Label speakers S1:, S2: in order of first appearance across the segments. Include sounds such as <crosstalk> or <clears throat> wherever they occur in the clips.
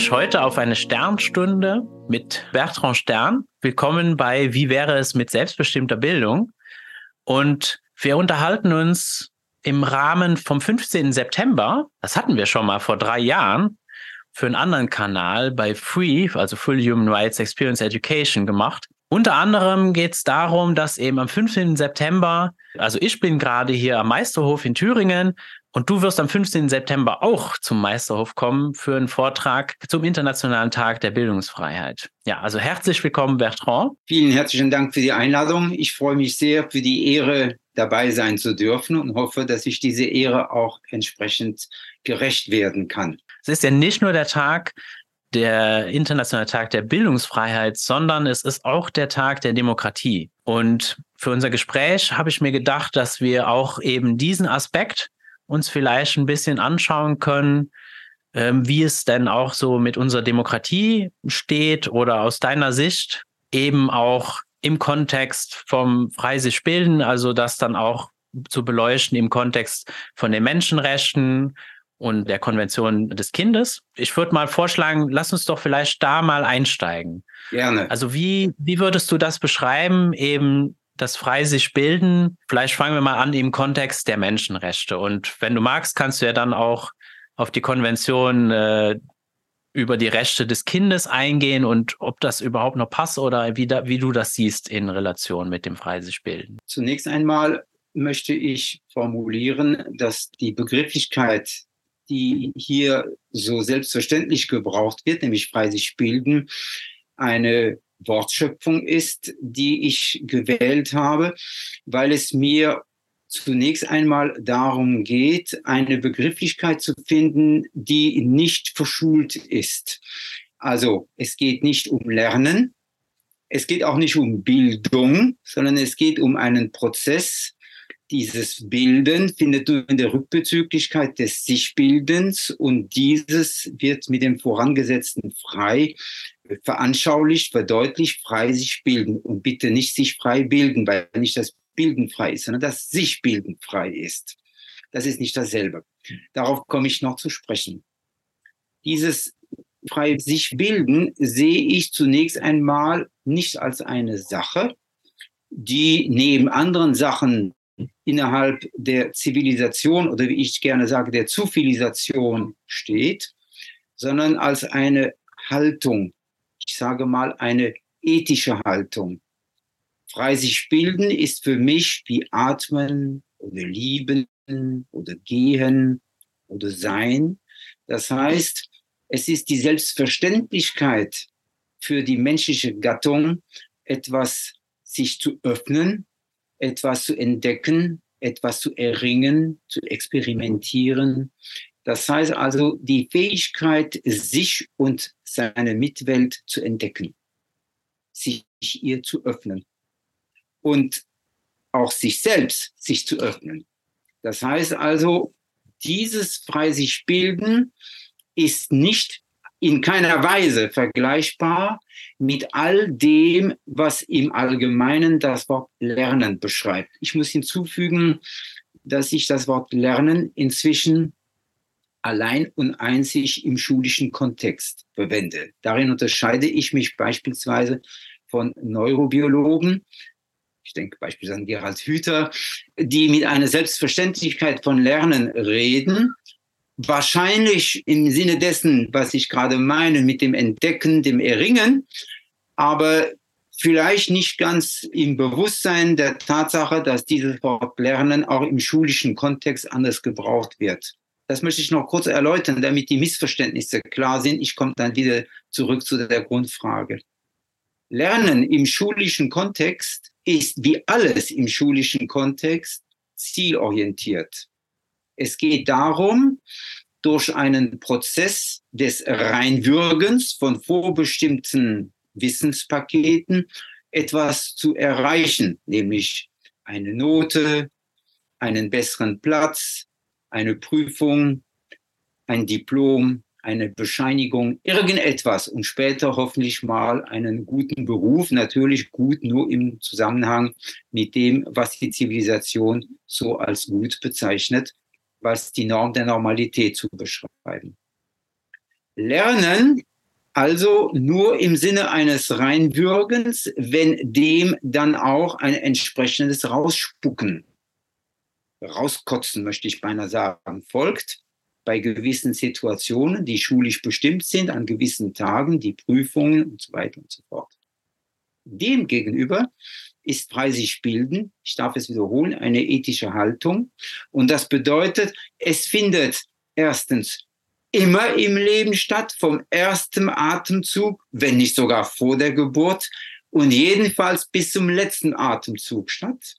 S1: Mich heute auf eine Sternstunde mit Bertrand Stern. Willkommen bei Wie wäre es mit selbstbestimmter Bildung? Und wir unterhalten uns im Rahmen vom 15. September, das hatten wir schon mal vor drei Jahren, für einen anderen Kanal bei Free, also Full Human Rights Experience Education gemacht. Unter anderem geht es darum, dass eben am 15. September, also ich bin gerade hier am Meisterhof in Thüringen und du wirst am 15. September auch zum Meisterhof kommen für einen Vortrag zum Internationalen Tag der Bildungsfreiheit. Ja, also herzlich willkommen, Bertrand.
S2: Vielen herzlichen Dank für die Einladung. Ich freue mich sehr für die Ehre, dabei sein zu dürfen und hoffe, dass ich diese Ehre auch entsprechend gerecht werden kann.
S1: Es ist ja nicht nur der Tag der Internationale Tag der Bildungsfreiheit, sondern es ist auch der Tag der Demokratie. Und für unser Gespräch habe ich mir gedacht, dass wir auch eben diesen Aspekt uns vielleicht ein bisschen anschauen können, ähm, wie es denn auch so mit unserer Demokratie steht oder aus deiner Sicht eben auch im Kontext vom frei sich bilden, also das dann auch zu beleuchten im Kontext von den Menschenrechten und der Konvention des Kindes. Ich würde mal vorschlagen, lass uns doch vielleicht da mal einsteigen.
S2: Gerne.
S1: Also wie, wie würdest du das beschreiben, eben das frei sich bilden. Vielleicht fangen wir mal an im Kontext der Menschenrechte. Und wenn du magst, kannst du ja dann auch auf die Konvention äh, über die Rechte des Kindes eingehen und ob das überhaupt noch passt oder wie, da, wie du das siehst in Relation mit dem frei sich bilden.
S2: Zunächst einmal möchte ich formulieren, dass die Begrifflichkeit, die hier so selbstverständlich gebraucht wird, nämlich frei sich bilden, eine Wortschöpfung ist, die ich gewählt habe, weil es mir zunächst einmal darum geht, eine Begrifflichkeit zu finden, die nicht verschult ist. Also es geht nicht um Lernen, es geht auch nicht um Bildung, sondern es geht um einen Prozess, dieses Bilden findet nur in der Rückbezüglichkeit des Sichbildens und dieses wird mit dem vorangesetzten frei veranschaulicht, verdeutlicht, frei sich bilden und bitte nicht sich frei bilden, weil nicht das Bilden frei ist, sondern das sich bilden frei ist. Das ist nicht dasselbe. Darauf komme ich noch zu sprechen. Dieses frei sich bilden sehe ich zunächst einmal nicht als eine Sache, die neben anderen Sachen innerhalb der Zivilisation oder wie ich gerne sage, der Zufilisation steht, sondern als eine Haltung, sage mal eine ethische Haltung. Frei sich bilden ist für mich wie atmen oder lieben oder gehen oder sein. Das heißt, es ist die Selbstverständlichkeit für die menschliche Gattung, etwas sich zu öffnen, etwas zu entdecken, etwas zu erringen, zu experimentieren. Das heißt also die Fähigkeit, sich und seine Mitwelt zu entdecken, sich ihr zu öffnen und auch sich selbst sich zu öffnen. Das heißt also, dieses frei sich bilden ist nicht in keiner Weise vergleichbar mit all dem, was im Allgemeinen das Wort Lernen beschreibt. Ich muss hinzufügen, dass ich das Wort Lernen inzwischen allein und einzig im schulischen Kontext verwende. Darin unterscheide ich mich beispielsweise von Neurobiologen, ich denke beispielsweise an Gerald Hüther, die mit einer Selbstverständlichkeit von Lernen reden, wahrscheinlich im Sinne dessen, was ich gerade meine, mit dem Entdecken, dem Erringen, aber vielleicht nicht ganz im Bewusstsein der Tatsache, dass dieses Wort Lernen auch im schulischen Kontext anders gebraucht wird. Das möchte ich noch kurz erläutern, damit die Missverständnisse klar sind. Ich komme dann wieder zurück zu der Grundfrage. Lernen im schulischen Kontext ist wie alles im schulischen Kontext zielorientiert. Es geht darum, durch einen Prozess des Reinwürgens von vorbestimmten Wissenspaketen etwas zu erreichen, nämlich eine Note, einen besseren Platz, eine Prüfung, ein Diplom, eine Bescheinigung, irgendetwas und später hoffentlich mal einen guten Beruf, natürlich gut nur im Zusammenhang mit dem, was die Zivilisation so als gut bezeichnet, was die Norm der Normalität zu beschreiben. Lernen also nur im Sinne eines Reinwürgens, wenn dem dann auch ein entsprechendes Rausspucken, rauskotzen möchte ich beinahe sagen, folgt bei gewissen Situationen, die schulisch bestimmt sind, an gewissen Tagen, die Prüfungen und so weiter und so fort. Demgegenüber ist frei sich bilden, ich darf es wiederholen, eine ethische Haltung. Und das bedeutet, es findet erstens immer im Leben statt, vom ersten Atemzug, wenn nicht sogar vor der Geburt und jedenfalls bis zum letzten Atemzug statt.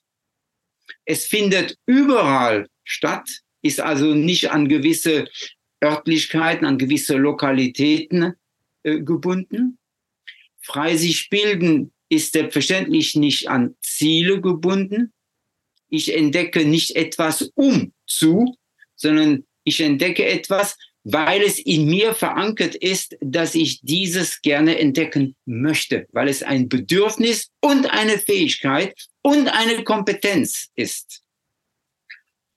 S2: Es findet überall statt, ist also nicht an gewisse Örtlichkeiten, an gewisse Lokalitäten äh, gebunden. Frei sich bilden ist selbstverständlich nicht an Ziele gebunden. Ich entdecke nicht etwas um zu, sondern ich entdecke etwas, weil es in mir verankert ist, dass ich dieses gerne entdecken möchte, weil es ein Bedürfnis und eine Fähigkeit und eine Kompetenz ist.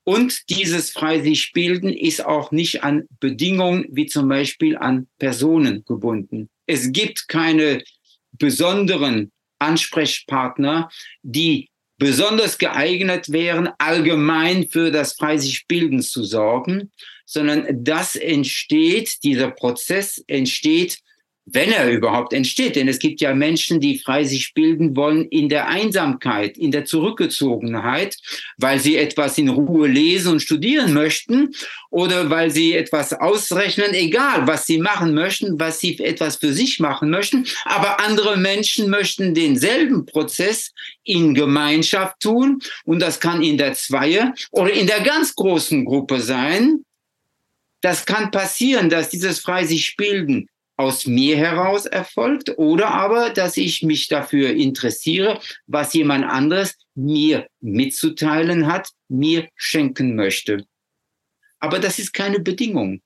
S2: Und dieses frei sich bilden ist auch nicht an Bedingungen wie zum Beispiel an Personen gebunden. Es gibt keine besonderen Ansprechpartner, die besonders geeignet wären, allgemein für das frei sich bilden zu sorgen, sondern das entsteht, dieser Prozess entsteht wenn er überhaupt entsteht. Denn es gibt ja Menschen, die frei sich bilden wollen in der Einsamkeit, in der Zurückgezogenheit, weil sie etwas in Ruhe lesen und studieren möchten oder weil sie etwas ausrechnen, egal was sie machen möchten, was sie etwas für sich machen möchten. Aber andere Menschen möchten denselben Prozess in Gemeinschaft tun und das kann in der Zweier oder in der ganz großen Gruppe sein. Das kann passieren, dass dieses frei sich bilden aus mir heraus erfolgt oder aber, dass ich mich dafür interessiere, was jemand anderes mir mitzuteilen hat, mir schenken möchte. Aber das ist keine Bedingung.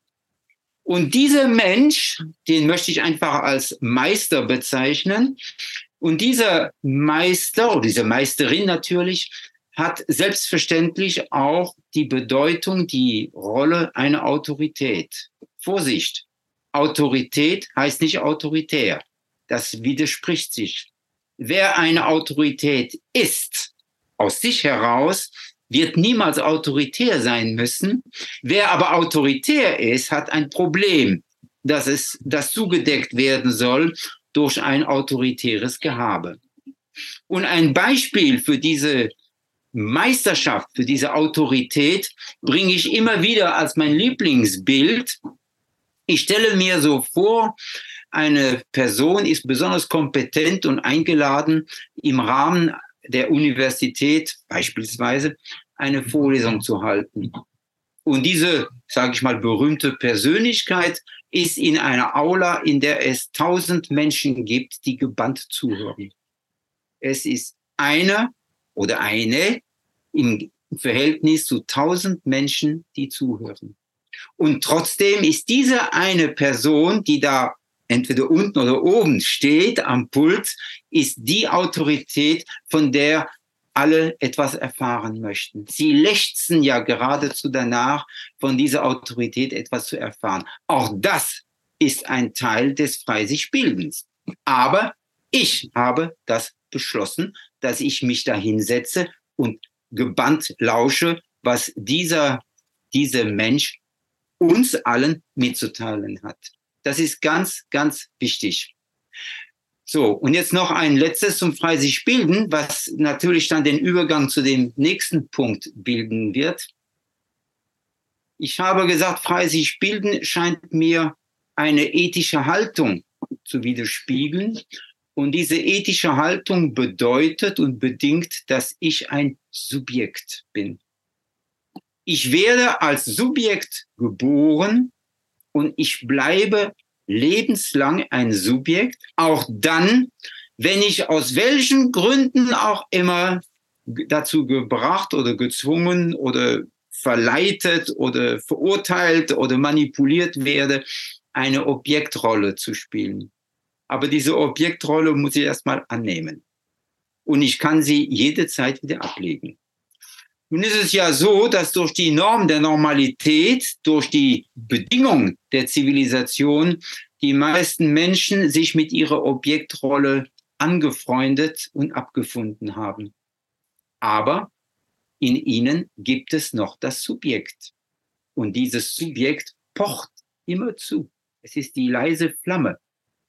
S2: Und dieser Mensch, den möchte ich einfach als Meister bezeichnen. Und dieser Meister oder diese Meisterin natürlich hat selbstverständlich auch die Bedeutung, die Rolle einer Autorität. Vorsicht, Autorität heißt nicht autoritär. Das widerspricht sich. Wer eine Autorität ist, aus sich heraus, wird niemals autoritär sein müssen. Wer aber autoritär ist, hat ein Problem, dass es, das zugedeckt werden soll durch ein autoritäres Gehabe. Und ein Beispiel für diese Meisterschaft, für diese Autorität bringe ich immer wieder als mein Lieblingsbild ich stelle mir so vor, eine Person ist besonders kompetent und eingeladen, im Rahmen der Universität beispielsweise eine Vorlesung zu halten. Und diese, sage ich mal, berühmte Persönlichkeit ist in einer Aula, in der es tausend Menschen gibt, die gebannt zuhören. Es ist einer oder eine im Verhältnis zu tausend Menschen, die zuhören. Und trotzdem ist diese eine Person, die da entweder unten oder oben steht am Pult, ist die Autorität, von der alle etwas erfahren möchten. Sie lechzen ja geradezu danach, von dieser Autorität etwas zu erfahren. Auch das ist ein Teil des Freisichbildens. Aber ich habe das beschlossen, dass ich mich da hinsetze und gebannt lausche, was dieser, dieser Mensch uns allen mitzuteilen hat. Das ist ganz, ganz wichtig. So, und jetzt noch ein letztes zum frei sich bilden, was natürlich dann den Übergang zu dem nächsten Punkt bilden wird. Ich habe gesagt, frei sich bilden scheint mir eine ethische Haltung zu widerspiegeln. Und diese ethische Haltung bedeutet und bedingt, dass ich ein Subjekt bin. Ich werde als Subjekt geboren und ich bleibe lebenslang ein Subjekt, auch dann, wenn ich aus welchen Gründen auch immer dazu gebracht oder gezwungen oder verleitet oder verurteilt oder manipuliert werde, eine Objektrolle zu spielen. Aber diese Objektrolle muss ich erstmal annehmen. Und ich kann sie jede Zeit wieder ablegen. Nun ist es ja so, dass durch die Norm der Normalität, durch die Bedingung der Zivilisation, die meisten Menschen sich mit ihrer Objektrolle angefreundet und abgefunden haben. Aber in ihnen gibt es noch das Subjekt. Und dieses Subjekt pocht immer zu. Es ist die leise Flamme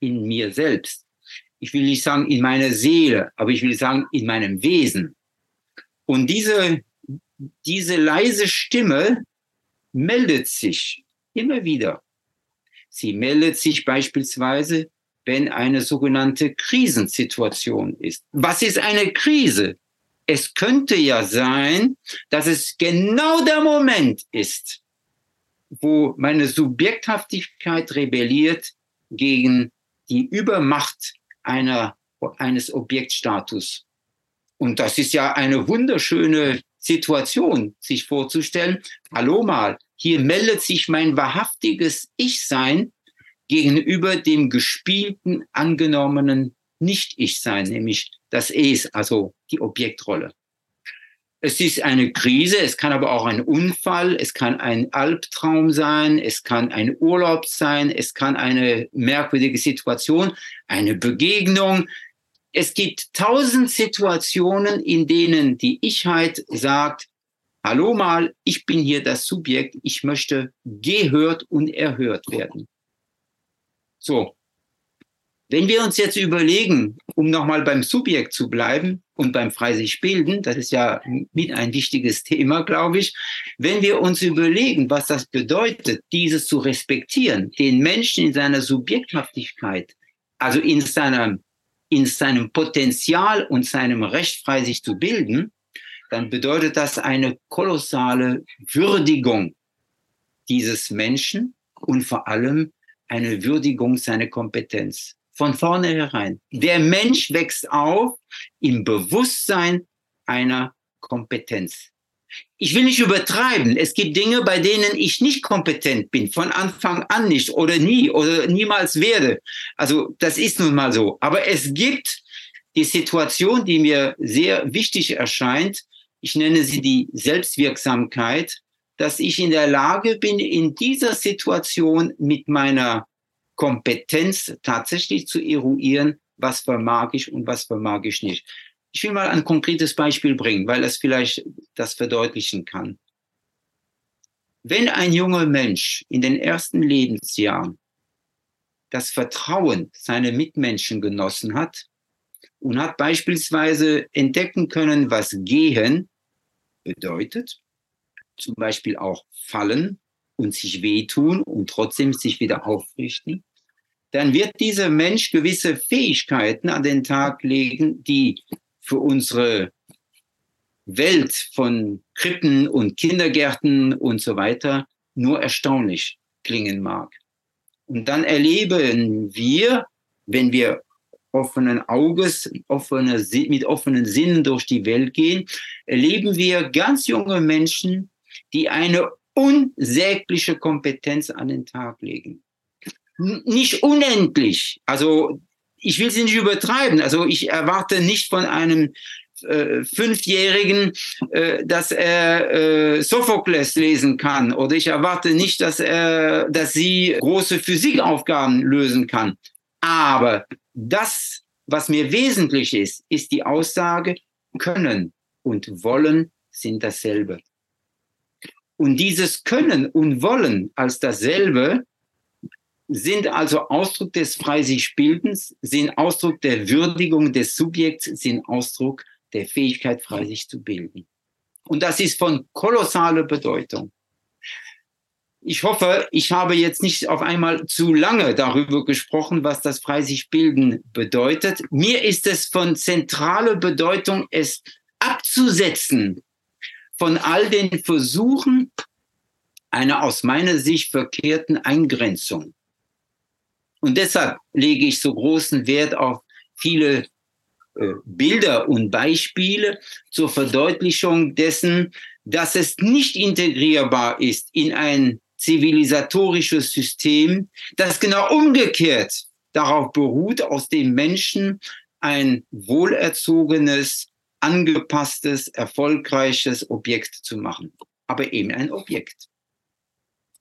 S2: in mir selbst. Ich will nicht sagen in meiner Seele, aber ich will sagen in meinem Wesen. Und diese, diese leise Stimme meldet sich immer wieder. Sie meldet sich beispielsweise, wenn eine sogenannte Krisensituation ist. Was ist eine Krise? Es könnte ja sein, dass es genau der Moment ist, wo meine Subjekthaftigkeit rebelliert gegen die Übermacht einer, eines Objektstatus. Und das ist ja eine wunderschöne Situation, sich vorzustellen. Hallo mal, hier meldet sich mein wahrhaftiges Ich-Sein gegenüber dem gespielten, angenommenen Nicht-Ich-Sein, nämlich das Es, also die Objektrolle. Es ist eine Krise, es kann aber auch ein Unfall, es kann ein Albtraum sein, es kann ein Urlaub sein, es kann eine merkwürdige Situation, eine Begegnung. Es gibt tausend Situationen, in denen die Ichheit sagt, hallo mal, ich bin hier das Subjekt, ich möchte gehört und erhört werden. So, wenn wir uns jetzt überlegen, um nochmal beim Subjekt zu bleiben und beim frei sich bilden, das ist ja mit ein wichtiges Thema, glaube ich, wenn wir uns überlegen, was das bedeutet, dieses zu respektieren, den Menschen in seiner Subjekthaftigkeit, also in seinem, in seinem Potenzial und seinem Recht frei sich zu bilden, dann bedeutet das eine kolossale Würdigung dieses Menschen und vor allem eine Würdigung seiner Kompetenz von vornherein. Der Mensch wächst auf im Bewusstsein einer Kompetenz. Ich will nicht übertreiben. Es gibt Dinge, bei denen ich nicht kompetent bin, von Anfang an nicht oder nie oder niemals werde. Also das ist nun mal so. Aber es gibt die Situation, die mir sehr wichtig erscheint. Ich nenne sie die Selbstwirksamkeit, dass ich in der Lage bin, in dieser Situation mit meiner Kompetenz tatsächlich zu eruieren, was vermag ich und was vermag ich nicht. Ich will mal ein konkretes Beispiel bringen, weil es vielleicht das verdeutlichen kann. Wenn ein junger Mensch in den ersten Lebensjahren das Vertrauen seiner Mitmenschen genossen hat und hat beispielsweise entdecken können, was gehen bedeutet, zum Beispiel auch fallen und sich wehtun und trotzdem sich wieder aufrichten, dann wird dieser Mensch gewisse Fähigkeiten an den Tag legen, die für unsere Welt von Krippen und Kindergärten und so weiter nur erstaunlich klingen mag. Und dann erleben wir, wenn wir offenen Auges, offene, mit offenen Sinnen durch die Welt gehen, erleben wir ganz junge Menschen, die eine unsägliche Kompetenz an den Tag legen nicht unendlich. Also ich will sie nicht übertreiben. Also ich erwarte nicht von einem äh, Fünfjährigen, äh, dass er äh, Sophokles lesen kann. Oder ich erwarte nicht, dass er, dass sie große Physikaufgaben lösen kann. Aber das, was mir wesentlich ist, ist die Aussage, können und wollen sind dasselbe. Und dieses Können und Wollen als dasselbe sind also Ausdruck des frei sich Bildens, sind Ausdruck der Würdigung des Subjekts, sind Ausdruck der Fähigkeit, frei sich zu bilden. Und das ist von kolossaler Bedeutung. Ich hoffe, ich habe jetzt nicht auf einmal zu lange darüber gesprochen, was das frei sich bilden bedeutet. Mir ist es von zentraler Bedeutung, es abzusetzen von all den Versuchen, einer aus meiner Sicht verkehrten Eingrenzung. Und deshalb lege ich so großen Wert auf viele äh, Bilder und Beispiele zur Verdeutlichung dessen, dass es nicht integrierbar ist in ein zivilisatorisches System, das genau umgekehrt darauf beruht, aus dem Menschen ein wohlerzogenes, angepasstes, erfolgreiches Objekt zu machen. Aber eben ein Objekt.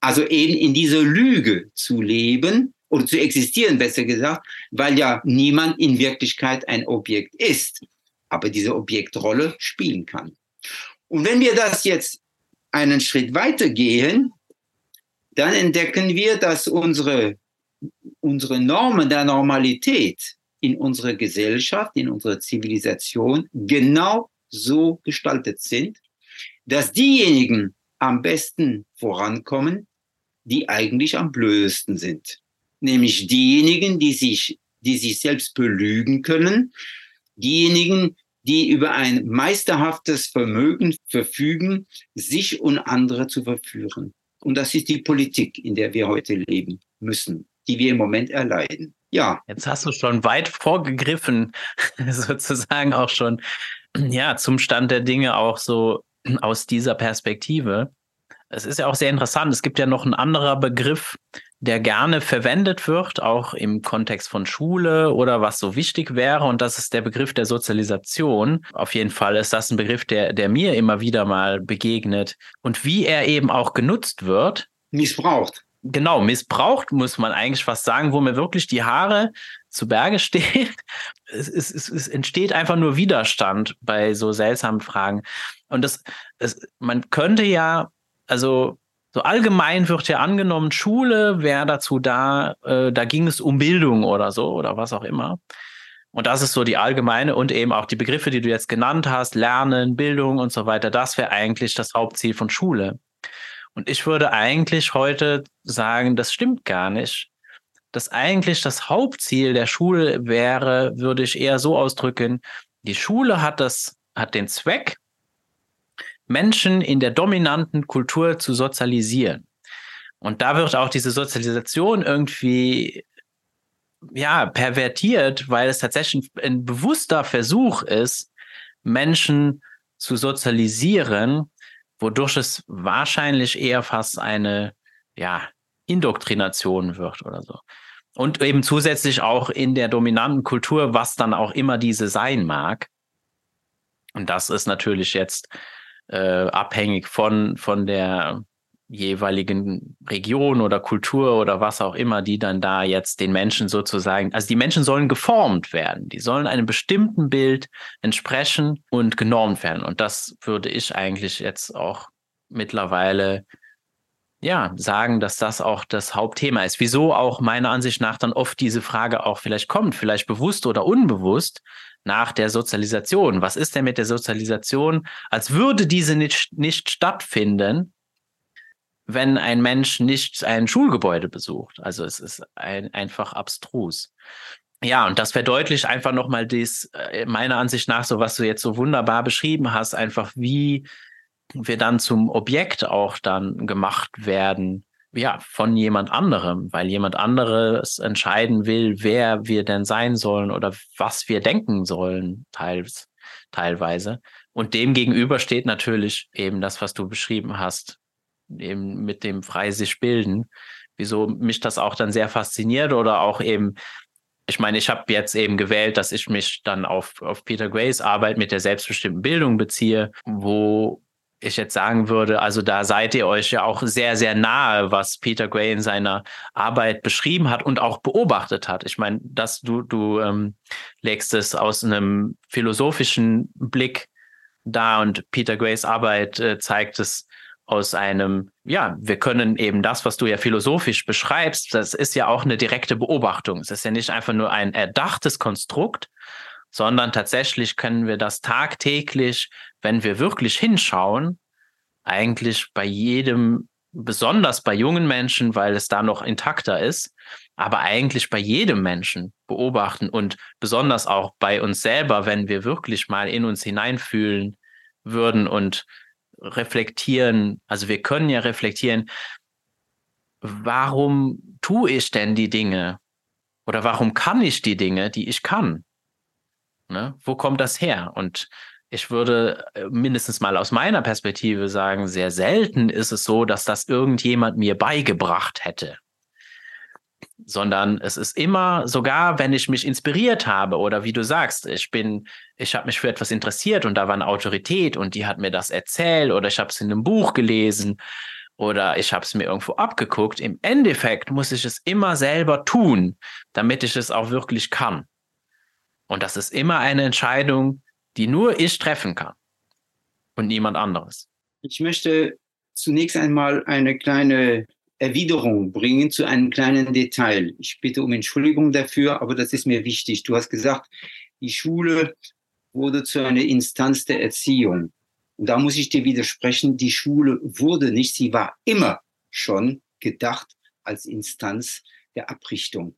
S2: Also eben in dieser Lüge zu leben oder zu existieren, besser gesagt, weil ja niemand in Wirklichkeit ein Objekt ist, aber diese Objektrolle spielen kann. Und wenn wir das jetzt einen Schritt weiter gehen, dann entdecken wir, dass unsere, unsere Normen der Normalität in unserer Gesellschaft, in unserer Zivilisation genau so gestaltet sind, dass diejenigen am besten vorankommen, die eigentlich am blödesten sind. Nämlich diejenigen, die sich, die sich selbst belügen können, diejenigen, die über ein meisterhaftes Vermögen verfügen, sich und andere zu verführen. Und das ist die Politik, in der wir heute leben müssen, die wir im Moment erleiden. Ja.
S1: Jetzt hast du schon weit vorgegriffen, <laughs> sozusagen auch schon, ja, zum Stand der Dinge auch so aus dieser Perspektive. Es ist ja auch sehr interessant. Es gibt ja noch einen anderen Begriff, der gerne verwendet wird, auch im Kontext von Schule oder was so wichtig wäre. Und das ist der Begriff der Sozialisation. Auf jeden Fall ist das ein Begriff, der, der mir immer wieder mal begegnet. Und wie er eben auch genutzt wird.
S2: Missbraucht.
S1: Genau, missbraucht muss man eigentlich fast sagen, wo mir wirklich die Haare zu Berge <laughs> stehen. Es, es, es, es entsteht einfach nur Widerstand bei so seltsamen Fragen. Und das, es, man könnte ja, also so allgemein wird ja angenommen, Schule wäre dazu da, äh, da ging es um Bildung oder so oder was auch immer. Und das ist so die allgemeine und eben auch die Begriffe, die du jetzt genannt hast, Lernen, Bildung und so weiter, das wäre eigentlich das Hauptziel von Schule. Und ich würde eigentlich heute sagen, das stimmt gar nicht. Das eigentlich das Hauptziel der Schule wäre, würde ich eher so ausdrücken, die Schule hat das, hat den Zweck, Menschen in der dominanten Kultur zu sozialisieren. Und da wird auch diese Sozialisation irgendwie ja pervertiert, weil es tatsächlich ein bewusster Versuch ist, Menschen zu sozialisieren, wodurch es wahrscheinlich eher fast eine ja Indoktrination wird oder so. Und eben zusätzlich auch in der dominanten Kultur, was dann auch immer diese sein mag. Und das ist natürlich jetzt äh, abhängig von, von der jeweiligen Region oder Kultur oder was auch immer, die dann da jetzt den Menschen sozusagen, also die Menschen sollen geformt werden, die sollen einem bestimmten Bild entsprechen und genormt werden. Und das würde ich eigentlich jetzt auch mittlerweile ja, sagen, dass das auch das Hauptthema ist. Wieso auch meiner Ansicht nach dann oft diese Frage auch vielleicht kommt, vielleicht bewusst oder unbewusst, nach der Sozialisation. Was ist denn mit der Sozialisation? Als würde diese nicht, nicht stattfinden, wenn ein Mensch nicht ein Schulgebäude besucht. Also es ist ein, einfach abstrus. Ja, und das verdeutlicht einfach nochmal dies, äh, meiner Ansicht nach, so was du jetzt so wunderbar beschrieben hast, einfach wie wir dann zum Objekt auch dann gemacht werden ja, von jemand anderem, weil jemand anderes entscheiden will, wer wir denn sein sollen oder was wir denken sollen, teils, teilweise. Und dem gegenüber steht natürlich eben das, was du beschrieben hast, eben mit dem frei sich bilden. Wieso mich das auch dann sehr fasziniert oder auch eben, ich meine, ich habe jetzt eben gewählt, dass ich mich dann auf, auf Peter Grays Arbeit mit der selbstbestimmten Bildung beziehe, wo ich jetzt sagen würde, also da seid ihr euch ja auch sehr, sehr nahe, was Peter Gray in seiner Arbeit beschrieben hat und auch beobachtet hat. Ich meine, dass du, du ähm, legst es aus einem philosophischen Blick da und Peter Grays Arbeit äh, zeigt es aus einem, ja, wir können eben das, was du ja philosophisch beschreibst, das ist ja auch eine direkte Beobachtung. Es ist ja nicht einfach nur ein erdachtes Konstrukt, sondern tatsächlich können wir das tagtäglich, wenn wir wirklich hinschauen, eigentlich bei jedem, besonders bei jungen Menschen, weil es da noch intakter ist, aber eigentlich bei jedem Menschen beobachten und besonders auch bei uns selber, wenn wir wirklich mal in uns hineinfühlen würden und reflektieren, also wir können ja reflektieren, warum tue ich denn die Dinge? Oder warum kann ich die Dinge, die ich kann? Ne? Wo kommt das her? Und ich würde äh, mindestens mal aus meiner Perspektive sagen, sehr selten ist es so, dass das irgendjemand mir beigebracht hätte. Sondern es ist immer, sogar wenn ich mich inspiriert habe oder wie du sagst, ich bin, ich habe mich für etwas interessiert und da war eine Autorität und die hat mir das erzählt oder ich habe es in einem Buch gelesen oder ich habe es mir irgendwo abgeguckt. Im Endeffekt muss ich es immer selber tun, damit ich es auch wirklich kann. Und das ist immer eine Entscheidung, die nur ich treffen kann und niemand anderes.
S2: Ich möchte zunächst einmal eine kleine Erwiderung bringen zu einem kleinen Detail. Ich bitte um Entschuldigung dafür, aber das ist mir wichtig. Du hast gesagt, die Schule wurde zu einer Instanz der Erziehung. Und da muss ich dir widersprechen, die Schule wurde nicht, sie war immer schon gedacht als Instanz der Abrichtung.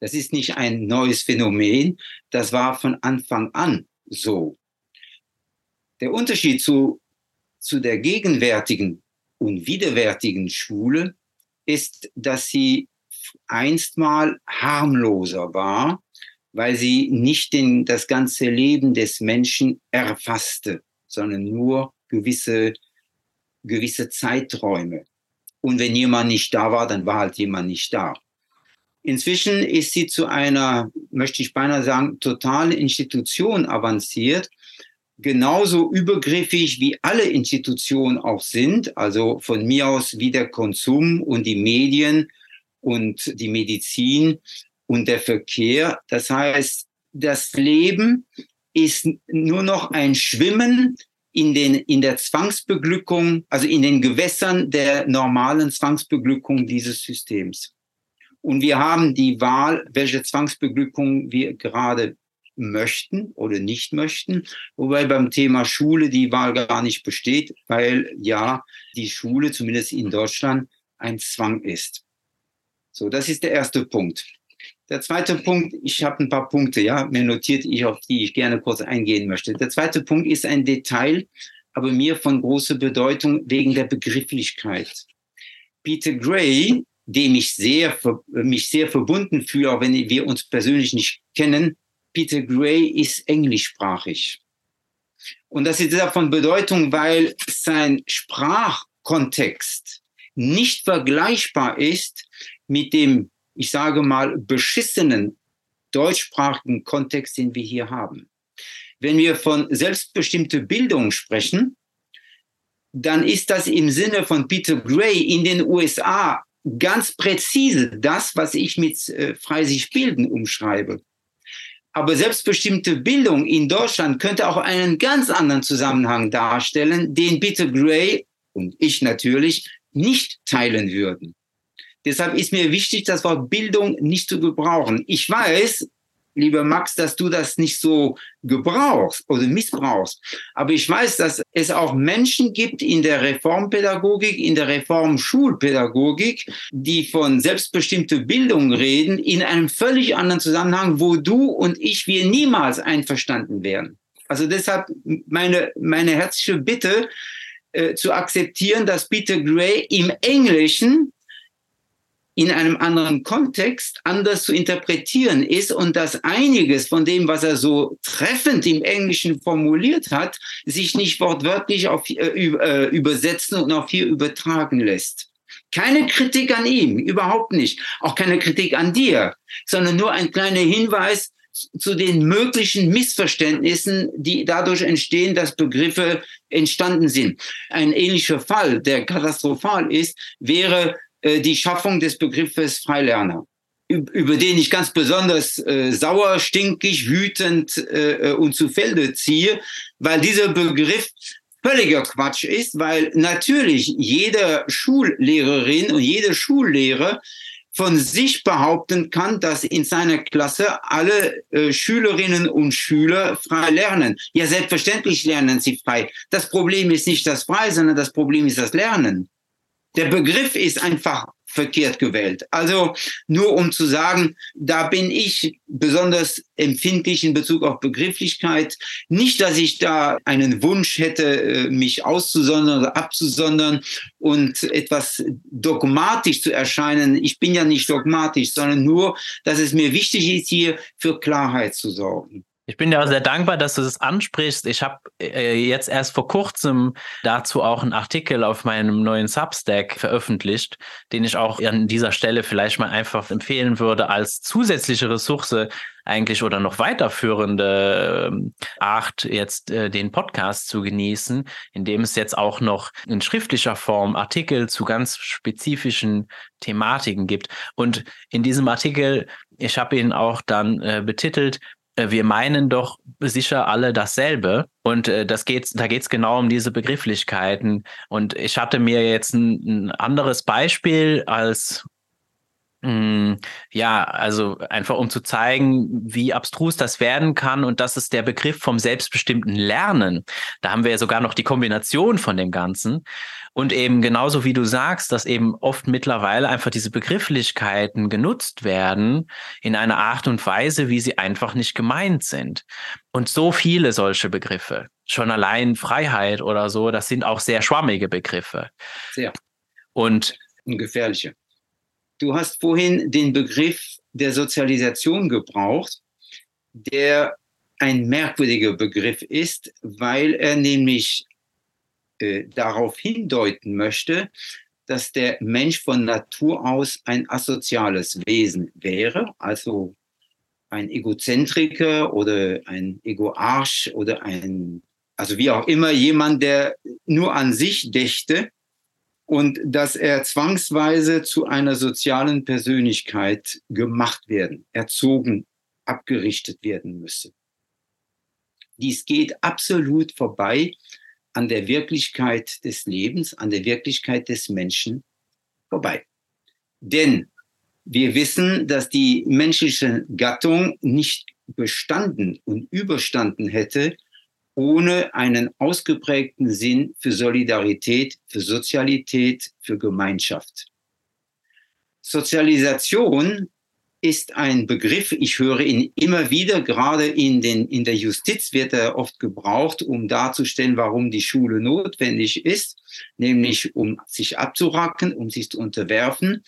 S2: Das ist nicht ein neues Phänomen, das war von Anfang an so. Der Unterschied zu, zu der gegenwärtigen und widerwärtigen Schule ist, dass sie einstmal harmloser war, weil sie nicht den, das ganze Leben des Menschen erfasste, sondern nur gewisse, gewisse Zeiträume. Und wenn jemand nicht da war, dann war halt jemand nicht da. Inzwischen ist sie zu einer, möchte ich beinahe sagen, totalen Institution avanciert, genauso übergriffig wie alle Institutionen auch sind, also von mir aus wie der Konsum und die Medien und die Medizin und der Verkehr. Das heißt, das Leben ist nur noch ein Schwimmen in, den, in der Zwangsbeglückung, also in den Gewässern der normalen Zwangsbeglückung dieses Systems. Und wir haben die Wahl, welche Zwangsbeglückung wir gerade möchten oder nicht möchten. Wobei beim Thema Schule die Wahl gar nicht besteht, weil ja die Schule, zumindest in Deutschland, ein Zwang ist. So, das ist der erste Punkt. Der zweite Punkt, ich habe ein paar Punkte, ja, mir notiert ich, auf die ich gerne kurz eingehen möchte. Der zweite Punkt ist ein Detail, aber mir von großer Bedeutung wegen der Begrifflichkeit. Peter Gray dem ich sehr, mich sehr verbunden fühle, auch wenn wir uns persönlich nicht kennen. Peter Gray ist englischsprachig. Und das ist davon Bedeutung, weil sein Sprachkontext nicht vergleichbar ist mit dem, ich sage mal, beschissenen deutschsprachigen Kontext, den wir hier haben. Wenn wir von selbstbestimmter Bildung sprechen, dann ist das im Sinne von Peter Gray in den USA ganz präzise das, was ich mit äh, frei sich bilden umschreibe. Aber selbstbestimmte Bildung in Deutschland könnte auch einen ganz anderen Zusammenhang darstellen, den Peter Gray und ich natürlich nicht teilen würden. Deshalb ist mir wichtig, das Wort Bildung nicht zu gebrauchen. Ich weiß, lieber Max, dass du das nicht so gebrauchst oder missbrauchst. Aber ich weiß, dass es auch Menschen gibt in der Reformpädagogik, in der Reformschulpädagogik, die von selbstbestimmter Bildung reden, in einem völlig anderen Zusammenhang, wo du und ich, wir niemals einverstanden wären. Also deshalb meine, meine herzliche Bitte, äh, zu akzeptieren, dass Peter Gray im Englischen in einem anderen Kontext anders zu interpretieren ist und dass einiges von dem, was er so treffend im Englischen formuliert hat, sich nicht wortwörtlich auf, äh, äh, übersetzen und auch hier übertragen lässt. Keine Kritik an ihm, überhaupt nicht. Auch keine Kritik an dir, sondern nur ein kleiner Hinweis zu den möglichen Missverständnissen, die dadurch entstehen, dass Begriffe entstanden sind. Ein ähnlicher Fall, der katastrophal ist, wäre die Schaffung des Begriffes Freilerner, über den ich ganz besonders äh, sauer, stinkig, wütend äh, und zu Felde ziehe, weil dieser Begriff völliger Quatsch ist, weil natürlich jede Schullehrerin und jede Schullehrer von sich behaupten kann, dass in seiner Klasse alle äh, Schülerinnen und Schüler frei lernen. Ja, selbstverständlich lernen sie frei. Das Problem ist nicht das Frei, sondern das Problem ist das Lernen. Der Begriff ist einfach verkehrt gewählt. Also nur um zu sagen, da bin ich besonders empfindlich in Bezug auf Begrifflichkeit. Nicht, dass ich da einen Wunsch hätte, äh, mich auszusondern oder abzusondern und etwas dogmatisch zu erscheinen. Ich bin ja nicht dogmatisch, sondern nur, dass es mir wichtig ist, hier für Klarheit zu sorgen.
S1: Ich bin ja sehr dankbar, dass du das ansprichst. Ich habe äh, jetzt erst vor kurzem dazu auch einen Artikel auf meinem neuen Substack veröffentlicht, den ich auch an dieser Stelle vielleicht mal einfach empfehlen würde als zusätzliche Ressource eigentlich oder noch weiterführende äh, Art, jetzt äh, den Podcast zu genießen, indem es jetzt auch noch in schriftlicher Form Artikel zu ganz spezifischen Thematiken gibt. Und in diesem Artikel, ich habe ihn auch dann äh, betitelt, wir meinen doch sicher alle dasselbe. Und äh, das geht's, da geht es genau um diese Begrifflichkeiten. Und ich hatte mir jetzt ein, ein anderes Beispiel als ja, also einfach um zu zeigen, wie abstrus das werden kann. Und das ist der Begriff vom selbstbestimmten Lernen. Da haben wir ja sogar noch die Kombination von dem Ganzen. Und eben genauso wie du sagst, dass eben oft mittlerweile einfach diese Begrifflichkeiten genutzt werden in einer Art und Weise, wie sie einfach nicht gemeint sind. Und so viele solche Begriffe, schon allein Freiheit oder so, das sind auch sehr schwammige Begriffe.
S2: Sehr. Und, und gefährliche. Du hast vorhin den Begriff der Sozialisation gebraucht, der ein merkwürdiger Begriff ist, weil er nämlich äh, darauf hindeuten möchte, dass der Mensch von Natur aus ein asoziales Wesen wäre, also ein Egozentriker oder ein Egoarch oder ein, also wie auch immer, jemand, der nur an sich dächte und dass er zwangsweise zu einer sozialen Persönlichkeit gemacht werden, erzogen, abgerichtet werden müsse. Dies geht absolut vorbei an der Wirklichkeit des Lebens, an der Wirklichkeit des Menschen vorbei. Denn wir wissen, dass die menschliche Gattung nicht bestanden und überstanden hätte, ohne einen ausgeprägten Sinn für Solidarität, für Sozialität, für Gemeinschaft. Sozialisation ist ein Begriff, ich höre ihn immer wieder, gerade in, den, in der Justiz wird er oft gebraucht, um darzustellen, warum die Schule notwendig ist, nämlich um sich abzuracken, um sich zu unterwerfen,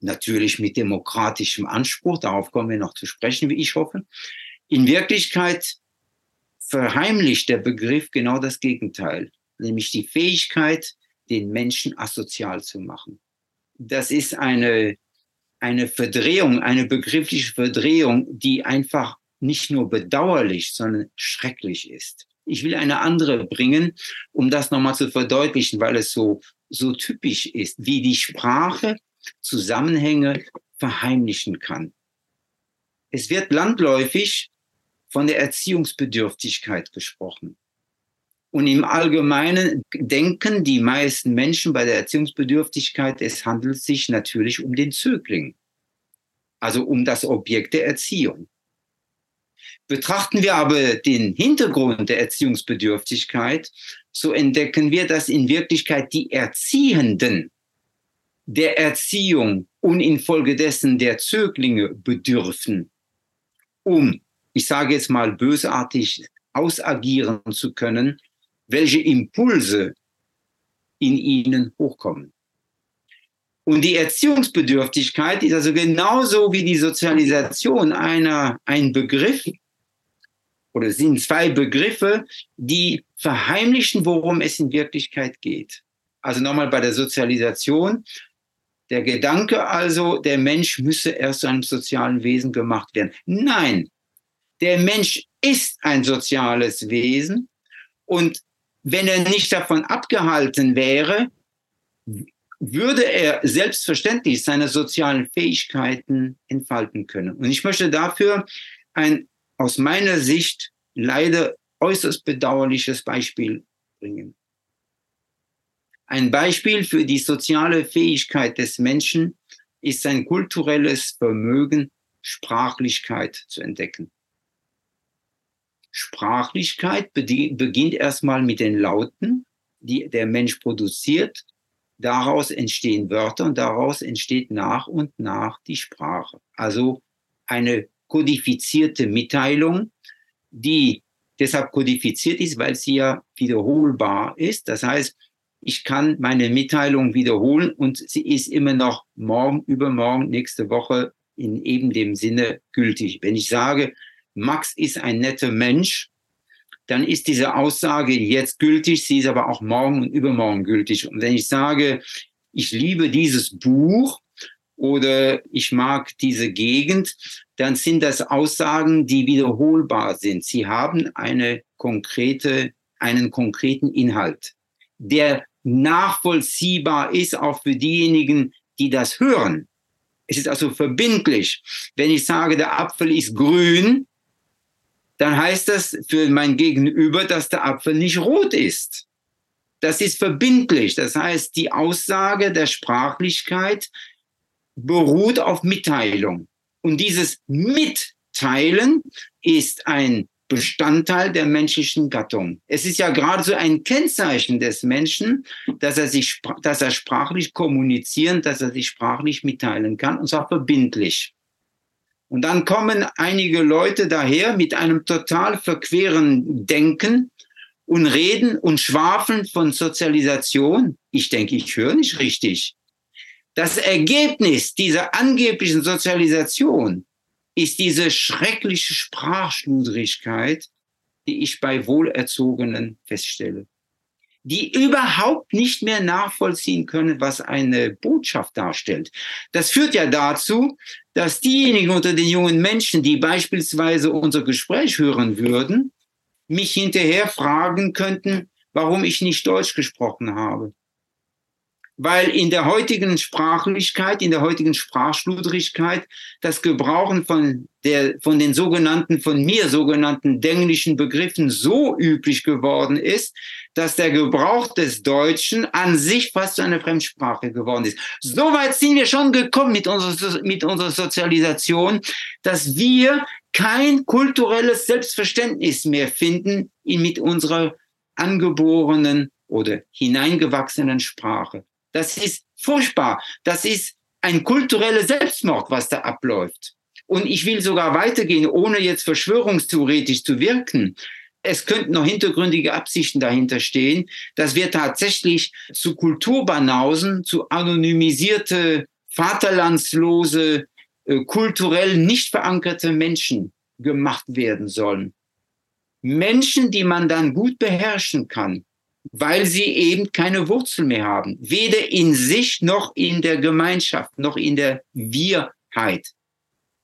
S2: natürlich mit demokratischem Anspruch, darauf kommen wir noch zu sprechen, wie ich hoffe. In Wirklichkeit verheimlicht der Begriff genau das Gegenteil, nämlich die Fähigkeit, den Menschen asozial zu machen. Das ist eine, eine Verdrehung, eine begriffliche Verdrehung, die einfach nicht nur bedauerlich, sondern schrecklich ist. Ich will eine andere bringen, um das nochmal zu verdeutlichen, weil es so, so typisch ist, wie die Sprache Zusammenhänge verheimlichen kann. Es wird landläufig von der Erziehungsbedürftigkeit gesprochen. Und im Allgemeinen denken die meisten Menschen bei der Erziehungsbedürftigkeit, es handelt sich natürlich um den Zögling, also um das Objekt der Erziehung. Betrachten wir aber den Hintergrund der Erziehungsbedürftigkeit, so entdecken wir, dass in Wirklichkeit die Erziehenden der Erziehung und infolgedessen der Zöglinge bedürfen, um ich sage jetzt mal bösartig, ausagieren zu können, welche Impulse in ihnen hochkommen. Und die Erziehungsbedürftigkeit ist also genauso wie die Sozialisation einer, ein Begriff oder sind zwei Begriffe, die verheimlichen, worum es in Wirklichkeit geht. Also nochmal bei der Sozialisation. Der Gedanke also, der Mensch müsse erst zu einem sozialen Wesen gemacht werden. Nein, der Mensch ist ein soziales Wesen und wenn er nicht davon abgehalten wäre, würde er selbstverständlich seine sozialen Fähigkeiten entfalten können. Und ich möchte dafür ein aus meiner Sicht leider äußerst bedauerliches Beispiel bringen. Ein Beispiel für die soziale Fähigkeit des Menschen ist sein kulturelles Vermögen, Sprachlichkeit zu entdecken. Sprachlichkeit beginnt erstmal mit den Lauten, die der Mensch produziert daraus entstehen Wörter und daraus entsteht nach und nach die Sprache. Also eine kodifizierte Mitteilung, die deshalb kodifiziert ist, weil sie ja wiederholbar ist. Das heißt, ich kann meine Mitteilung wiederholen und sie ist immer noch morgen, übermorgen, nächste Woche in eben dem Sinne gültig. Wenn ich sage, Max ist ein netter Mensch, dann ist diese Aussage jetzt gültig, sie ist aber auch morgen und übermorgen gültig. Und wenn ich sage, ich liebe dieses Buch oder ich mag diese Gegend, dann sind das Aussagen, die wiederholbar sind. Sie haben eine konkrete, einen konkreten Inhalt, der nachvollziehbar ist auch für diejenigen, die das hören. Es ist also verbindlich. Wenn ich sage, der Apfel ist grün, dann heißt das für mein Gegenüber, dass der Apfel nicht rot ist. Das ist verbindlich. Das heißt, die Aussage der Sprachlichkeit beruht auf Mitteilung. Und dieses Mitteilen ist ein Bestandteil der menschlichen Gattung. Es ist ja gerade so ein Kennzeichen des Menschen, dass er sich, dass er sprachlich kommunizieren, dass er sich sprachlich mitteilen kann, und zwar verbindlich. Und dann kommen einige Leute daher mit einem total verqueren Denken und reden und schwafeln von Sozialisation. Ich denke, ich höre nicht richtig. Das Ergebnis dieser angeblichen Sozialisation ist diese schreckliche Sprachschludrigkeit, die ich bei Wohlerzogenen feststelle die überhaupt nicht mehr nachvollziehen können, was eine Botschaft darstellt. Das führt ja dazu, dass diejenigen unter den jungen Menschen, die beispielsweise unser Gespräch hören würden, mich hinterher fragen könnten, warum ich nicht Deutsch gesprochen habe weil in der heutigen Sprachlichkeit, in der heutigen Sprachschludrigkeit das Gebrauchen von, der, von den sogenannten, von mir sogenannten denglischen Begriffen so üblich geworden ist, dass der Gebrauch des Deutschen an sich fast eine Fremdsprache geworden ist. Soweit sind wir schon gekommen mit unserer, mit unserer Sozialisation, dass wir kein kulturelles Selbstverständnis mehr finden mit unserer angeborenen oder hineingewachsenen Sprache. Das ist furchtbar. Das ist ein kultureller Selbstmord, was da abläuft. Und ich will sogar weitergehen, ohne jetzt verschwörungstheoretisch zu wirken. Es könnten noch hintergründige Absichten dahinter stehen, dass wir tatsächlich zu Kulturbanausen, zu anonymisierte, vaterlandslose, äh, kulturell nicht verankerte Menschen gemacht werden sollen. Menschen, die man dann gut beherrschen kann, weil sie eben keine Wurzel mehr haben. Weder in sich noch in der Gemeinschaft, noch in der Wirheit.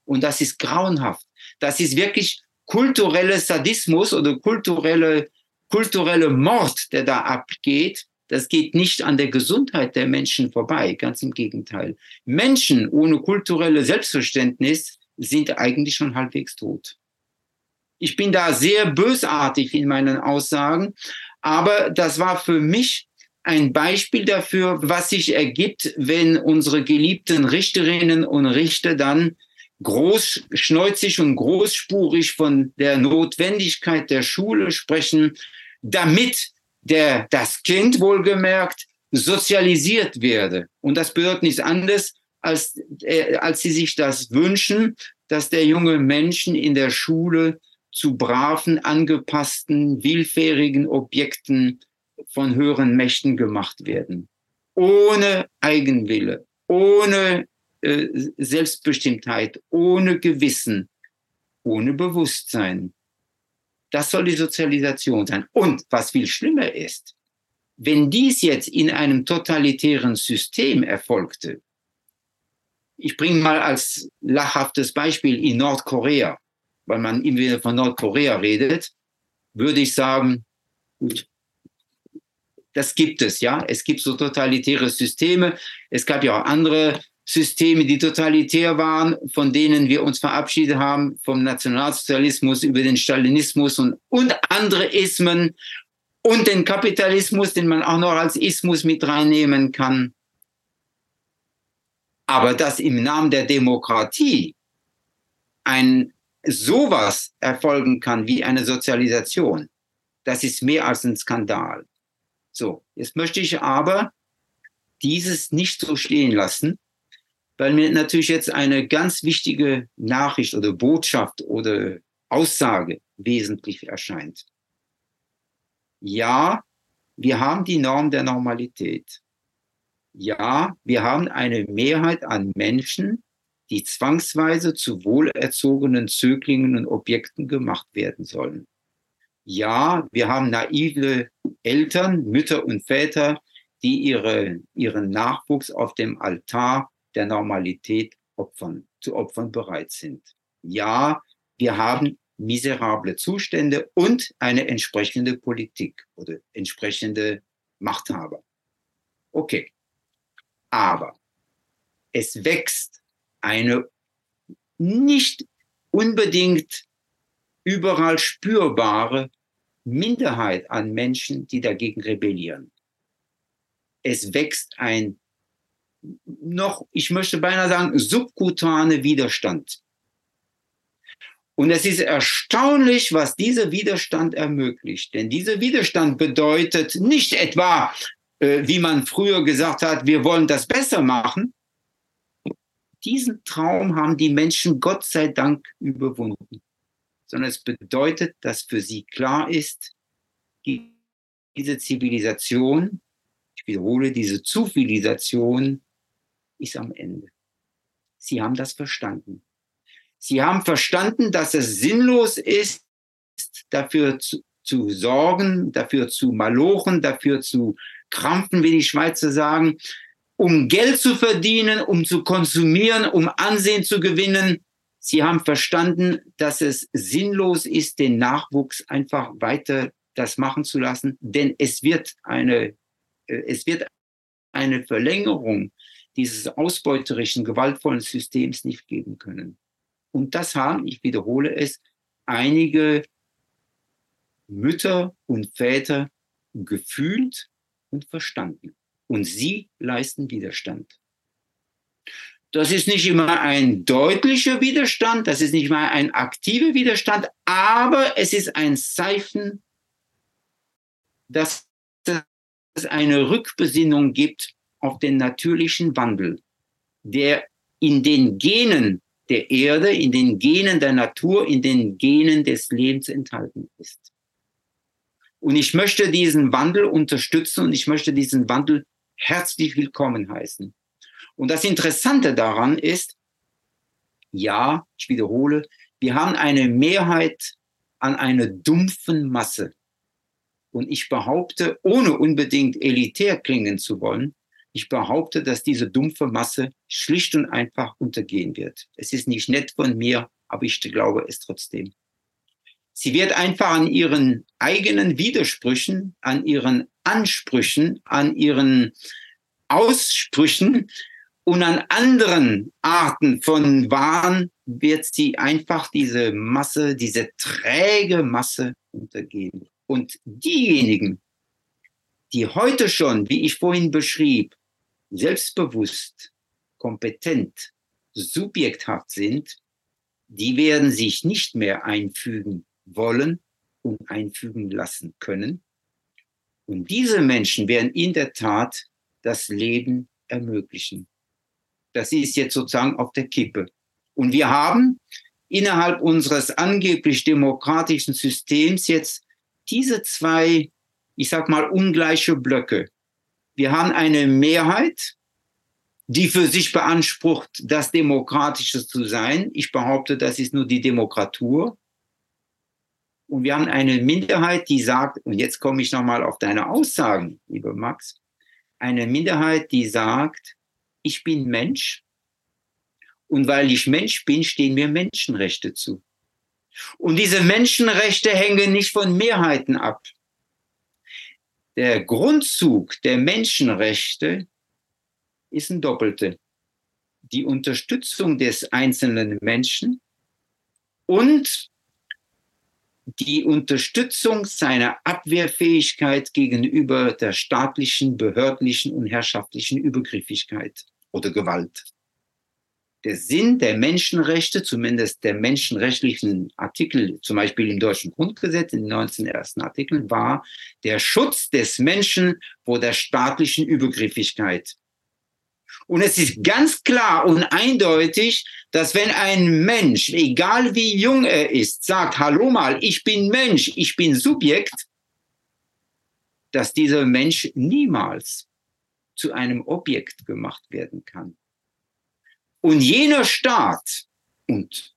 S2: Und das ist grauenhaft. Das ist wirklich kultureller Sadismus oder kulturelle, kulturelle Mord, der da abgeht. Das geht nicht an der Gesundheit der Menschen vorbei, ganz im Gegenteil. Menschen ohne kulturelle Selbstverständnis sind eigentlich schon halbwegs tot. Ich bin da sehr bösartig in meinen Aussagen, aber das war für mich ein Beispiel dafür, was sich ergibt, wenn unsere geliebten Richterinnen und Richter dann großschneuzig und großspurig von der Notwendigkeit der Schule sprechen, damit der, das Kind wohlgemerkt sozialisiert werde. Und das bedeutet nichts anderes, als, äh, als sie sich das wünschen, dass der junge Menschen in der Schule zu braven, angepassten, willfährigen Objekten von höheren Mächten gemacht werden. Ohne Eigenwille, ohne äh, Selbstbestimmtheit, ohne Gewissen, ohne Bewusstsein. Das soll die Sozialisation sein. Und was viel schlimmer ist, wenn dies jetzt in einem totalitären System erfolgte, ich bringe mal als lachhaftes Beispiel in Nordkorea weil man immer wieder von Nordkorea redet, würde ich sagen, gut, das gibt es, ja. Es gibt so totalitäre Systeme. Es gab ja auch andere Systeme, die totalitär waren, von denen wir uns verabschiedet haben, vom Nationalsozialismus über den Stalinismus und, und andere Ismen und den Kapitalismus, den man auch noch als Ismus mit reinnehmen kann. Aber dass im Namen der Demokratie ein sowas erfolgen kann wie eine Sozialisation, das ist mehr als ein Skandal. So, jetzt möchte ich aber dieses nicht so stehen lassen, weil mir natürlich jetzt eine ganz wichtige Nachricht oder Botschaft oder Aussage wesentlich erscheint. Ja, wir haben die Norm der Normalität. Ja, wir haben eine Mehrheit an Menschen, die zwangsweise zu wohlerzogenen Zöglingen und Objekten gemacht werden sollen. Ja, wir haben naive Eltern, Mütter und Väter, die ihre, ihren Nachwuchs auf dem Altar der Normalität opfern, zu opfern bereit sind. Ja, wir haben miserable Zustände und eine entsprechende Politik oder entsprechende Machthaber. Okay. Aber es wächst eine nicht unbedingt überall spürbare Minderheit an Menschen, die dagegen rebellieren. Es wächst ein noch, ich möchte beinahe sagen, subkutane Widerstand. Und es ist erstaunlich, was dieser Widerstand ermöglicht. Denn dieser Widerstand bedeutet nicht etwa, äh, wie man früher gesagt hat, wir wollen das besser machen. Diesen Traum haben die Menschen Gott sei Dank überwunden. Sondern es bedeutet, dass für sie klar ist, diese Zivilisation, ich wiederhole, diese Zivilisation ist am Ende. Sie haben das verstanden. Sie haben verstanden, dass es sinnlos ist, dafür zu, zu sorgen, dafür zu malochen, dafür zu krampfen, wie die Schweizer sagen, um Geld zu verdienen, um zu konsumieren, um Ansehen zu gewinnen. Sie haben verstanden, dass es sinnlos ist, den Nachwuchs einfach weiter das machen zu lassen, denn es wird eine, äh, es wird eine Verlängerung dieses ausbeuterischen, gewaltvollen Systems nicht geben können. Und das haben, ich wiederhole es, einige Mütter und Väter gefühlt und verstanden. Und sie leisten Widerstand. Das ist nicht immer ein deutlicher Widerstand, das ist nicht mal ein aktiver Widerstand, aber es ist ein Zeichen, dass es eine Rückbesinnung gibt auf den natürlichen Wandel, der in den Genen der Erde, in den Genen der Natur, in den Genen des Lebens enthalten ist. Und ich möchte diesen Wandel unterstützen und ich möchte diesen Wandel herzlich willkommen heißen. Und das Interessante daran ist, ja, ich wiederhole, wir haben eine Mehrheit an einer dumpfen Masse. Und ich behaupte, ohne unbedingt elitär klingen zu wollen, ich behaupte, dass diese dumpfe Masse schlicht und einfach untergehen wird. Es ist nicht nett von mir, aber ich glaube es trotzdem. Sie wird einfach an ihren eigenen Widersprüchen, an ihren Ansprüchen, an ihren Aussprüchen und an anderen Arten von Wahn wird sie einfach diese Masse, diese träge Masse untergehen. Und diejenigen, die heute schon, wie ich vorhin beschrieb, selbstbewusst, kompetent, subjekthaft sind, die werden sich nicht mehr einfügen wollen und einfügen lassen können. Und diese Menschen werden in der Tat das Leben ermöglichen. Das ist jetzt sozusagen auf der Kippe. Und wir haben innerhalb unseres angeblich demokratischen Systems jetzt diese zwei, ich sag mal, ungleiche Blöcke. Wir haben eine Mehrheit, die für sich beansprucht, das Demokratische zu sein. Ich behaupte, das ist nur die Demokratur. Und wir haben eine Minderheit, die sagt, und jetzt komme ich nochmal auf deine Aussagen, lieber Max, eine Minderheit, die sagt, ich bin Mensch und weil ich Mensch bin, stehen mir Menschenrechte zu. Und diese Menschenrechte hängen nicht von Mehrheiten ab der Grundzug der Menschenrechte ist ein doppelter. Die Unterstützung des einzelnen Menschen und die Unterstützung seiner Abwehrfähigkeit gegenüber der staatlichen, behördlichen und herrschaftlichen Übergriffigkeit oder Gewalt der Sinn der Menschenrechte, zumindest der menschenrechtlichen Artikel, zum Beispiel im deutschen Grundgesetz, in den 19 ersten Artikeln, war der Schutz des Menschen vor der staatlichen Übergriffigkeit. Und es ist ganz klar und eindeutig, dass wenn ein Mensch, egal wie jung er ist, sagt, hallo mal, ich bin Mensch, ich bin Subjekt, dass dieser Mensch niemals zu einem Objekt gemacht werden kann. Und jener Staat und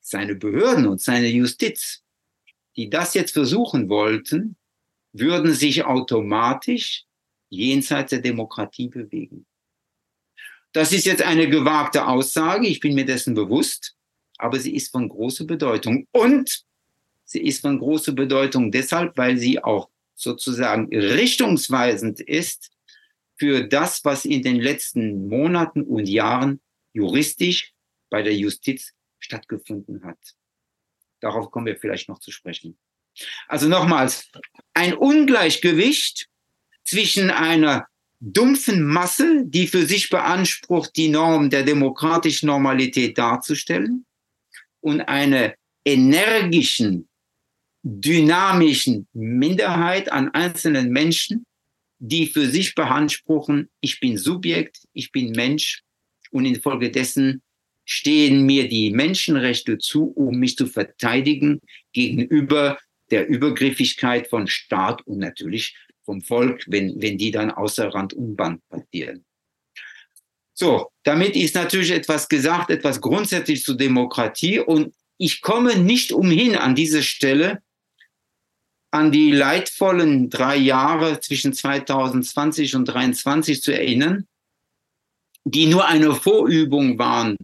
S2: seine Behörden und seine Justiz, die das jetzt versuchen wollten, würden sich automatisch jenseits der Demokratie bewegen. Das ist jetzt eine gewagte Aussage, ich bin mir dessen bewusst, aber sie ist von großer Bedeutung. Und sie ist von großer Bedeutung deshalb, weil sie auch sozusagen richtungsweisend ist für das, was in den letzten Monaten und Jahren juristisch bei der Justiz stattgefunden hat. Darauf kommen wir vielleicht noch zu sprechen. Also nochmals, ein Ungleichgewicht zwischen einer dumpfen Masse, die für sich beansprucht, die Norm der demokratischen Normalität darzustellen, und einer energischen, dynamischen Minderheit an einzelnen Menschen, die für sich beanspruchen, ich bin Subjekt, ich bin Mensch und infolgedessen stehen mir die Menschenrechte zu, um mich zu verteidigen gegenüber der Übergriffigkeit von Staat und natürlich vom Volk, wenn, wenn die dann außer Rand und Band passieren. So, damit ist natürlich etwas gesagt, etwas grundsätzlich zur Demokratie und ich komme nicht umhin an dieser Stelle an die leidvollen drei Jahre zwischen 2020 und 2023 zu erinnern, die nur eine Vorübung waren.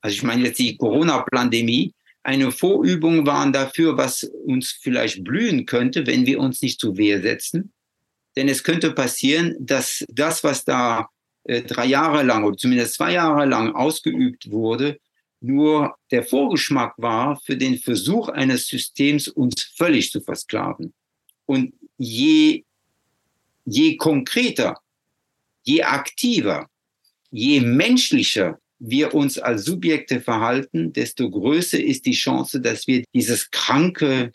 S2: Also ich meine jetzt die Corona-Pandemie, eine Vorübung waren dafür, was uns vielleicht blühen könnte, wenn wir uns nicht zu Wehr setzen. Denn es könnte passieren, dass das, was da äh, drei Jahre lang oder zumindest zwei Jahre lang ausgeübt wurde, nur der Vorgeschmack war für den Versuch eines Systems, uns völlig zu versklaven. Und je, je konkreter, je aktiver, je menschlicher wir uns als Subjekte verhalten, desto größer ist die Chance, dass wir dieses kranke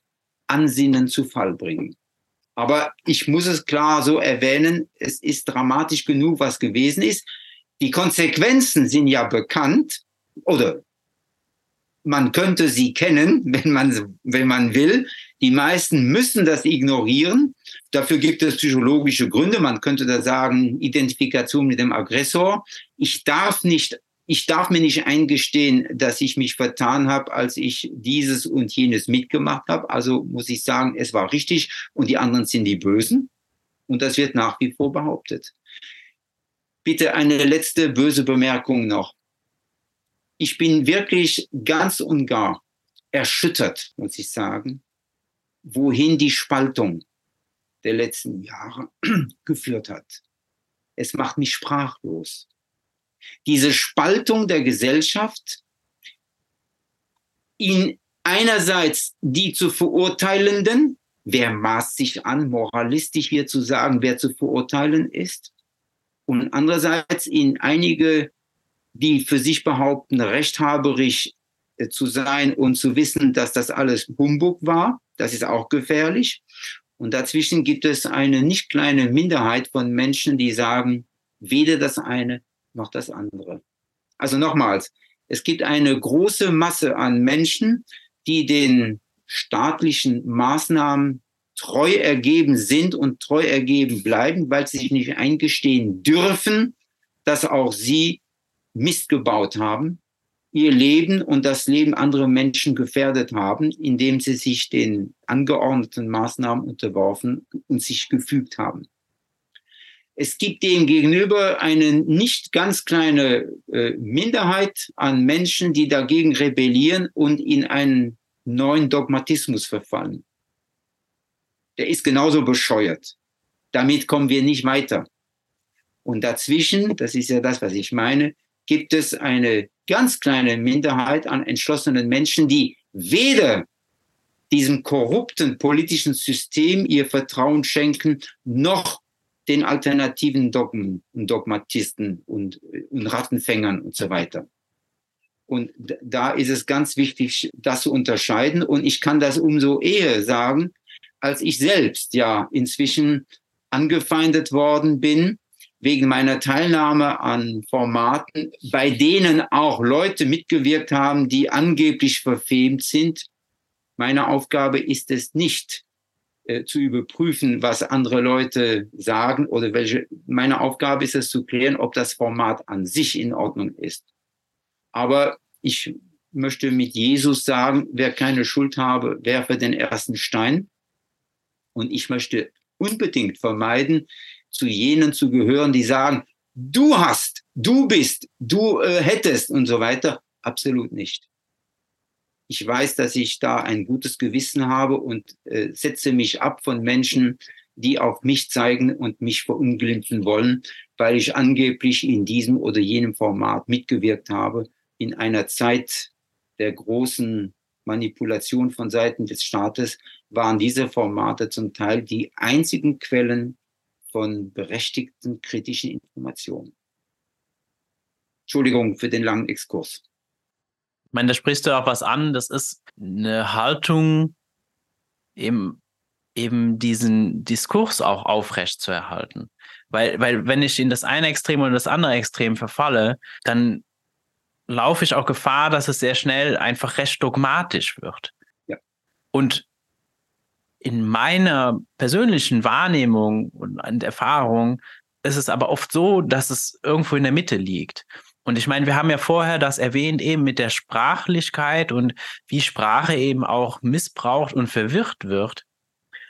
S2: Ansinnen zu Fall bringen. Aber ich muss es klar so erwähnen, es ist dramatisch genug, was gewesen ist. Die Konsequenzen sind ja bekannt oder man könnte sie kennen, <laughs> wenn man, wenn man will. Die meisten müssen das ignorieren. Dafür gibt es psychologische Gründe. Man könnte da sagen, Identifikation mit dem Aggressor. Ich darf nicht, ich darf mir nicht eingestehen, dass ich mich vertan habe, als ich dieses und jenes mitgemacht habe. Also muss ich sagen, es war richtig und die anderen sind die Bösen. Und das wird nach wie vor behauptet. Bitte eine letzte böse Bemerkung noch ich bin wirklich ganz und gar erschüttert, muss ich sagen, wohin die Spaltung der letzten Jahre <clears throat> geführt hat. Es macht mich sprachlos. Diese Spaltung der Gesellschaft in einerseits die zu verurteilenden, wer maßt sich an, moralistisch hier zu sagen, wer zu verurteilen ist, und andererseits in einige die für sich behaupten, rechthaberisch äh, zu sein und zu wissen, dass das alles Humbug war. Das ist auch gefährlich. Und dazwischen gibt es eine nicht kleine Minderheit von Menschen, die sagen, weder das eine noch das andere. Also nochmals, es gibt eine große Masse an Menschen, die den staatlichen Maßnahmen treu ergeben sind und treu ergeben bleiben, weil sie sich nicht eingestehen dürfen, dass auch sie Mist gebaut haben, ihr Leben und das Leben anderer Menschen gefährdet haben, indem sie sich den angeordneten Maßnahmen unterworfen und sich gefügt haben. Es gibt dem gegenüber eine nicht ganz kleine äh, Minderheit an Menschen, die dagegen rebellieren und in einen neuen Dogmatismus verfallen. Der ist genauso bescheuert. Damit kommen wir nicht weiter. Und dazwischen, das ist ja das, was ich meine, gibt es eine ganz kleine Minderheit an entschlossenen Menschen, die weder diesem korrupten politischen System ihr Vertrauen schenken, noch den alternativen Dogmen und Dogmatisten und, und Rattenfängern und so weiter. Und da ist es ganz wichtig, das zu unterscheiden. Und ich kann das umso eher sagen, als ich selbst ja inzwischen angefeindet worden bin wegen meiner Teilnahme an Formaten, bei denen auch Leute mitgewirkt haben, die angeblich verfemt sind. Meine Aufgabe ist es nicht, äh, zu überprüfen, was andere Leute sagen oder welche. Meine Aufgabe ist es zu klären, ob das Format an sich in Ordnung ist. Aber ich möchte mit Jesus sagen, wer keine Schuld habe, werfe den ersten Stein. Und ich möchte unbedingt vermeiden, zu jenen zu gehören, die sagen, du hast, du bist, du äh, hättest und so weiter. Absolut nicht. Ich weiß, dass ich da ein gutes Gewissen habe und äh, setze mich ab von Menschen, die auf mich zeigen und mich verunglimpfen wollen, weil ich angeblich in diesem oder jenem Format mitgewirkt habe in einer Zeit der großen Manipulation von Seiten des Staates waren diese Formate zum Teil die einzigen Quellen von berechtigten kritischen Informationen. Entschuldigung für den langen Exkurs.
S1: Ich meine, da sprichst du auch was an. Das ist eine Haltung, eben, eben diesen Diskurs auch aufrecht zu erhalten. Weil, weil wenn ich in das eine Extrem oder das andere Extrem verfalle, dann laufe ich auch Gefahr, dass es sehr schnell einfach recht dogmatisch wird. Ja. Und in meiner persönlichen Wahrnehmung und Erfahrung ist es aber oft so, dass es irgendwo in der Mitte liegt. Und ich meine, wir haben ja vorher das erwähnt, eben mit der Sprachlichkeit und wie Sprache eben auch missbraucht und verwirrt wird.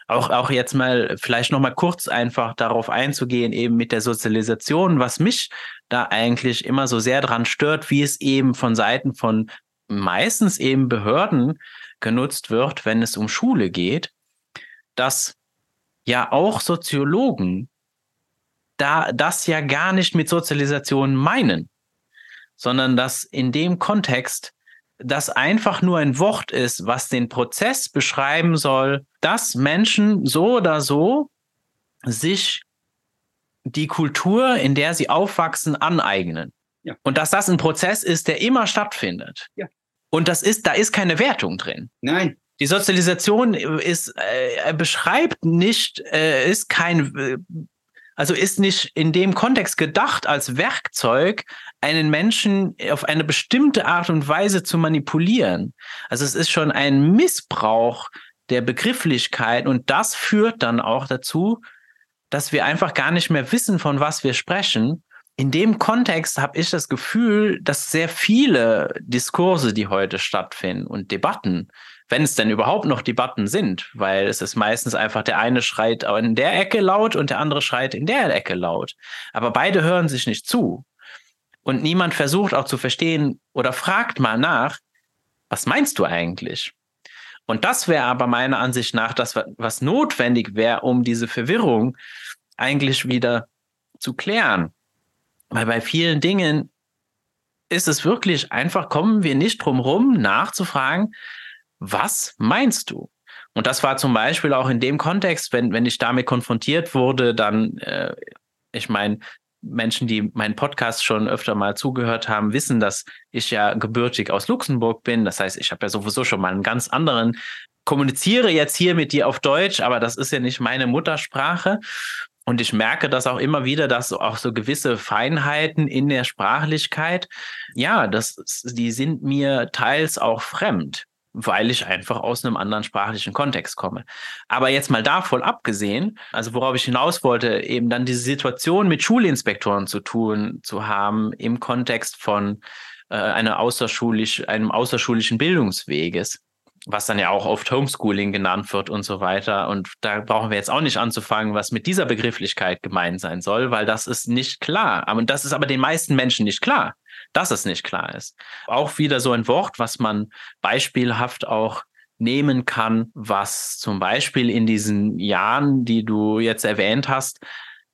S1: Auch, auch jetzt mal vielleicht noch mal kurz einfach darauf einzugehen, eben mit der Sozialisation, was mich da eigentlich immer so sehr dran stört, wie es eben von Seiten von meistens eben Behörden genutzt wird, wenn es um Schule geht dass ja auch Soziologen da das ja gar nicht mit Sozialisation meinen, sondern dass in dem Kontext das einfach nur ein Wort ist, was den Prozess beschreiben soll, dass Menschen so oder so sich die Kultur, in der sie aufwachsen, aneignen. Ja. Und dass das ein Prozess ist, der immer stattfindet. Ja. Und das ist, da ist keine Wertung drin.
S2: Nein.
S1: Die Sozialisation ist, äh, beschreibt nicht, äh, ist kein, äh, also ist nicht in dem Kontext gedacht als Werkzeug, einen Menschen auf eine bestimmte Art und Weise zu manipulieren. Also es ist schon ein Missbrauch der Begrifflichkeit und das führt dann auch dazu, dass wir einfach gar nicht mehr wissen, von was wir sprechen. In dem Kontext habe ich das Gefühl, dass sehr viele Diskurse, die heute stattfinden und Debatten, wenn es denn überhaupt noch Debatten sind, weil es ist meistens einfach der eine schreit in der Ecke laut und der andere schreit in der Ecke laut. Aber beide hören sich nicht zu. Und niemand versucht auch zu verstehen oder fragt mal nach, was meinst du eigentlich? Und das wäre aber meiner Ansicht nach das, was notwendig wäre, um diese Verwirrung eigentlich wieder zu klären. Weil bei vielen Dingen ist es wirklich einfach, kommen wir nicht drum rum, nachzufragen, was meinst du? Und das war zum Beispiel auch in dem Kontext, wenn, wenn ich damit konfrontiert wurde, dann, äh, ich meine, Menschen, die meinen Podcast schon öfter mal zugehört haben, wissen, dass ich ja gebürtig aus Luxemburg bin. Das heißt, ich habe ja sowieso schon mal einen ganz anderen, kommuniziere jetzt hier mit dir auf Deutsch, aber das ist ja nicht meine Muttersprache. Und ich merke das auch immer wieder, dass auch so gewisse Feinheiten in der Sprachlichkeit, ja, das, die sind mir teils auch fremd weil ich einfach aus einem anderen sprachlichen Kontext komme. Aber jetzt mal davon abgesehen, also worauf ich hinaus wollte, eben dann diese Situation mit Schulinspektoren zu tun zu haben im Kontext von äh, einer außerschulisch, einem außerschulischen Bildungsweges, was dann ja auch oft Homeschooling genannt wird und so weiter. Und da brauchen wir jetzt auch nicht anzufangen, was mit dieser Begrifflichkeit gemeint sein soll, weil das ist nicht klar. Aber das ist aber den meisten Menschen nicht klar dass es nicht klar ist. Auch wieder so ein Wort, was man beispielhaft auch nehmen kann, was zum Beispiel in diesen Jahren, die du jetzt erwähnt hast,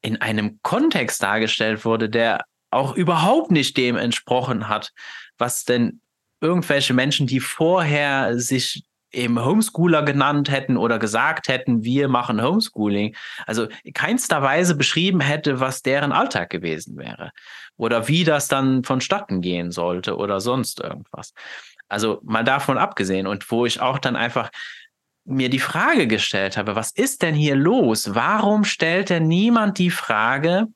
S1: in einem Kontext dargestellt wurde, der auch überhaupt nicht dem entsprochen hat, was denn irgendwelche Menschen, die vorher sich eben Homeschooler genannt hätten oder gesagt hätten, wir machen Homeschooling, also keinster Weise beschrieben hätte, was deren Alltag gewesen wäre oder wie das dann vonstatten gehen sollte oder sonst irgendwas. Also mal davon abgesehen und wo ich auch dann einfach mir die Frage gestellt habe, was ist denn hier los? Warum stellt denn niemand die Frage,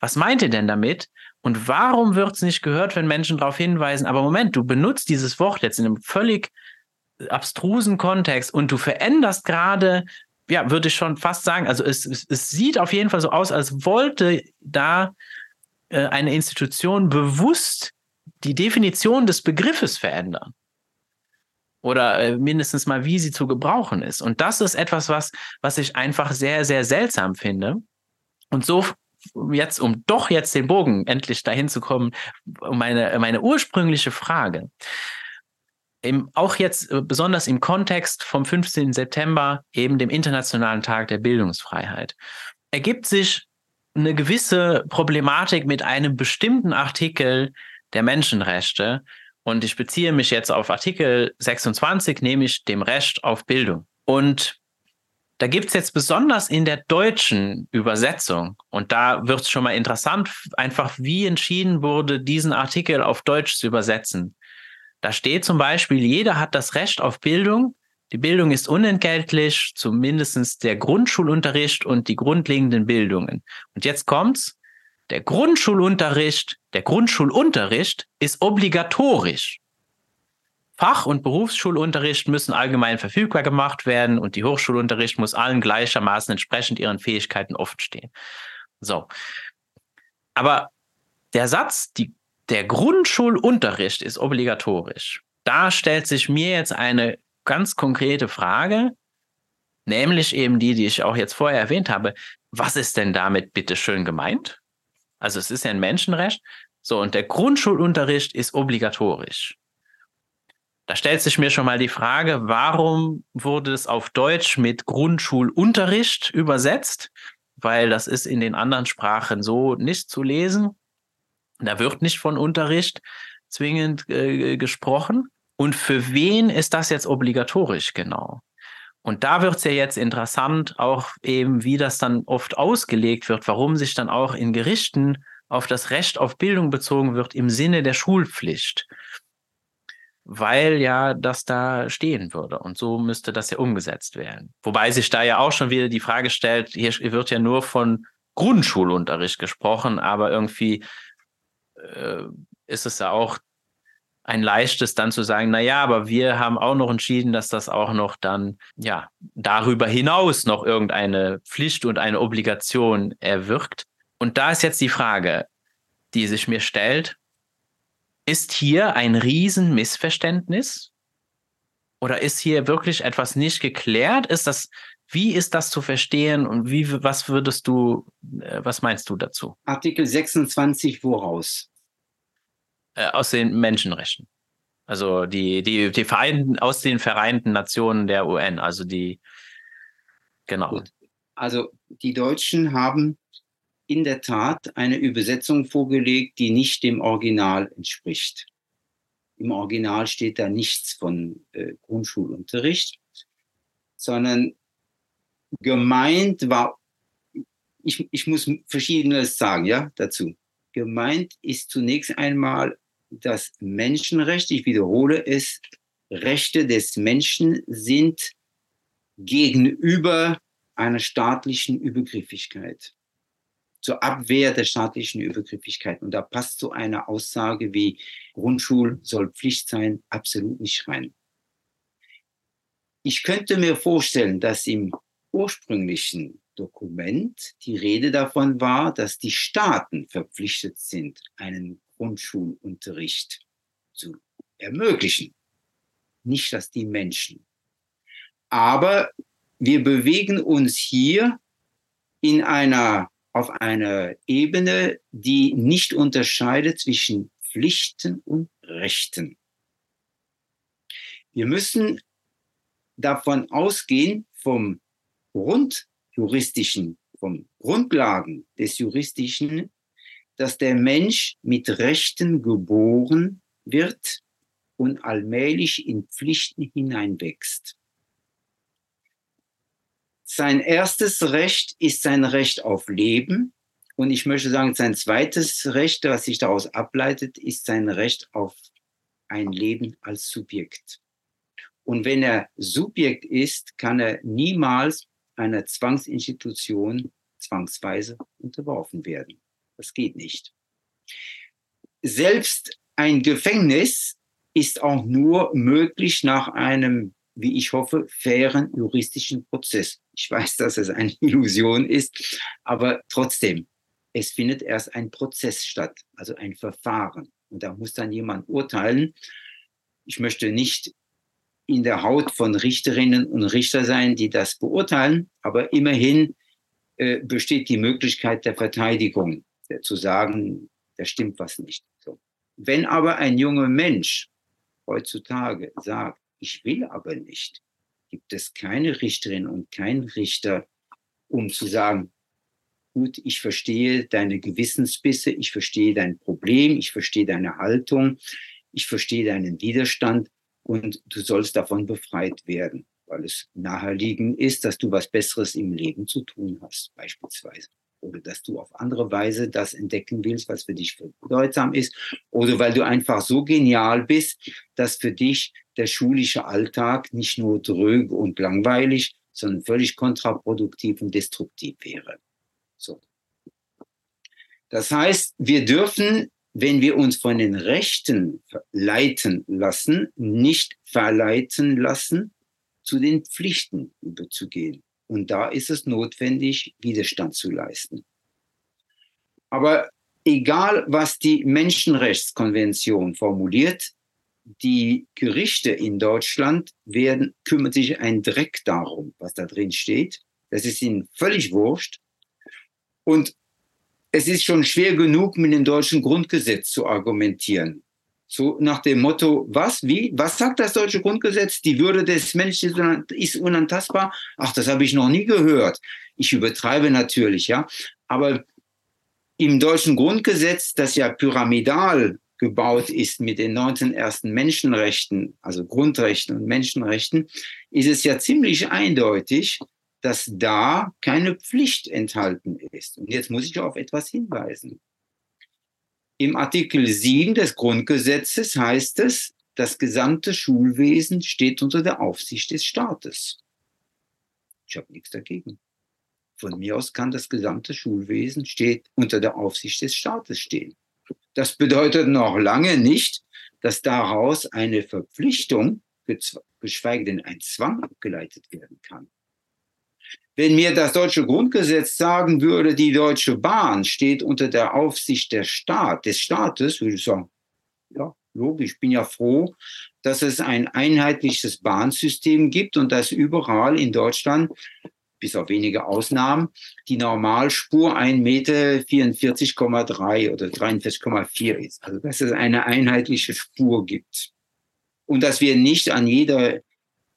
S1: was meint ihr denn damit? Und warum wird es nicht gehört, wenn Menschen darauf hinweisen, aber Moment, du benutzt dieses Wort jetzt in einem völlig abstrusen Kontext und du veränderst gerade, ja, würde ich schon fast sagen, also es, es, es sieht auf jeden Fall so aus, als wollte da äh, eine Institution bewusst die Definition des Begriffes verändern. Oder äh, mindestens mal, wie sie zu gebrauchen ist. Und das ist etwas, was, was ich einfach sehr, sehr seltsam finde. Und so jetzt, um doch jetzt den Bogen endlich dahin zu kommen, meine, meine ursprüngliche Frage. Im, auch jetzt äh, besonders im Kontext vom 15. September, eben dem Internationalen Tag der Bildungsfreiheit, ergibt sich eine gewisse Problematik mit einem bestimmten Artikel der Menschenrechte. Und ich beziehe mich jetzt auf Artikel 26, nämlich dem Recht auf Bildung. Und da gibt es jetzt besonders in der deutschen Übersetzung, und da wird es schon mal interessant, einfach wie entschieden wurde, diesen Artikel auf Deutsch zu übersetzen. Da steht zum Beispiel, jeder hat das Recht auf Bildung. Die Bildung ist unentgeltlich, zumindest der Grundschulunterricht und die grundlegenden Bildungen. Und jetzt kommt's. Der Grundschulunterricht, der Grundschulunterricht ist obligatorisch. Fach- und Berufsschulunterricht müssen allgemein verfügbar gemacht werden und die Hochschulunterricht muss allen gleichermaßen entsprechend ihren Fähigkeiten offen stehen. So. Aber der Satz, die, der Grundschulunterricht ist obligatorisch. Da stellt sich mir jetzt eine ganz konkrete Frage, nämlich eben die, die ich auch jetzt vorher erwähnt habe. Was ist denn damit bitte schön gemeint? Also es ist ja ein Menschenrecht. So, und der Grundschulunterricht ist obligatorisch. Da stellt sich mir schon mal die Frage, warum wurde es auf Deutsch mit Grundschulunterricht übersetzt? Weil das ist in den anderen Sprachen so nicht zu lesen. Da wird nicht von Unterricht zwingend äh, gesprochen. Und für wen ist das jetzt obligatorisch genau? Und da wird es ja jetzt interessant, auch eben, wie das dann oft ausgelegt wird, warum sich dann auch in Gerichten auf das Recht auf Bildung bezogen wird im Sinne der Schulpflicht weil ja das da stehen würde. Und so müsste das ja umgesetzt werden. Wobei sich da ja auch schon wieder die Frage stellt, hier wird ja nur von Grundschulunterricht gesprochen, aber irgendwie äh, ist es ja auch ein leichtes dann zu sagen, na ja, aber wir haben auch noch entschieden, dass das auch noch dann ja darüber hinaus noch irgendeine Pflicht und eine Obligation erwirkt. Und da ist jetzt die Frage, die sich mir stellt, ist hier ein Riesenmissverständnis? Oder ist hier wirklich etwas nicht geklärt? Ist das, wie ist das zu verstehen und wie, was würdest du, äh, was meinst du dazu?
S2: Artikel 26, woraus?
S1: Äh, aus den Menschenrechten. Also die, die, die Vereinten, aus den Vereinten Nationen der UN, also die, genau. Gut.
S2: Also die Deutschen haben in der Tat eine Übersetzung vorgelegt, die nicht dem Original entspricht. Im Original steht da nichts von äh, Grundschulunterricht, sondern gemeint war, ich, ich muss Verschiedenes sagen, ja, dazu. Gemeint ist zunächst einmal das Menschenrecht, ich wiederhole es, Rechte des Menschen sind gegenüber einer staatlichen Übergriffigkeit zur Abwehr der staatlichen Übergriffigkeit. Und da passt so eine Aussage wie Grundschul soll Pflicht sein absolut nicht rein. Ich könnte mir vorstellen, dass im ursprünglichen Dokument die Rede davon war, dass die Staaten verpflichtet sind, einen Grundschulunterricht zu ermöglichen, nicht dass die Menschen. Aber wir bewegen uns hier in einer auf einer Ebene, die nicht unterscheidet zwischen Pflichten und Rechten. Wir müssen davon ausgehen, vom Grundjuristischen, vom Grundlagen des Juristischen, dass der Mensch mit Rechten geboren wird und allmählich in Pflichten hineinwächst. Sein erstes Recht ist sein Recht auf Leben. Und ich möchte sagen, sein zweites Recht, was sich daraus ableitet, ist sein Recht auf ein Leben als Subjekt. Und wenn er Subjekt ist, kann er niemals einer Zwangsinstitution zwangsweise unterworfen werden. Das geht nicht. Selbst ein Gefängnis ist auch nur möglich nach einem, wie ich hoffe, fairen juristischen Prozess. Ich weiß, dass es eine <laughs> Illusion ist, aber trotzdem, es findet erst ein Prozess statt, also ein Verfahren. Und da muss dann jemand urteilen. Ich möchte nicht in der Haut von Richterinnen und Richter sein, die das beurteilen, aber immerhin äh, besteht die Möglichkeit der Verteidigung, äh, zu sagen, da stimmt was nicht. So. Wenn aber ein junger Mensch heutzutage sagt, ich will aber nicht, gibt es keine Richterin und keinen Richter, um zu sagen, gut, ich verstehe deine Gewissensbisse, ich verstehe dein Problem, ich verstehe deine Haltung, ich verstehe deinen Widerstand und du sollst davon befreit werden, weil es naheliegend ist, dass du was Besseres im Leben zu tun hast, beispielsweise. Oder dass du auf andere Weise das entdecken willst, was für dich bedeutsam ist. Oder weil du einfach so genial bist, dass für dich der schulische Alltag nicht nur dröge und langweilig, sondern völlig kontraproduktiv und destruktiv wäre. So. Das heißt, wir dürfen, wenn wir uns von den Rechten leiten lassen, nicht verleiten lassen, zu den Pflichten überzugehen. Und da ist es notwendig, Widerstand zu leisten. Aber egal, was die Menschenrechtskonvention formuliert, die Gerichte in Deutschland werden, kümmert sich ein Dreck darum, was da drin steht. Das ist ihnen völlig wurscht. Und es ist schon schwer genug, mit dem deutschen Grundgesetz zu argumentieren. So nach dem Motto, was, wie, was sagt das deutsche Grundgesetz? Die Würde des Menschen ist unantastbar. Ach, das habe ich noch nie gehört. Ich übertreibe natürlich, ja. Aber im deutschen Grundgesetz, das ja pyramidal gebaut ist mit den 19 ersten Menschenrechten, also Grundrechten und Menschenrechten, ist es ja ziemlich eindeutig, dass da keine Pflicht enthalten ist. Und jetzt muss ich auf etwas hinweisen. Im Artikel 7 des Grundgesetzes heißt es, das gesamte Schulwesen steht unter der Aufsicht des Staates. Ich habe nichts dagegen. Von mir aus kann das gesamte Schulwesen steht unter der Aufsicht des Staates stehen. Das bedeutet noch lange nicht, dass daraus eine Verpflichtung, geschweige denn ein Zwang abgeleitet werden kann. Wenn mir das deutsche Grundgesetz sagen würde, die Deutsche Bahn steht unter der Aufsicht der Staat, des Staates, würde ich sagen, ja, logisch, ich bin ja froh, dass es ein einheitliches Bahnsystem gibt und dass überall in Deutschland, bis auf wenige Ausnahmen, die Normalspur 1,44,3 Meter oder 43,4 ist. Also dass es eine einheitliche Spur gibt. Und dass wir nicht an jeder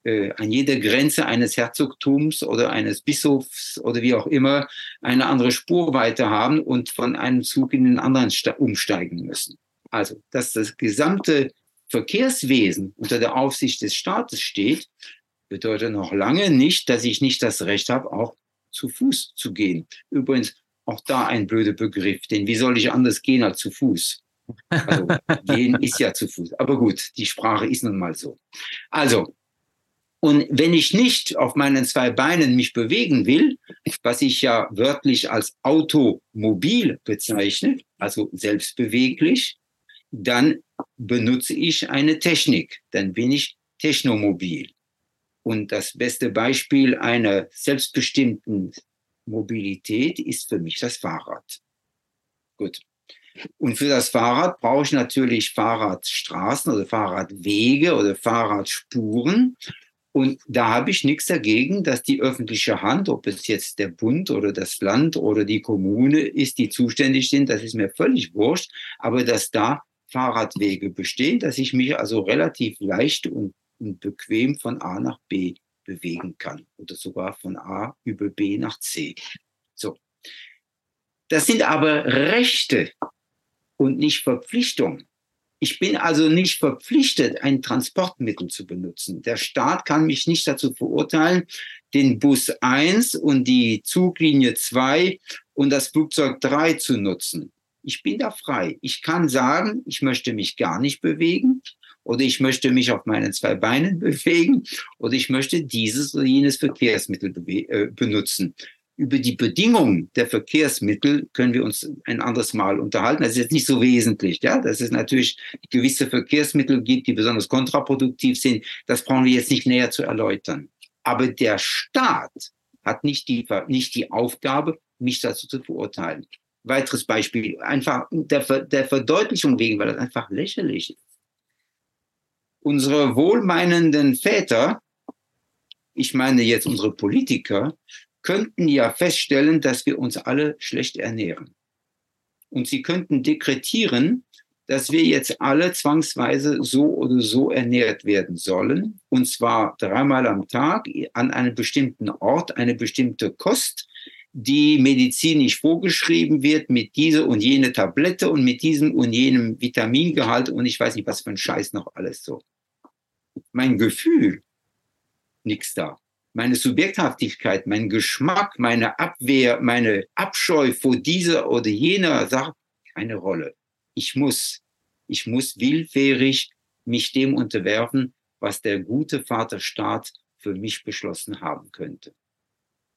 S2: äh, an jeder Grenze eines Herzogtums oder eines Bischofs oder wie auch immer eine andere Spurweite haben und von einem Zug in den anderen umsteigen müssen. Also, dass das gesamte Verkehrswesen unter der Aufsicht des Staates steht, bedeutet noch lange nicht, dass ich nicht das Recht habe, auch zu Fuß zu gehen. Übrigens, auch da ein blöder Begriff, denn wie soll ich anders gehen als zu Fuß? Also, <laughs> gehen ist ja zu Fuß. Aber gut, die Sprache ist nun mal so. Also, und wenn ich nicht auf meinen zwei Beinen mich bewegen will, was ich ja wörtlich als automobil bezeichne, also selbstbeweglich, dann benutze ich eine Technik. Dann bin ich technomobil. Und das beste Beispiel einer selbstbestimmten Mobilität ist für mich das Fahrrad. Gut. Und für das Fahrrad brauche ich natürlich Fahrradstraßen oder Fahrradwege oder Fahrradspuren. Und da habe ich nichts dagegen, dass die öffentliche Hand, ob es jetzt der Bund oder das Land oder die Kommune ist, die zuständig sind, das ist mir völlig wurscht, aber dass da Fahrradwege bestehen, dass ich mich also relativ leicht und, und bequem von A nach B bewegen kann oder sogar von A über B nach C. So. Das sind aber Rechte und nicht Verpflichtungen. Ich bin also nicht verpflichtet, ein Transportmittel zu benutzen. Der Staat kann mich nicht dazu verurteilen, den Bus 1 und die Zuglinie 2 und das Flugzeug 3 zu nutzen. Ich bin da frei. Ich kann sagen, ich möchte mich gar nicht bewegen oder ich möchte mich auf meinen zwei Beinen <laughs> bewegen oder ich möchte dieses oder jenes Verkehrsmittel äh, benutzen. Über die Bedingungen der Verkehrsmittel können wir uns ein anderes Mal unterhalten. Das ist jetzt nicht so wesentlich, ja. Dass es natürlich gewisse Verkehrsmittel gibt, die besonders kontraproduktiv sind. Das brauchen wir jetzt nicht näher zu erläutern. Aber der Staat hat nicht die, nicht die Aufgabe, mich dazu zu verurteilen. Weiteres Beispiel, einfach der, der Verdeutlichung wegen, weil das einfach lächerlich ist. Unsere wohlmeinenden Väter, ich meine jetzt unsere Politiker, könnten ja feststellen, dass wir uns alle schlecht ernähren. Und sie könnten dekretieren, dass wir jetzt alle zwangsweise so oder so ernährt werden sollen. Und zwar dreimal am Tag an einem bestimmten Ort eine bestimmte Kost, die medizinisch vorgeschrieben wird mit dieser und jene Tablette und mit diesem und jenem Vitamingehalt und ich weiß nicht, was für ein Scheiß noch alles so. Mein Gefühl, nichts da. Meine Subjekthaftigkeit, mein Geschmack, meine Abwehr, meine Abscheu vor dieser oder jener Sache, keine Rolle ich muss, ich muss willfährig mich dem unterwerfen, was der gute Vaterstaat für mich beschlossen haben könnte.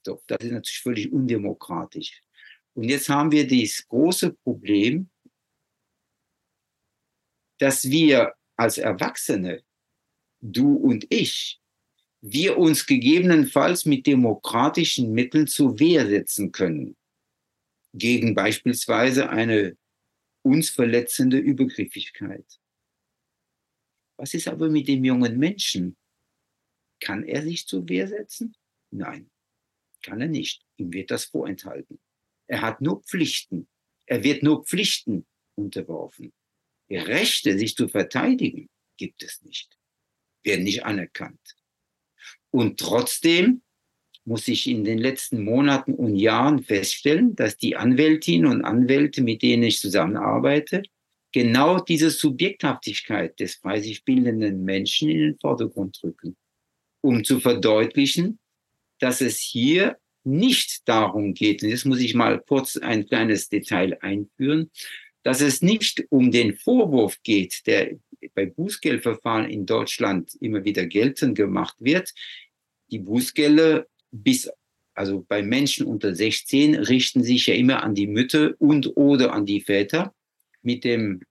S2: So, das ist natürlich völlig undemokratisch. Und jetzt haben wir dieses große Problem, dass wir als Erwachsene, du und ich, wir uns gegebenenfalls mit demokratischen Mitteln zur Wehr setzen können. Gegen beispielsweise eine uns verletzende Übergriffigkeit. Was ist aber mit dem jungen Menschen? Kann er sich zur Wehr setzen? Nein, kann er nicht. Ihm wird das vorenthalten. Er hat nur Pflichten. Er wird nur Pflichten unterworfen. Rechte, sich zu verteidigen, gibt es nicht. Werden nicht anerkannt. Und trotzdem muss ich in den letzten Monaten und Jahren feststellen, dass die Anwältinnen und Anwälte, mit denen ich zusammenarbeite, genau diese Subjekthaftigkeit des frei sich bildenden Menschen in den Vordergrund rücken, um zu verdeutlichen, dass es hier nicht darum geht, und jetzt muss ich mal kurz ein kleines Detail einführen, dass es nicht um den Vorwurf geht, der bei Bußgeldverfahren in Deutschland immer wieder geltend gemacht wird. Die Bußgelder bis, also bei Menschen unter 16 richten sich ja immer an die Mütter und oder an die Väter mit dem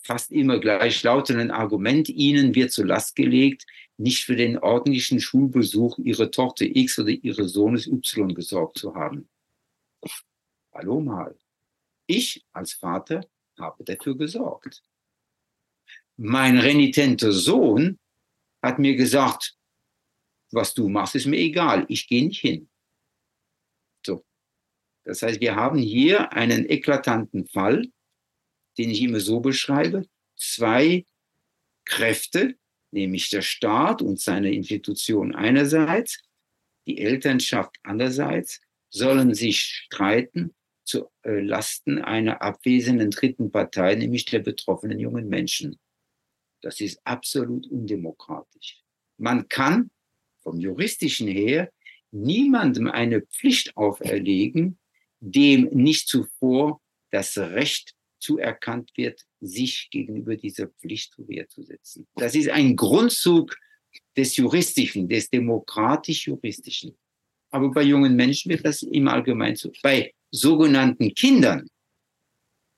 S2: fast immer gleichlautenden Argument, ihnen wird zur Last gelegt, nicht für den ordentlichen Schulbesuch ihrer Tochter X oder ihres Sohnes Y gesorgt zu haben. Hallo mal. Ich als Vater habe dafür gesorgt. Mein renitenter Sohn hat mir gesagt, was du machst, ist mir egal. Ich gehe nicht hin. So. Das heißt, wir haben hier einen eklatanten Fall, den ich immer so beschreibe. Zwei Kräfte, nämlich der Staat und seine Institution einerseits, die Elternschaft andererseits, sollen sich streiten zu äh, Lasten einer abwesenden dritten Partei, nämlich der betroffenen jungen Menschen. Das ist absolut undemokratisch. Man kann vom juristischen her niemandem eine Pflicht auferlegen, dem nicht zuvor das Recht zuerkannt wird, sich gegenüber dieser Pflicht zur Wehr zu setzen. Das ist ein Grundzug des Juristischen, des demokratisch-juristischen. Aber bei jungen Menschen wird das im Allgemeinen so. Bei sogenannten Kindern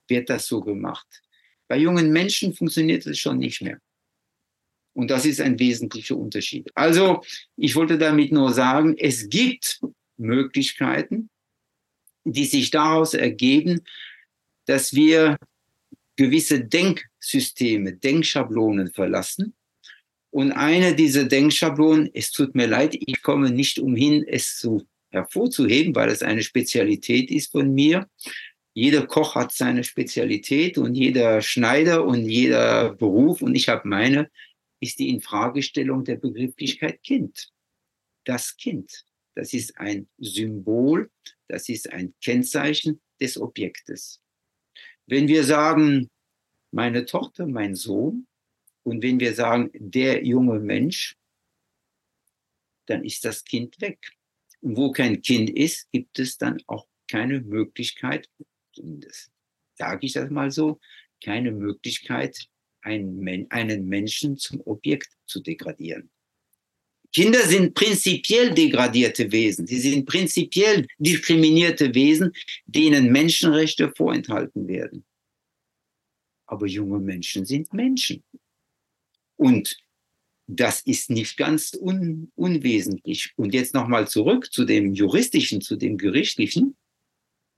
S2: wird das so gemacht. Bei jungen Menschen funktioniert es schon nicht mehr. Und das ist ein wesentlicher Unterschied. Also, ich wollte damit nur sagen, es gibt Möglichkeiten, die sich daraus ergeben, dass wir gewisse Denksysteme, Denkschablonen verlassen. Und eine dieser Denkschablonen, es tut mir leid, ich komme nicht umhin, es zu hervorzuheben, weil es eine Spezialität ist von mir. Jeder Koch hat seine Spezialität und jeder Schneider und jeder Beruf und ich habe meine ist die Infragestellung der Begrifflichkeit Kind. Das Kind, das ist ein Symbol, das ist ein Kennzeichen des Objektes. Wenn wir sagen, meine Tochter, mein Sohn, und wenn wir sagen, der junge Mensch, dann ist das Kind weg. Und wo kein Kind ist, gibt es dann auch keine Möglichkeit, zumindest sage ich das mal so, keine Möglichkeit, einen, einen Menschen zum Objekt zu degradieren. Kinder sind prinzipiell degradierte Wesen. Sie sind prinzipiell diskriminierte Wesen, denen Menschenrechte vorenthalten werden. Aber junge Menschen sind Menschen. Und das ist nicht ganz un unwesentlich. Und jetzt nochmal zurück zu dem juristischen, zu dem gerichtlichen.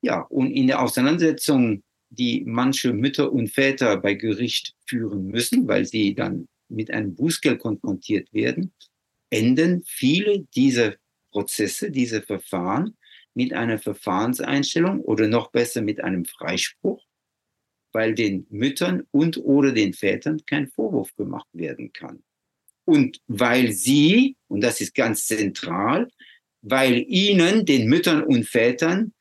S2: Ja, und in der Auseinandersetzung, die manche Mütter und Väter bei Gericht führen müssen, weil sie dann mit einem Bußgeld konfrontiert werden, enden viele dieser Prozesse, diese Verfahren mit einer Verfahrenseinstellung oder noch besser mit einem Freispruch, weil den Müttern und oder den Vätern kein Vorwurf gemacht werden kann. Und weil sie, und das ist ganz zentral, weil ihnen, den Müttern und Vätern,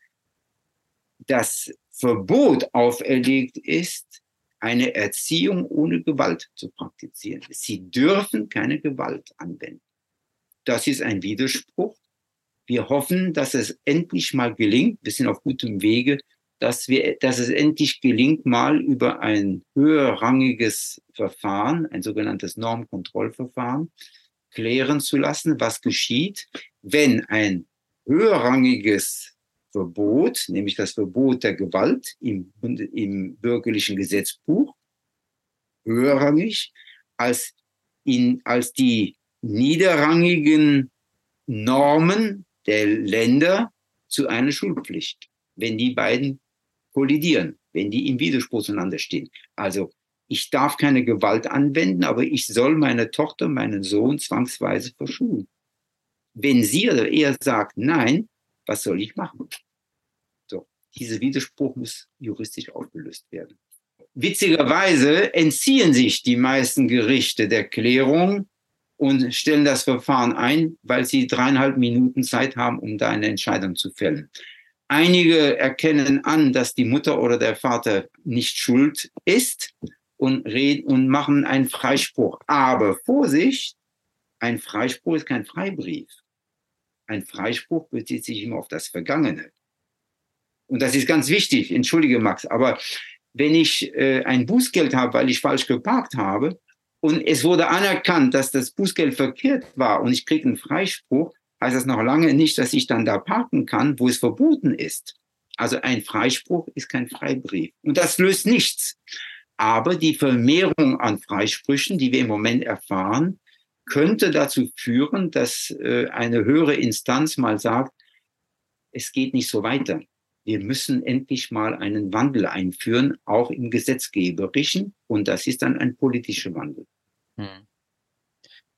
S2: das Verbot auferlegt ist, eine Erziehung ohne Gewalt zu praktizieren. Sie dürfen keine Gewalt anwenden. Das ist ein Widerspruch. Wir hoffen, dass es endlich mal gelingt, wir sind auf gutem Wege, dass, wir, dass es endlich gelingt, mal über ein höherrangiges Verfahren, ein sogenanntes Normkontrollverfahren, klären zu lassen, was geschieht, wenn ein höherrangiges Verbot, nämlich das Verbot der Gewalt im, im bürgerlichen Gesetzbuch, höherrangig als, in, als die niederrangigen Normen der Länder zu einer Schulpflicht, wenn die beiden kollidieren, wenn die im Widerspruch zueinander stehen. Also ich darf keine Gewalt anwenden, aber ich soll meine Tochter, meinen Sohn zwangsweise verschulen. Wenn sie oder er sagt, nein, was soll ich machen? So, dieser Widerspruch muss juristisch aufgelöst werden. Witzigerweise entziehen sich die meisten Gerichte der Klärung und stellen das Verfahren ein, weil sie dreieinhalb Minuten Zeit haben, um da eine Entscheidung zu fällen. Einige erkennen an, dass die Mutter oder der Vater nicht schuld ist und reden und machen einen Freispruch. Aber Vorsicht, ein Freispruch ist kein Freibrief. Ein Freispruch bezieht sich immer auf das Vergangene. Und das ist ganz wichtig, entschuldige Max, aber wenn ich äh, ein Bußgeld habe, weil ich falsch geparkt habe und es wurde anerkannt, dass das Bußgeld verkehrt war und ich kriege einen Freispruch, heißt das noch lange nicht, dass ich dann da parken kann, wo es verboten ist. Also ein Freispruch ist kein Freibrief. Und das löst nichts. Aber die Vermehrung an Freisprüchen, die wir im Moment erfahren, könnte dazu führen, dass äh, eine höhere Instanz mal sagt, es geht nicht so weiter. Wir müssen endlich mal einen Wandel einführen, auch im Gesetzgeberischen. Und das ist dann ein politischer Wandel. Hm.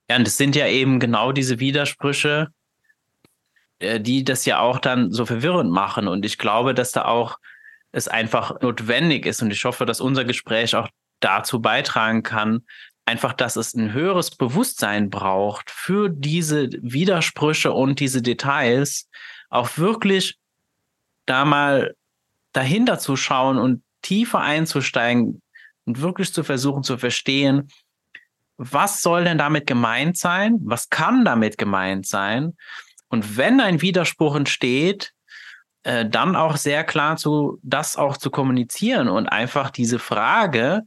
S1: Ja, und das sind ja eben genau diese Widersprüche, die das ja auch dann so verwirrend machen. Und ich glaube, dass da auch es einfach notwendig ist und ich hoffe, dass unser Gespräch auch dazu beitragen kann, einfach, dass es ein höheres Bewusstsein braucht für diese Widersprüche und diese Details, auch wirklich da mal dahinter zu schauen und tiefer einzusteigen und wirklich zu versuchen zu verstehen, was soll denn damit gemeint sein? Was kann damit gemeint sein? Und wenn ein Widerspruch entsteht, äh, dann auch sehr klar zu, das auch zu kommunizieren und einfach diese Frage,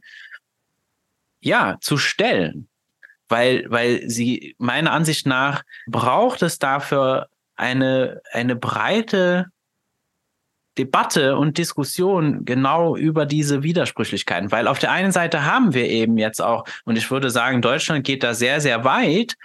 S1: ja, zu stellen. Weil, weil sie, meiner Ansicht nach, braucht es dafür eine, eine breite Debatte und Diskussion genau über diese Widersprüchlichkeiten, weil auf der einen Seite haben wir eben jetzt auch, und ich würde sagen, Deutschland geht da sehr, sehr weit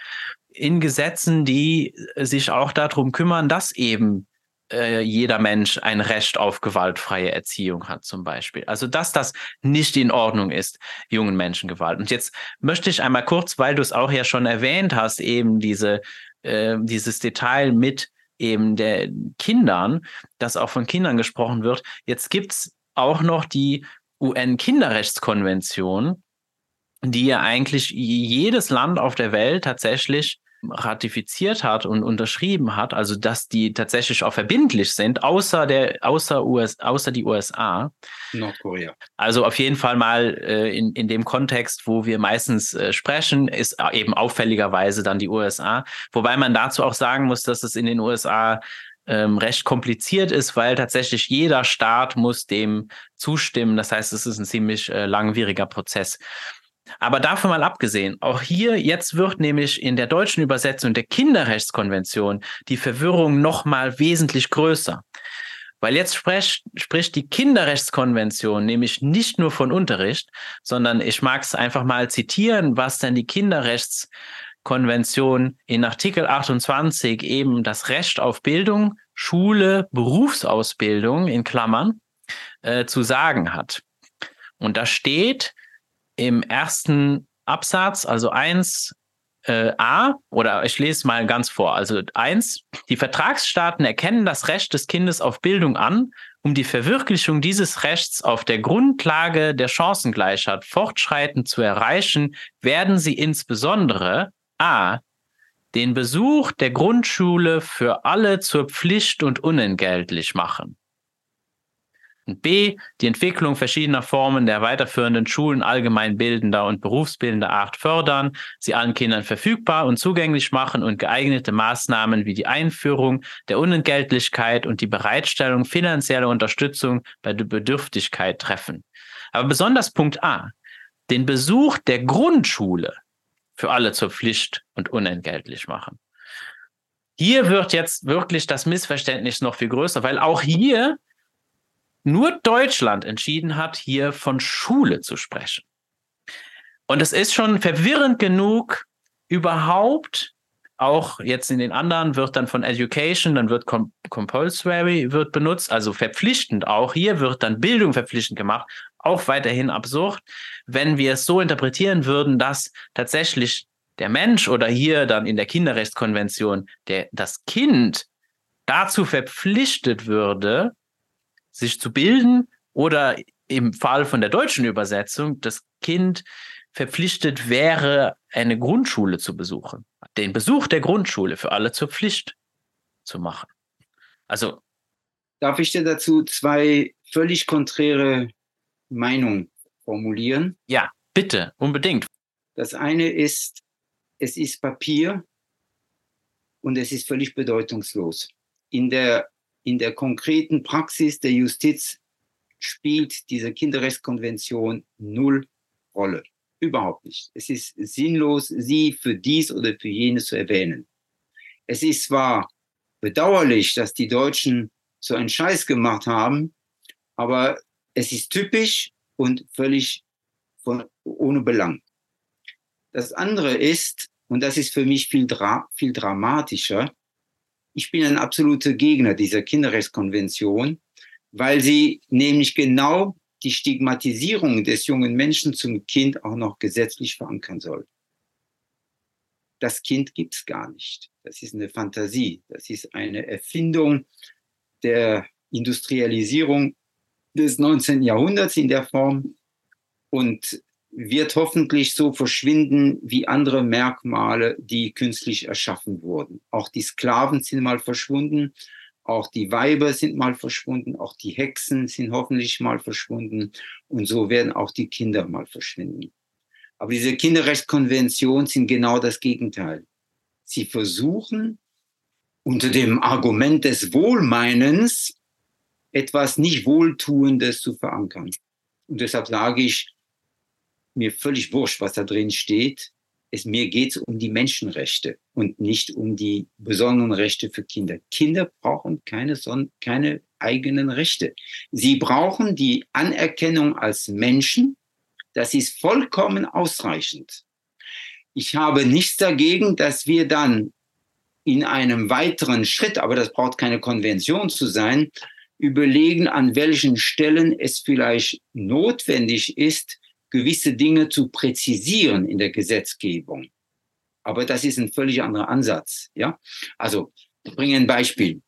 S1: in Gesetzen, die sich auch darum kümmern, dass eben äh, jeder Mensch ein Recht auf gewaltfreie Erziehung hat, zum Beispiel. Also, dass das nicht in Ordnung ist, jungen Menschen Gewalt. Und jetzt möchte ich einmal kurz, weil du es auch ja schon erwähnt hast, eben diese, äh, dieses Detail mit eben der Kindern, dass auch von Kindern gesprochen wird. Jetzt gibt es auch noch die UN-Kinderrechtskonvention, die ja eigentlich jedes Land auf der Welt tatsächlich ratifiziert hat und unterschrieben hat, also dass die tatsächlich auch verbindlich sind, außer der, außer US, außer die USA.
S2: Nordkorea.
S1: Also auf jeden Fall mal äh, in, in dem Kontext, wo wir meistens äh, sprechen, ist eben auffälligerweise dann die USA. Wobei man dazu auch sagen muss, dass es in den USA ähm, recht kompliziert ist, weil tatsächlich jeder Staat muss dem zustimmen. Das heißt, es ist ein ziemlich äh, langwieriger Prozess. Aber davon mal abgesehen, auch hier jetzt wird nämlich in der deutschen Übersetzung der Kinderrechtskonvention die Verwirrung noch mal wesentlich größer. Weil jetzt spricht, spricht die Kinderrechtskonvention nämlich nicht nur von Unterricht, sondern ich mag es einfach mal zitieren, was denn die Kinderrechtskonvention in Artikel 28 eben das Recht auf Bildung, Schule, Berufsausbildung in Klammern äh, zu sagen hat. Und da steht im ersten Absatz, also 1 äh, A, oder ich lese mal ganz vor. Also 1, die Vertragsstaaten erkennen das Recht des Kindes auf Bildung an, um die Verwirklichung dieses Rechts auf der Grundlage der Chancengleichheit fortschreitend zu erreichen, werden sie insbesondere A. den Besuch der Grundschule für alle zur Pflicht und unentgeltlich machen. B, die Entwicklung verschiedener Formen der weiterführenden Schulen allgemeinbildender und berufsbildender Art fördern, sie allen Kindern verfügbar und zugänglich machen und geeignete Maßnahmen wie die Einführung der Unentgeltlichkeit und die Bereitstellung finanzieller Unterstützung bei der Bedürftigkeit treffen. Aber besonders Punkt A, den Besuch der Grundschule für alle zur Pflicht und unentgeltlich machen. Hier wird jetzt wirklich das Missverständnis noch viel größer, weil auch hier nur Deutschland entschieden hat, hier von Schule zu sprechen. Und es ist schon verwirrend genug, überhaupt auch jetzt in den anderen wird dann von Education, dann wird Compulsory wird benutzt, also verpflichtend auch. Hier wird dann Bildung verpflichtend gemacht, auch weiterhin absurd, wenn wir es so interpretieren würden, dass tatsächlich der Mensch oder hier dann in der Kinderrechtskonvention der, das Kind dazu verpflichtet würde, sich zu bilden oder im Fall von der deutschen Übersetzung das Kind verpflichtet wäre, eine Grundschule zu besuchen. Den Besuch der Grundschule für alle zur Pflicht zu machen. Also.
S2: Darf ich dir dazu zwei völlig konträre Meinungen formulieren?
S1: Ja, bitte, unbedingt.
S2: Das eine ist, es ist Papier und es ist völlig bedeutungslos. In der in der konkreten Praxis der Justiz spielt diese Kinderrechtskonvention null Rolle. Überhaupt nicht. Es ist sinnlos, sie für dies oder für jenes zu erwähnen. Es ist zwar bedauerlich, dass die Deutschen so einen Scheiß gemacht haben, aber es ist typisch und völlig von, ohne Belang. Das andere ist, und das ist für mich viel, dra viel dramatischer, ich bin ein absoluter Gegner dieser Kinderrechtskonvention, weil sie nämlich genau die Stigmatisierung des jungen Menschen zum Kind auch noch gesetzlich verankern soll. Das Kind gibt es gar nicht. Das ist eine Fantasie. Das ist eine Erfindung der Industrialisierung des 19. Jahrhunderts in der Form. Und wird hoffentlich so verschwinden wie andere Merkmale, die künstlich erschaffen wurden. Auch die Sklaven sind mal verschwunden, auch die Weiber sind mal verschwunden, auch die Hexen sind hoffentlich mal verschwunden und so werden auch die Kinder mal verschwinden. Aber diese Kinderrechtskonventionen sind genau das Gegenteil. Sie versuchen unter dem Argument des Wohlmeinens etwas nicht Wohltuendes zu verankern. Und deshalb sage ich, mir völlig wurscht, was da drin steht. Es, mir geht es um die Menschenrechte und nicht um die besonderen Rechte für Kinder. Kinder brauchen keine, keine eigenen Rechte. Sie brauchen die Anerkennung als Menschen. Das ist vollkommen ausreichend. Ich habe nichts dagegen, dass wir dann in einem weiteren Schritt, aber das braucht keine Konvention zu sein, überlegen, an welchen Stellen es vielleicht notwendig ist, gewisse Dinge zu präzisieren in der Gesetzgebung. Aber das ist ein völlig anderer Ansatz. Ja, also ich bringe ein Beispiel.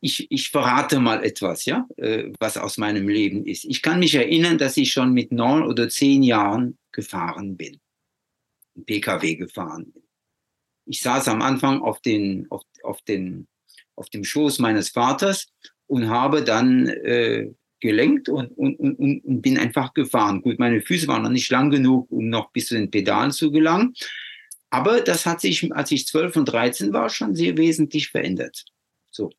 S2: Ich, ich verrate mal etwas, ja, äh, was aus meinem Leben ist. Ich kann mich erinnern, dass ich schon mit neun oder zehn Jahren gefahren bin, PKW gefahren bin. Ich saß am Anfang auf den, auf, auf den, auf dem Schoß meines Vaters und habe dann äh, gelenkt und, und, und, und bin einfach gefahren. Gut, meine Füße waren noch nicht lang genug, um noch bis zu den Pedalen zu gelangen. Aber das hat sich, als ich 12 und 13 war, schon sehr wesentlich verändert. So.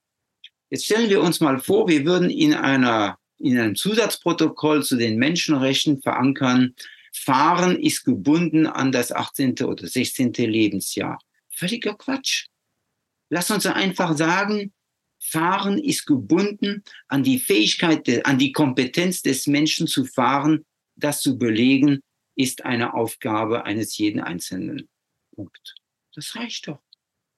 S2: Jetzt stellen wir uns mal vor, wir würden in einer, in einem Zusatzprotokoll zu den Menschenrechten verankern, Fahren ist gebunden an das 18. oder 16. Lebensjahr. Völliger Quatsch. Lass uns einfach sagen, Fahren ist gebunden an die Fähigkeit, an die Kompetenz des Menschen zu fahren. Das zu belegen, ist eine Aufgabe eines jeden Einzelnen. Punkt. Das reicht doch.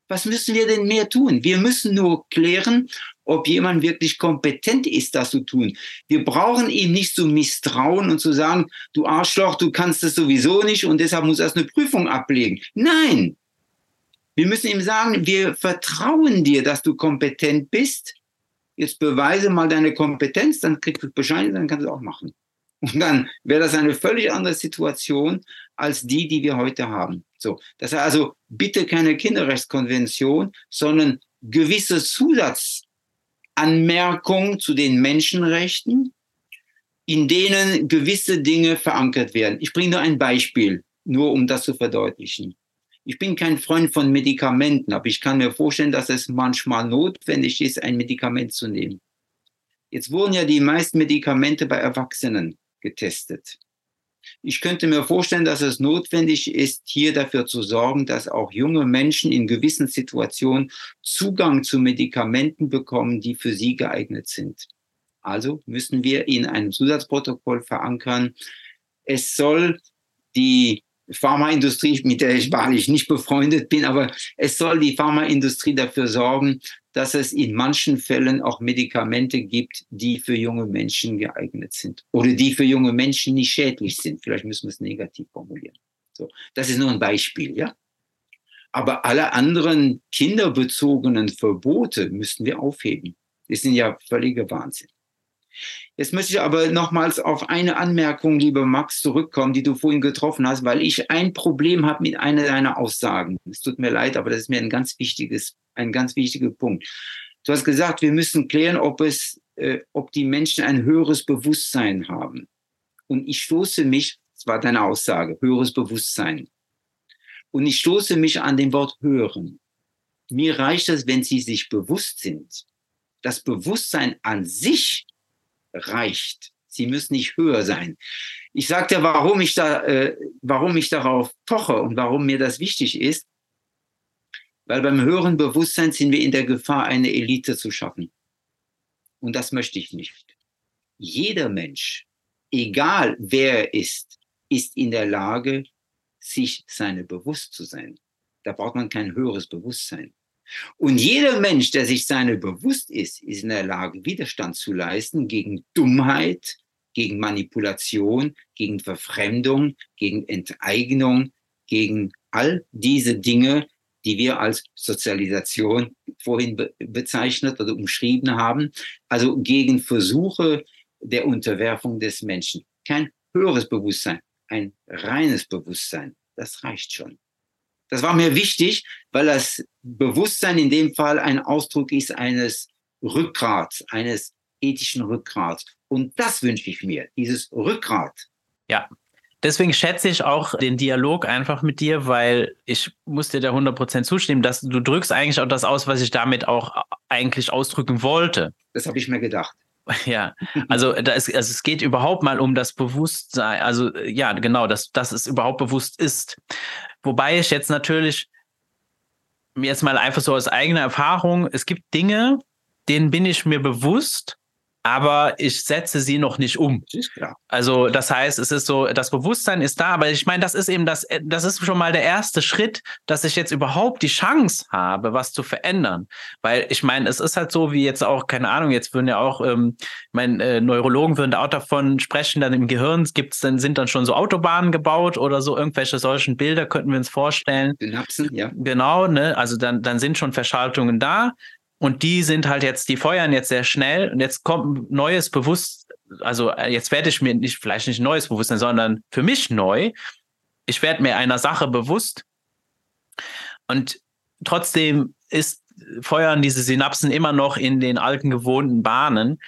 S2: Was müssen wir denn mehr tun? Wir müssen nur klären, ob jemand wirklich kompetent ist, das zu tun. Wir brauchen ihm nicht zu misstrauen und zu sagen, du Arschloch, du kannst das sowieso nicht und deshalb muss er eine Prüfung ablegen. Nein. Wir müssen ihm sagen, wir vertrauen dir, dass du kompetent bist. Jetzt beweise mal deine Kompetenz, dann kriegst du Bescheid, dann kannst du auch machen. Und dann wäre das eine völlig andere Situation als die, die wir heute haben. So, das heißt also bitte keine Kinderrechtskonvention, sondern gewisse Zusatzanmerkungen zu den Menschenrechten, in denen gewisse Dinge verankert werden. Ich bringe nur ein Beispiel, nur um das zu verdeutlichen. Ich bin kein Freund von Medikamenten, aber ich kann mir vorstellen, dass es manchmal notwendig ist, ein Medikament zu nehmen. Jetzt wurden ja die meisten Medikamente bei Erwachsenen getestet. Ich könnte mir vorstellen, dass es notwendig ist, hier dafür zu sorgen, dass auch junge Menschen in gewissen Situationen Zugang zu Medikamenten bekommen, die für sie geeignet sind. Also müssen wir in einem Zusatzprotokoll verankern, es soll die Pharmaindustrie, mit der ich wahrlich nicht befreundet bin, aber es soll die Pharmaindustrie dafür sorgen, dass es in manchen Fällen auch Medikamente gibt, die für junge Menschen geeignet sind oder die für junge Menschen nicht schädlich sind. Vielleicht müssen wir es negativ formulieren. So, das ist nur ein Beispiel, ja. Aber alle anderen kinderbezogenen Verbote müssten wir aufheben. Das sind ja völlige Wahnsinn. Jetzt möchte ich aber nochmals auf eine Anmerkung, lieber Max, zurückkommen, die du vorhin getroffen hast, weil ich ein Problem habe mit einer deiner Aussagen. Es tut mir leid, aber das ist mir ein ganz wichtiges, ein ganz wichtiger Punkt. Du hast gesagt, wir müssen klären, ob es, äh, ob die Menschen ein höheres Bewusstsein haben. Und ich stoße mich, das war deine Aussage, höheres Bewusstsein. Und ich stoße mich an dem Wort hören. Mir reicht es, wenn sie sich bewusst sind. Das Bewusstsein an sich reicht. Sie müssen nicht höher sein. Ich sagte, warum ich da, äh, warum ich darauf poche und warum mir das wichtig ist, weil beim höheren Bewusstsein sind wir in der Gefahr, eine Elite zu schaffen. Und das möchte ich nicht. Jeder Mensch, egal wer er ist, ist in der Lage, sich seine bewusst zu sein. Da braucht man kein höheres Bewusstsein. Und jeder Mensch, der sich seiner bewusst ist, ist in der Lage, Widerstand zu leisten gegen Dummheit, gegen Manipulation, gegen Verfremdung, gegen Enteignung, gegen all diese Dinge, die wir als Sozialisation vorhin be bezeichnet oder umschrieben haben, also gegen Versuche der Unterwerfung des Menschen. Kein höheres Bewusstsein, ein reines Bewusstsein, das reicht schon. Das war mir wichtig, weil das Bewusstsein in dem Fall ein Ausdruck ist eines Rückgrats, eines ethischen Rückgrats. Und das wünsche ich mir, dieses Rückgrat.
S1: Ja, deswegen schätze ich auch den Dialog einfach mit dir, weil ich muss dir da 100% zustimmen, dass du drückst eigentlich auch das aus, was ich damit auch eigentlich ausdrücken wollte.
S2: Das habe ich mir gedacht. <laughs>
S1: Ja, also, ist, also es geht überhaupt mal um das Bewusstsein, also ja, genau, dass, dass es überhaupt bewusst ist. Wobei ich jetzt natürlich jetzt mal einfach so aus eigener Erfahrung, es gibt Dinge, denen bin ich mir bewusst, aber ich setze sie noch nicht um. Also das heißt, es ist so, das Bewusstsein ist da, aber ich meine, das ist eben das, das ist schon mal der erste Schritt, dass ich jetzt überhaupt die Chance habe, was zu verändern. Weil ich meine, es ist halt so, wie jetzt auch, keine Ahnung, jetzt würden ja auch, ähm, ich meine, äh, Neurologen würden da auch davon sprechen, dann im Gehirn gibt's dann, sind dann schon so Autobahnen gebaut oder so, irgendwelche solchen Bilder könnten wir uns vorstellen.
S2: Synapsen, ja.
S1: Genau, ne? Also dann, dann sind schon Verschaltungen da. Und die sind halt jetzt, die feuern jetzt sehr schnell und jetzt kommt neues Bewusstsein, also äh, jetzt werde ich mir nicht, vielleicht nicht neues Bewusstsein, sondern für mich neu. Ich werde mir einer Sache bewusst und trotzdem ist, feuern diese Synapsen immer noch in den alten gewohnten Bahnen.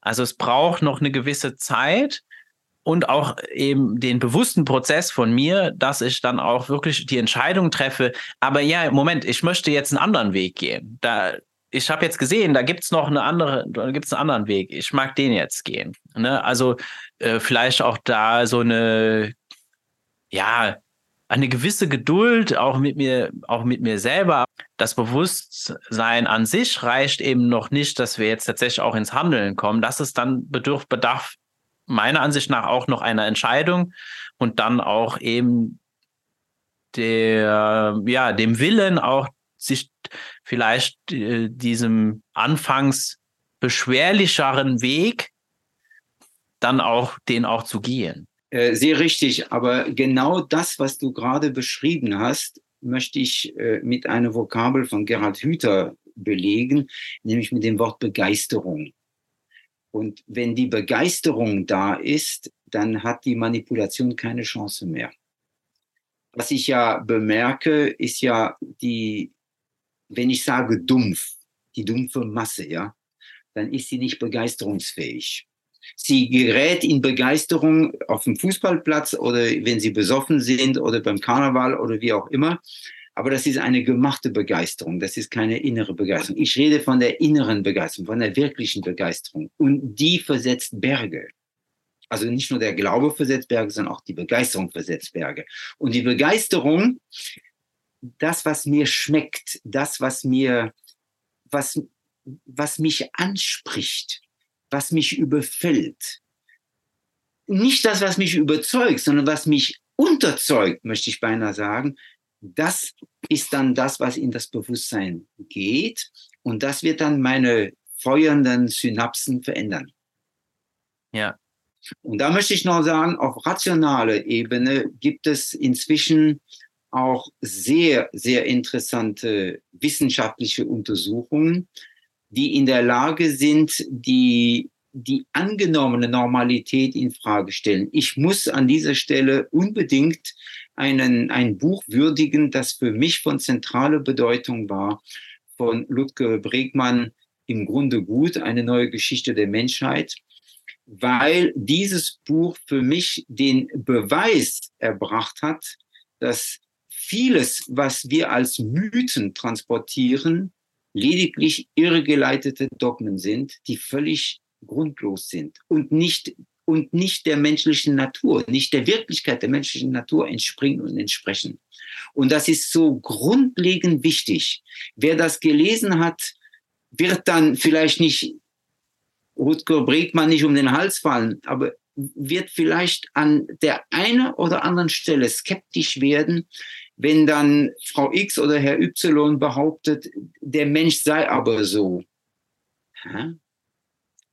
S1: Also es braucht noch eine gewisse Zeit und auch eben den bewussten Prozess von mir, dass ich dann auch wirklich die Entscheidung treffe. Aber ja, Moment, ich möchte jetzt einen anderen Weg gehen. Da, ich habe jetzt gesehen, da gibt's noch eine andere, da gibt's einen anderen Weg. Ich mag den jetzt gehen. Ne? Also äh, vielleicht auch da so eine, ja, eine gewisse Geduld auch mit mir, auch mit mir selber. Das Bewusstsein an sich reicht eben noch nicht, dass wir jetzt tatsächlich auch ins Handeln kommen. Das ist dann bedürf, bedarf meiner Ansicht nach auch noch einer Entscheidung und dann auch eben der, ja, dem Willen auch sich vielleicht äh, diesem anfangs beschwerlicheren Weg dann auch den auch zu gehen.
S2: Äh, sehr richtig, aber genau das, was du gerade beschrieben hast, möchte ich äh, mit einer Vokabel von Gerhard Hüther belegen, nämlich mit dem Wort Begeisterung. Und wenn die Begeisterung da ist, dann hat die Manipulation keine Chance mehr. Was ich ja bemerke, ist ja die, wenn ich sage dumpf, die dumpfe Masse, ja, dann ist sie nicht begeisterungsfähig. Sie gerät in Begeisterung auf dem Fußballplatz oder wenn sie besoffen sind oder beim Karneval oder wie auch immer. Aber das ist eine gemachte Begeisterung. Das ist keine innere Begeisterung. Ich rede von der inneren Begeisterung, von der wirklichen Begeisterung. Und die versetzt Berge. Also nicht nur der Glaube versetzt Berge, sondern auch die Begeisterung versetzt Berge. Und die Begeisterung, das, was mir schmeckt, das, was mir, was, was mich anspricht, was mich überfällt. Nicht das, was mich überzeugt, sondern was mich unterzeugt, möchte ich beinahe sagen. Das ist dann das, was in das Bewusstsein geht. Und das wird dann meine feuernden Synapsen verändern.
S1: Ja.
S2: Und da möchte ich noch sagen, auf rationaler Ebene gibt es inzwischen auch sehr, sehr interessante wissenschaftliche Untersuchungen, die in der Lage sind, die, die angenommene Normalität in Frage stellen. Ich muss an dieser Stelle unbedingt einen, ein Buch würdigen, das für mich von zentraler Bedeutung war, von Ludger Bregmann, im Grunde gut, eine neue Geschichte der Menschheit, weil dieses Buch für mich den Beweis erbracht hat, dass vieles, was wir als Mythen transportieren, lediglich irregeleitete Dogmen sind, die völlig grundlos sind und nicht, und nicht der menschlichen Natur, nicht der Wirklichkeit der menschlichen Natur entspringen und entsprechen. Und das ist so grundlegend wichtig. Wer das gelesen hat, wird dann vielleicht nicht Rutger Bregmann nicht um den Hals fallen, aber wird vielleicht an der einen oder anderen Stelle skeptisch werden, wenn dann Frau X oder Herr Y behauptet, der Mensch sei aber so. Hä?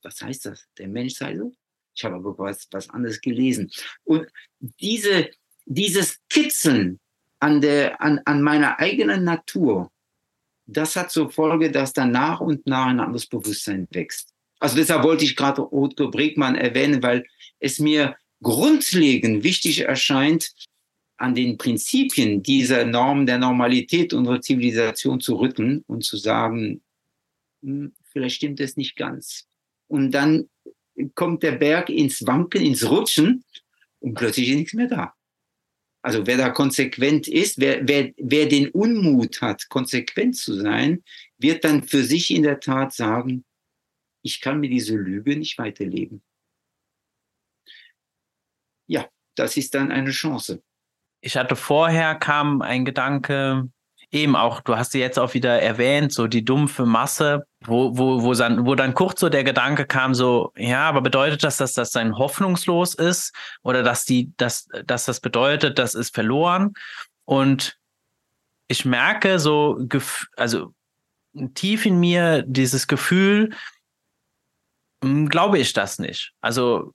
S2: Was heißt das? Der Mensch sei so? Ich habe aber was, was anderes gelesen. Und diese, dieses Kitzeln an, der, an, an meiner eigenen Natur, das hat zur Folge, dass dann nach und nach ein anderes Bewusstsein wächst. Also deshalb wollte ich gerade Rutger Bregmann erwähnen, weil es mir grundlegend wichtig erscheint, an den Prinzipien dieser Norm der Normalität unserer Zivilisation zu rütteln und zu sagen, hm, vielleicht stimmt es nicht ganz. Und dann kommt der Berg ins Wanken, ins Rutschen und plötzlich ist nichts mehr da. Also wer da konsequent ist, wer, wer, wer den Unmut hat, konsequent zu sein, wird dann für sich in der Tat sagen, ich kann mir diese Lüge nicht weiterleben. Ja, das ist dann eine Chance
S1: ich hatte vorher kam ein Gedanke, eben auch, du hast sie jetzt auch wieder erwähnt, so die dumpfe Masse, wo, wo, wo, dann, wo dann kurz so der Gedanke kam, so, ja, aber bedeutet das, dass das dann hoffnungslos ist oder dass die, dass, dass das bedeutet, das ist verloren? Und ich merke so, also tief in mir dieses Gefühl, hm, glaube ich das nicht. Also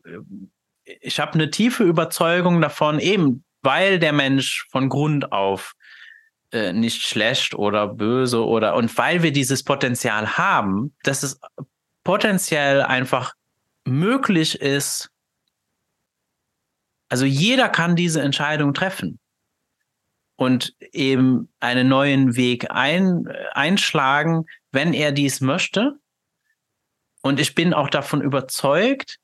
S1: ich habe eine tiefe Überzeugung davon, eben weil der Mensch von Grund auf äh, nicht schlecht oder böse oder und weil wir dieses Potenzial haben, dass es potenziell einfach möglich ist, also jeder kann diese Entscheidung treffen und eben einen neuen Weg ein, einschlagen, wenn er dies möchte. Und ich bin auch davon überzeugt,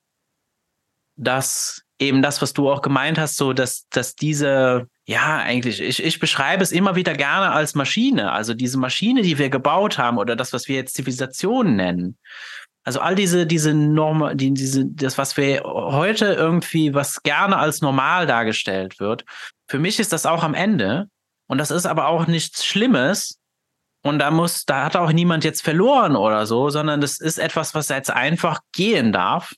S1: dass eben das, was du auch gemeint hast, so dass, dass diese, ja, eigentlich, ich, ich beschreibe es immer wieder gerne als Maschine. Also diese Maschine, die wir gebaut haben oder das, was wir jetzt Zivilisation nennen. Also all diese, diese Norm, die, diese, das, was wir heute irgendwie, was gerne als normal dargestellt wird, für mich ist das auch am Ende. Und das ist aber auch nichts Schlimmes. Und da muss, da hat auch niemand jetzt verloren oder so, sondern das ist etwas, was jetzt einfach gehen darf.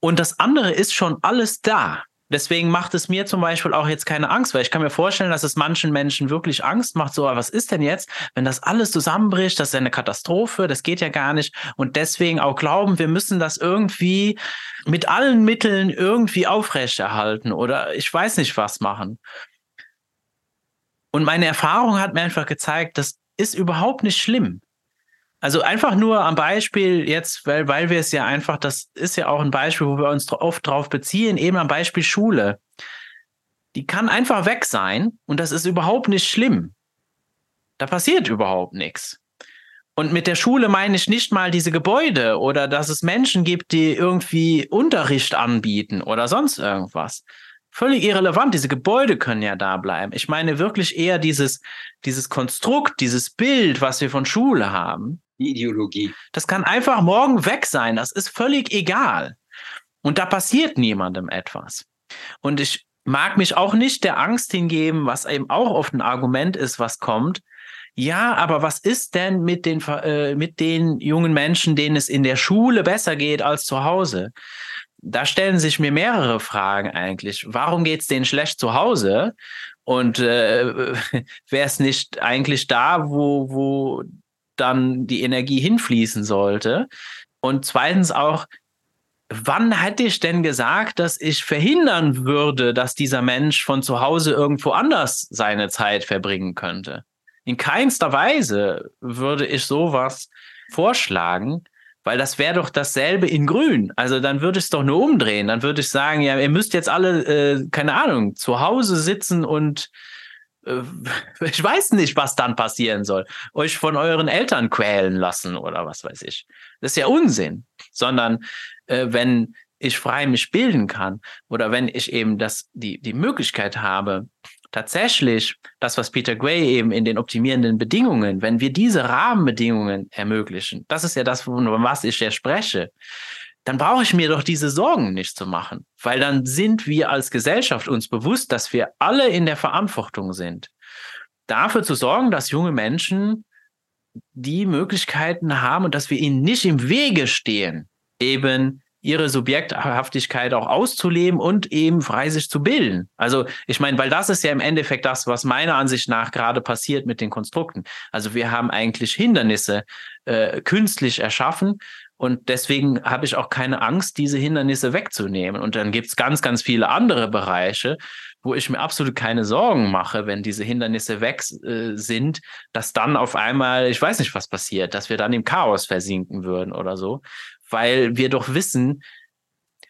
S1: Und das andere ist schon alles da. Deswegen macht es mir zum Beispiel auch jetzt keine Angst, weil ich kann mir vorstellen, dass es manchen Menschen wirklich Angst macht. So, was ist denn jetzt, wenn das alles zusammenbricht? Das ist ja eine Katastrophe, das geht ja gar nicht. Und deswegen auch glauben, wir müssen das irgendwie mit allen Mitteln irgendwie aufrechterhalten oder ich weiß nicht was machen. Und meine Erfahrung hat mir einfach gezeigt, das ist überhaupt nicht schlimm. Also einfach nur am Beispiel jetzt, weil, weil wir es ja einfach, das ist ja auch ein Beispiel, wo wir uns oft drauf beziehen, eben am Beispiel Schule. Die kann einfach weg sein und das ist überhaupt nicht schlimm. Da passiert überhaupt nichts. Und mit der Schule meine ich nicht mal diese Gebäude oder dass es Menschen gibt, die irgendwie Unterricht anbieten oder sonst irgendwas, völlig irrelevant. Diese Gebäude können ja da bleiben. Ich meine wirklich eher dieses, dieses Konstrukt, dieses Bild, was wir von Schule haben.
S2: Die Ideologie.
S1: Das kann einfach morgen weg sein. Das ist völlig egal. Und da passiert niemandem etwas. Und ich mag mich auch nicht der Angst hingeben, was eben auch oft ein Argument ist, was kommt. Ja, aber was ist denn mit den, äh, mit den jungen Menschen, denen es in der Schule besser geht als zu Hause? da stellen sich mir mehrere Fragen eigentlich. Warum geht es denen schlecht zu Hause? Und äh, <laughs> wäre es nicht eigentlich da, wo, wo dann die Energie hinfließen sollte? Und zweitens auch, wann hätte ich denn gesagt, dass ich verhindern würde, dass dieser Mensch von zu Hause irgendwo anders seine Zeit verbringen könnte? In keinster Weise würde ich sowas vorschlagen. Weil das wäre doch dasselbe in Grün. Also dann würde ich es doch nur umdrehen. Dann würde ich sagen, ja, ihr müsst jetzt alle, äh, keine Ahnung, zu Hause sitzen und <laughs> ich weiß nicht, was dann passieren soll. Euch von euren Eltern quälen lassen oder was weiß ich. Das ist ja Unsinn. Sondern äh, wenn ich frei mich bilden kann oder wenn ich eben das, die, die Möglichkeit habe, tatsächlich das, was Peter Gray eben in den optimierenden Bedingungen, wenn wir diese Rahmenbedingungen ermöglichen, das ist ja das, von was ich ja spreche, dann brauche ich mir doch diese Sorgen nicht zu machen, weil dann sind wir als Gesellschaft uns bewusst, dass wir alle in der Verantwortung sind, dafür zu sorgen, dass junge Menschen die Möglichkeiten haben und dass wir ihnen nicht im Wege stehen, eben ihre Subjekthaftigkeit auch auszuleben und eben frei sich zu bilden. Also ich meine, weil das ist ja im Endeffekt das, was meiner Ansicht nach gerade passiert mit den Konstrukten. Also wir haben eigentlich Hindernisse äh, künstlich erschaffen und deswegen habe ich auch keine Angst, diese Hindernisse wegzunehmen. Und dann gibt es ganz, ganz viele andere Bereiche, wo ich mir absolut keine Sorgen mache, wenn diese Hindernisse weg äh, sind, dass dann auf einmal, ich weiß nicht, was passiert, dass wir dann im Chaos versinken würden oder so weil wir doch wissen,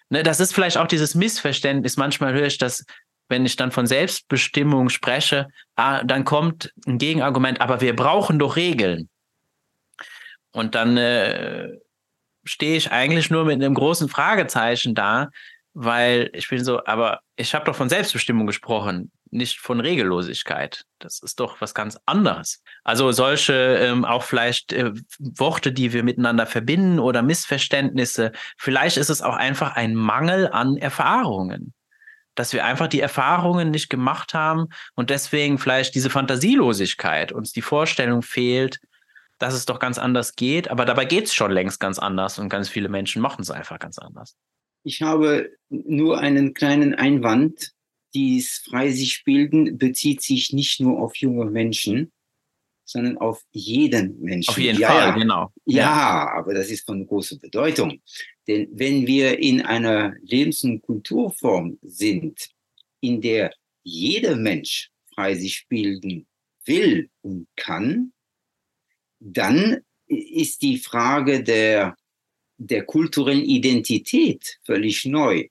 S1: ne, das ist vielleicht auch dieses Missverständnis. Manchmal höre ich das, wenn ich dann von Selbstbestimmung spreche, ah, dann kommt ein Gegenargument, aber wir brauchen doch Regeln. Und dann äh, stehe ich eigentlich nur mit einem großen Fragezeichen da, weil ich bin so, aber ich habe doch von Selbstbestimmung gesprochen nicht von Regellosigkeit. Das ist doch was ganz anderes. Also solche ähm, auch vielleicht äh, Worte, die wir miteinander verbinden oder Missverständnisse. Vielleicht ist es auch einfach ein Mangel an Erfahrungen. Dass wir einfach die Erfahrungen nicht gemacht haben und deswegen vielleicht diese Fantasielosigkeit, uns die Vorstellung fehlt, dass es doch ganz anders geht. Aber dabei geht es schon längst ganz anders und ganz viele Menschen machen es einfach ganz anders.
S2: Ich habe nur einen kleinen Einwand dies frei sich bilden bezieht sich nicht nur auf junge Menschen, sondern auf jeden Menschen.
S1: Auf jeden ja, Fall,
S2: ja.
S1: genau.
S2: Ja, ja, aber das ist von großer Bedeutung. Denn wenn wir in einer Lebens- und Kulturform sind, in der jeder Mensch frei sich bilden will und kann, dann ist die Frage der, der kulturellen Identität völlig neu.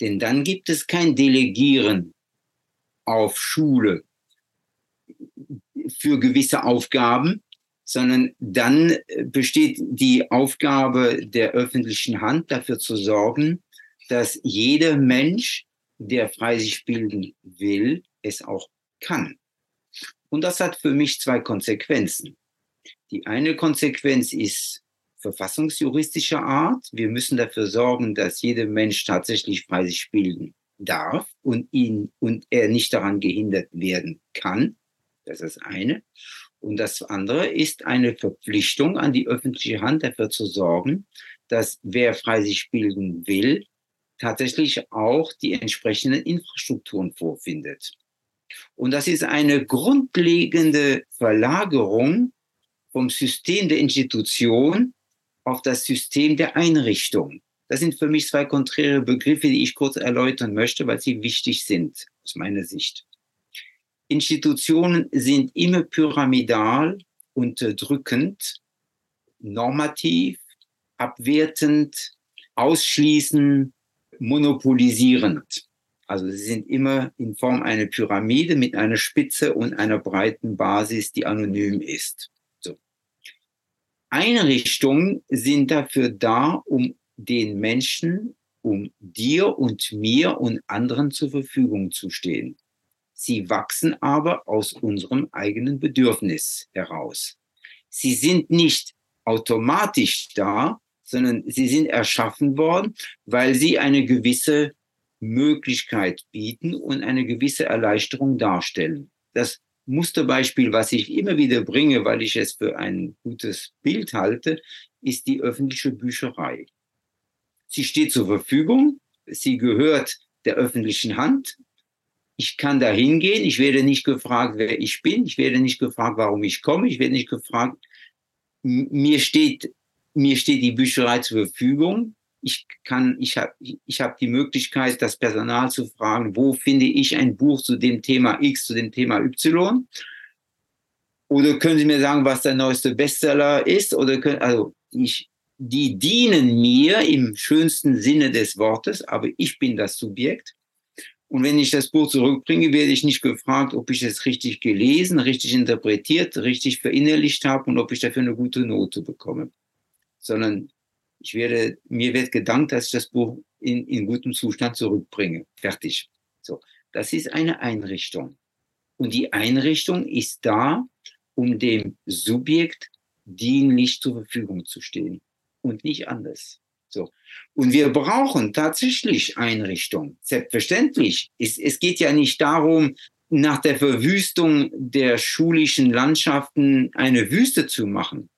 S2: Denn dann gibt es kein Delegieren auf Schule für gewisse Aufgaben, sondern dann besteht die Aufgabe der öffentlichen Hand dafür zu sorgen, dass jeder Mensch, der frei sich bilden will, es auch kann. Und das hat für mich zwei Konsequenzen. Die eine Konsequenz ist verfassungsjuristischer Art. Wir müssen dafür sorgen, dass jeder Mensch tatsächlich frei sich bilden darf und ihn und er nicht daran gehindert werden kann. Das ist das eine. Und das andere ist eine Verpflichtung an die öffentliche Hand dafür zu sorgen, dass wer frei sich bilden will, tatsächlich auch die entsprechenden Infrastrukturen vorfindet. Und das ist eine grundlegende Verlagerung vom System der Institution auf das System der Einrichtung. Das sind für mich zwei konträre Begriffe, die ich kurz erläutern möchte, weil sie wichtig sind aus meiner Sicht. Institutionen sind immer pyramidal, unterdrückend, normativ, abwertend, ausschließend, monopolisierend. Also sie sind immer in Form einer Pyramide mit einer Spitze und einer breiten Basis, die anonym ist. Einrichtungen sind dafür da, um den Menschen, um dir und mir und anderen zur Verfügung zu stehen. Sie wachsen aber aus unserem eigenen Bedürfnis heraus. Sie sind nicht automatisch da, sondern sie sind erschaffen worden, weil sie eine gewisse Möglichkeit bieten und eine gewisse Erleichterung darstellen. Das Musterbeispiel, was ich immer wieder bringe, weil ich es für ein gutes Bild halte, ist die öffentliche Bücherei. Sie steht zur Verfügung, sie gehört der öffentlichen Hand. Ich kann da hingehen, ich werde nicht gefragt, wer ich bin, ich werde nicht gefragt, warum ich komme, ich werde nicht gefragt, mir steht mir steht die Bücherei zur Verfügung. Ich kann, ich habe, ich habe die Möglichkeit, das Personal zu fragen, wo finde ich ein Buch zu dem Thema X, zu dem Thema Y? Oder können Sie mir sagen, was der neueste Bestseller ist? Oder können, also ich, die dienen mir im schönsten Sinne des Wortes, aber ich bin das Subjekt. Und wenn ich das Buch zurückbringe, werde ich nicht gefragt, ob ich es richtig gelesen, richtig interpretiert, richtig verinnerlicht habe und ob ich dafür eine gute Note bekomme sondern ich werde, mir wird gedankt, dass ich das Buch in, in gutem Zustand zurückbringe. Fertig. So. Das ist eine Einrichtung. Und die Einrichtung ist da, um dem Subjekt dienlich zur Verfügung zu stehen und nicht anders. So. Und wir brauchen tatsächlich Einrichtungen. Selbstverständlich. Es, es geht ja nicht darum, nach der Verwüstung der schulischen Landschaften eine Wüste zu machen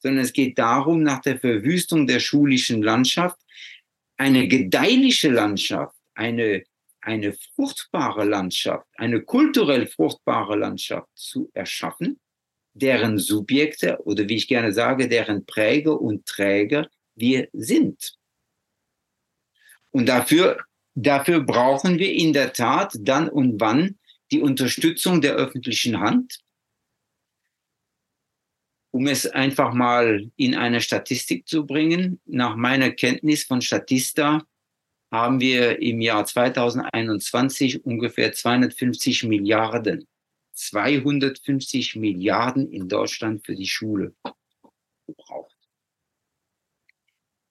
S2: sondern es geht darum, nach der Verwüstung der schulischen Landschaft eine gedeihliche Landschaft, eine, eine fruchtbare Landschaft, eine kulturell fruchtbare Landschaft zu erschaffen, deren Subjekte oder wie ich gerne sage, deren Präger und Träger wir sind. Und dafür, dafür brauchen wir in der Tat dann und wann die Unterstützung der öffentlichen Hand, um es einfach mal in eine Statistik zu bringen, nach meiner Kenntnis von Statista haben wir im Jahr 2021 ungefähr 250 Milliarden, 250 Milliarden in Deutschland für die Schule gebraucht.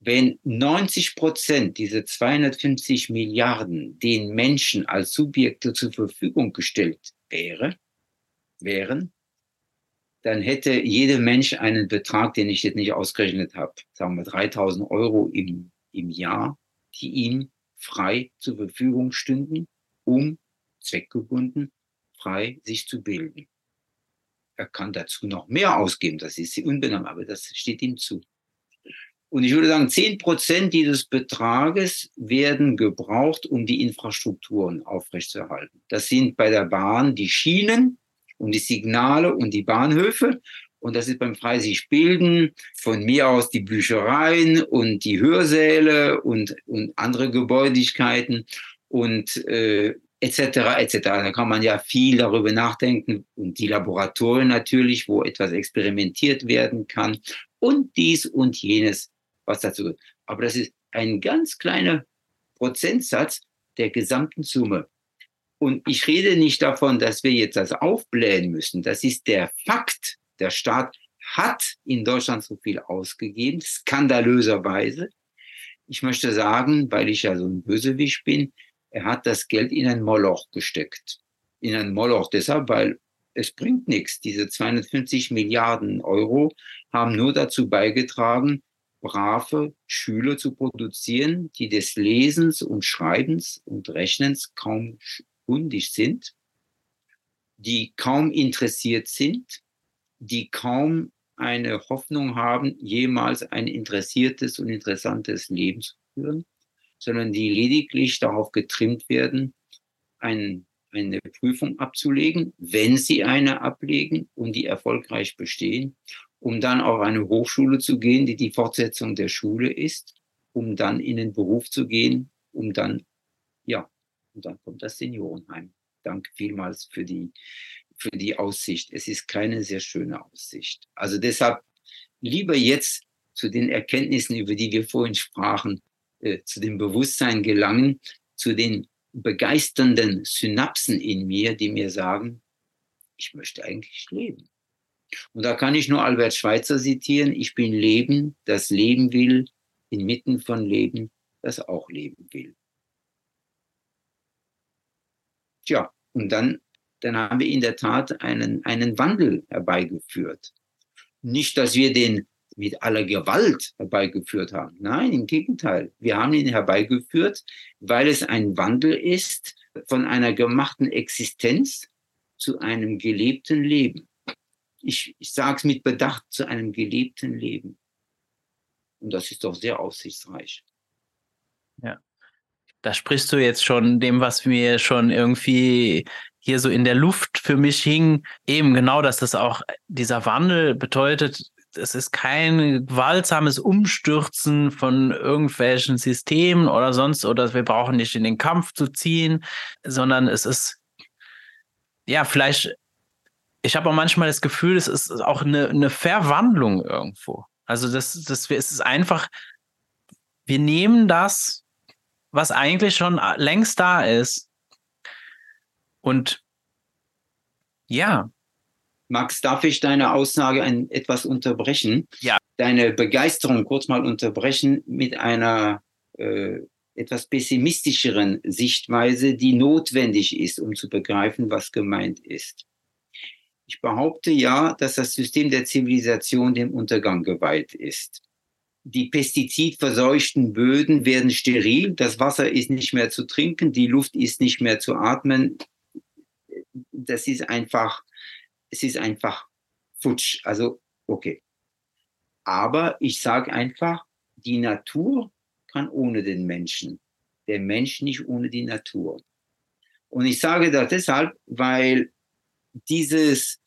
S2: Wenn 90 Prozent dieser 250 Milliarden den Menschen als Subjekte zur Verfügung gestellt wäre, wären, dann hätte jeder Mensch einen Betrag, den ich jetzt nicht ausgerechnet habe, sagen wir 3000 Euro im, im Jahr, die ihm frei zur Verfügung stünden, um zweckgebunden frei sich zu bilden. Er kann dazu noch mehr ausgeben, das ist unbenommen, aber das steht ihm zu. Und ich würde sagen, zehn Prozent dieses Betrages werden gebraucht, um die Infrastrukturen aufrechtzuerhalten. Das sind bei der Bahn die Schienen, und die Signale und die Bahnhöfe. Und das ist beim Freisich Bilden von mir aus die Büchereien und die Hörsäle und, und andere Gebäudigkeiten und äh, etc. etc. Da kann man ja viel darüber nachdenken und die Laboratorien natürlich, wo etwas experimentiert werden kann und dies und jenes, was dazu gehört. Aber das ist ein ganz kleiner Prozentsatz der gesamten Summe. Und ich rede nicht davon, dass wir jetzt das aufblähen müssen. Das ist der Fakt. Der Staat hat in Deutschland so viel ausgegeben, skandalöserweise. Ich möchte sagen, weil ich ja so ein Bösewicht bin, er hat das Geld in ein Moloch gesteckt. In ein Moloch deshalb, weil es bringt nichts. Diese 250 Milliarden Euro haben nur dazu beigetragen, brave Schüler zu produzieren, die des Lesens und Schreibens und Rechnens kaum kundig sind, die kaum interessiert sind, die kaum eine Hoffnung haben, jemals ein interessiertes und interessantes Leben zu führen, sondern die lediglich darauf getrimmt werden, ein, eine Prüfung abzulegen, wenn sie eine ablegen und die erfolgreich bestehen, um dann auf eine Hochschule zu gehen, die die Fortsetzung der Schule ist, um dann in den Beruf zu gehen, um dann, ja, und dann kommt das Seniorenheim. Danke vielmals für die, für die Aussicht. Es ist keine sehr schöne Aussicht. Also deshalb lieber jetzt zu den Erkenntnissen, über die wir vorhin sprachen, äh, zu dem Bewusstsein gelangen, zu den begeisternden Synapsen in mir, die mir sagen, ich möchte eigentlich leben. Und da kann ich nur Albert Schweitzer zitieren, ich bin Leben, das leben will, inmitten von Leben, das auch leben will. Tja, und dann, dann haben wir in der Tat einen, einen Wandel herbeigeführt. Nicht, dass wir den mit aller Gewalt herbeigeführt haben. Nein, im Gegenteil. Wir haben ihn herbeigeführt, weil es ein Wandel ist von einer gemachten Existenz zu einem gelebten Leben. Ich, ich sage es mit Bedacht, zu einem gelebten Leben. Und das ist doch sehr aussichtsreich.
S1: Ja. Da sprichst du jetzt schon dem, was mir schon irgendwie hier so in der Luft für mich hing, eben genau, dass das auch dieser Wandel bedeutet, es ist kein gewaltsames Umstürzen von irgendwelchen Systemen oder sonst, oder wir brauchen nicht in den Kampf zu ziehen, sondern es ist, ja, vielleicht, ich habe auch manchmal das Gefühl, es ist auch eine, eine Verwandlung irgendwo. Also das, das, es ist einfach, wir nehmen das, was eigentlich schon längst da ist und ja,
S2: Max, darf ich deine Aussage ein, etwas unterbrechen?
S1: Ja.
S2: Deine Begeisterung kurz mal unterbrechen mit einer äh, etwas pessimistischeren Sichtweise, die notwendig ist, um zu begreifen, was gemeint ist. Ich behaupte ja, dass das System der Zivilisation dem Untergang geweiht ist. Die pestizidverseuchten Böden werden steril, das Wasser ist nicht mehr zu trinken, die Luft ist nicht mehr zu atmen. Das ist einfach es ist einfach futsch. Also, okay. Aber ich sage einfach, die Natur kann ohne den Menschen. Der Mensch nicht ohne die Natur. Und ich sage das deshalb, weil dieses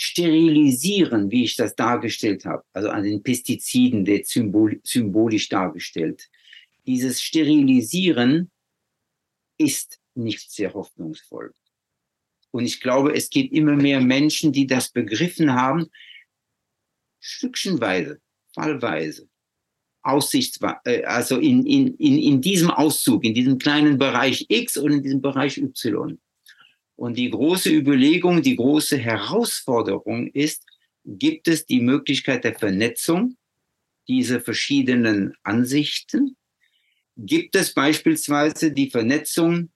S2: Sterilisieren, wie ich das dargestellt habe, also an den Pestiziden, der symbol symbolisch dargestellt, dieses Sterilisieren ist nicht sehr hoffnungsvoll. Und ich glaube, es gibt immer mehr Menschen, die das begriffen haben, stückchenweise, fallweise, aussichtsweise, äh, also in, in, in, in diesem Auszug, in diesem kleinen Bereich X und in diesem Bereich Y. Und die große Überlegung, die große Herausforderung ist, gibt es die Möglichkeit der Vernetzung dieser verschiedenen Ansichten? Gibt es beispielsweise die Vernetzung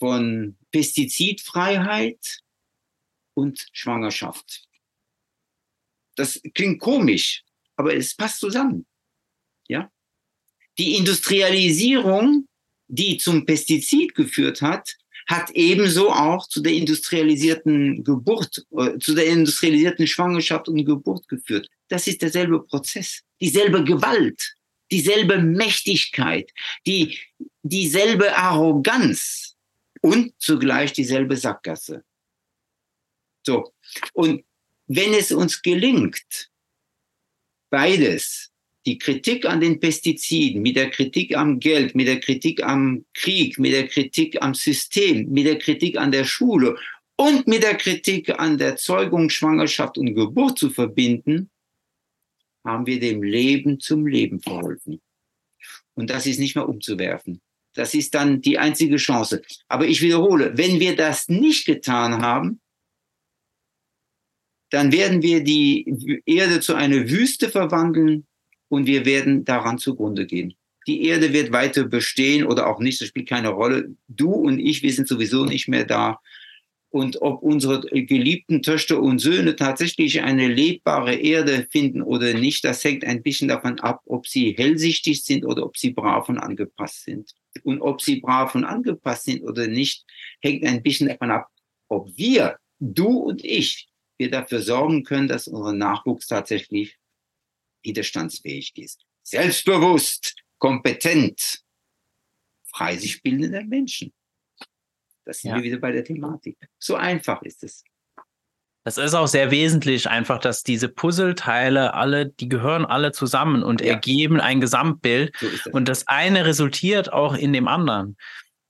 S2: von Pestizidfreiheit und Schwangerschaft. Das klingt komisch, aber es passt zusammen. Ja? Die Industrialisierung, die zum Pestizid geführt hat, hat ebenso auch zu der industrialisierten Geburt, äh, zu der industrialisierten Schwangerschaft und Geburt geführt. Das ist derselbe Prozess, dieselbe Gewalt, dieselbe Mächtigkeit, die, dieselbe Arroganz, und zugleich dieselbe Sackgasse. So. Und wenn es uns gelingt, beides, die Kritik an den Pestiziden, mit der Kritik am Geld, mit der Kritik am Krieg, mit der Kritik am System, mit der Kritik an der Schule und mit der Kritik an der Zeugung, Schwangerschaft und Geburt zu verbinden, haben wir dem Leben zum Leben verholfen. Und das ist nicht mehr umzuwerfen. Das ist dann die einzige Chance. Aber ich wiederhole, wenn wir das nicht getan haben, dann werden wir die Erde zu einer Wüste verwandeln und wir werden daran zugrunde gehen. Die Erde wird weiter bestehen oder auch nicht, das spielt keine Rolle. Du und ich, wir sind sowieso nicht mehr da. Und ob unsere geliebten Töchter und Söhne tatsächlich eine lebbare Erde finden oder nicht, das hängt ein bisschen davon ab, ob sie hellsichtig sind oder ob sie brav und angepasst sind. Und ob sie brav und angepasst sind oder nicht, hängt ein bisschen davon ab, ob wir, du und ich, wir dafür sorgen können, dass unser Nachwuchs tatsächlich widerstandsfähig ist. Selbstbewusst, kompetent, frei sich bildende Menschen. Das sind ja. wir wieder bei der Thematik. So einfach ist es.
S1: Das ist auch sehr wesentlich, einfach, dass diese Puzzleteile alle, die gehören alle zusammen und ja. ergeben ein Gesamtbild. So das. Und das eine resultiert auch in dem anderen.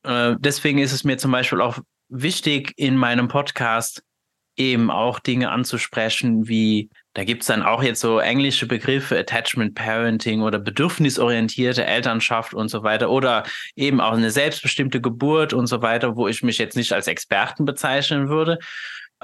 S1: Äh, deswegen ist es mir zum Beispiel auch wichtig, in meinem Podcast eben auch Dinge anzusprechen, wie, da gibt es dann auch jetzt so englische Begriffe, Attachment Parenting oder bedürfnisorientierte Elternschaft und so weiter oder eben auch eine selbstbestimmte Geburt und so weiter, wo ich mich jetzt nicht als Experten bezeichnen würde.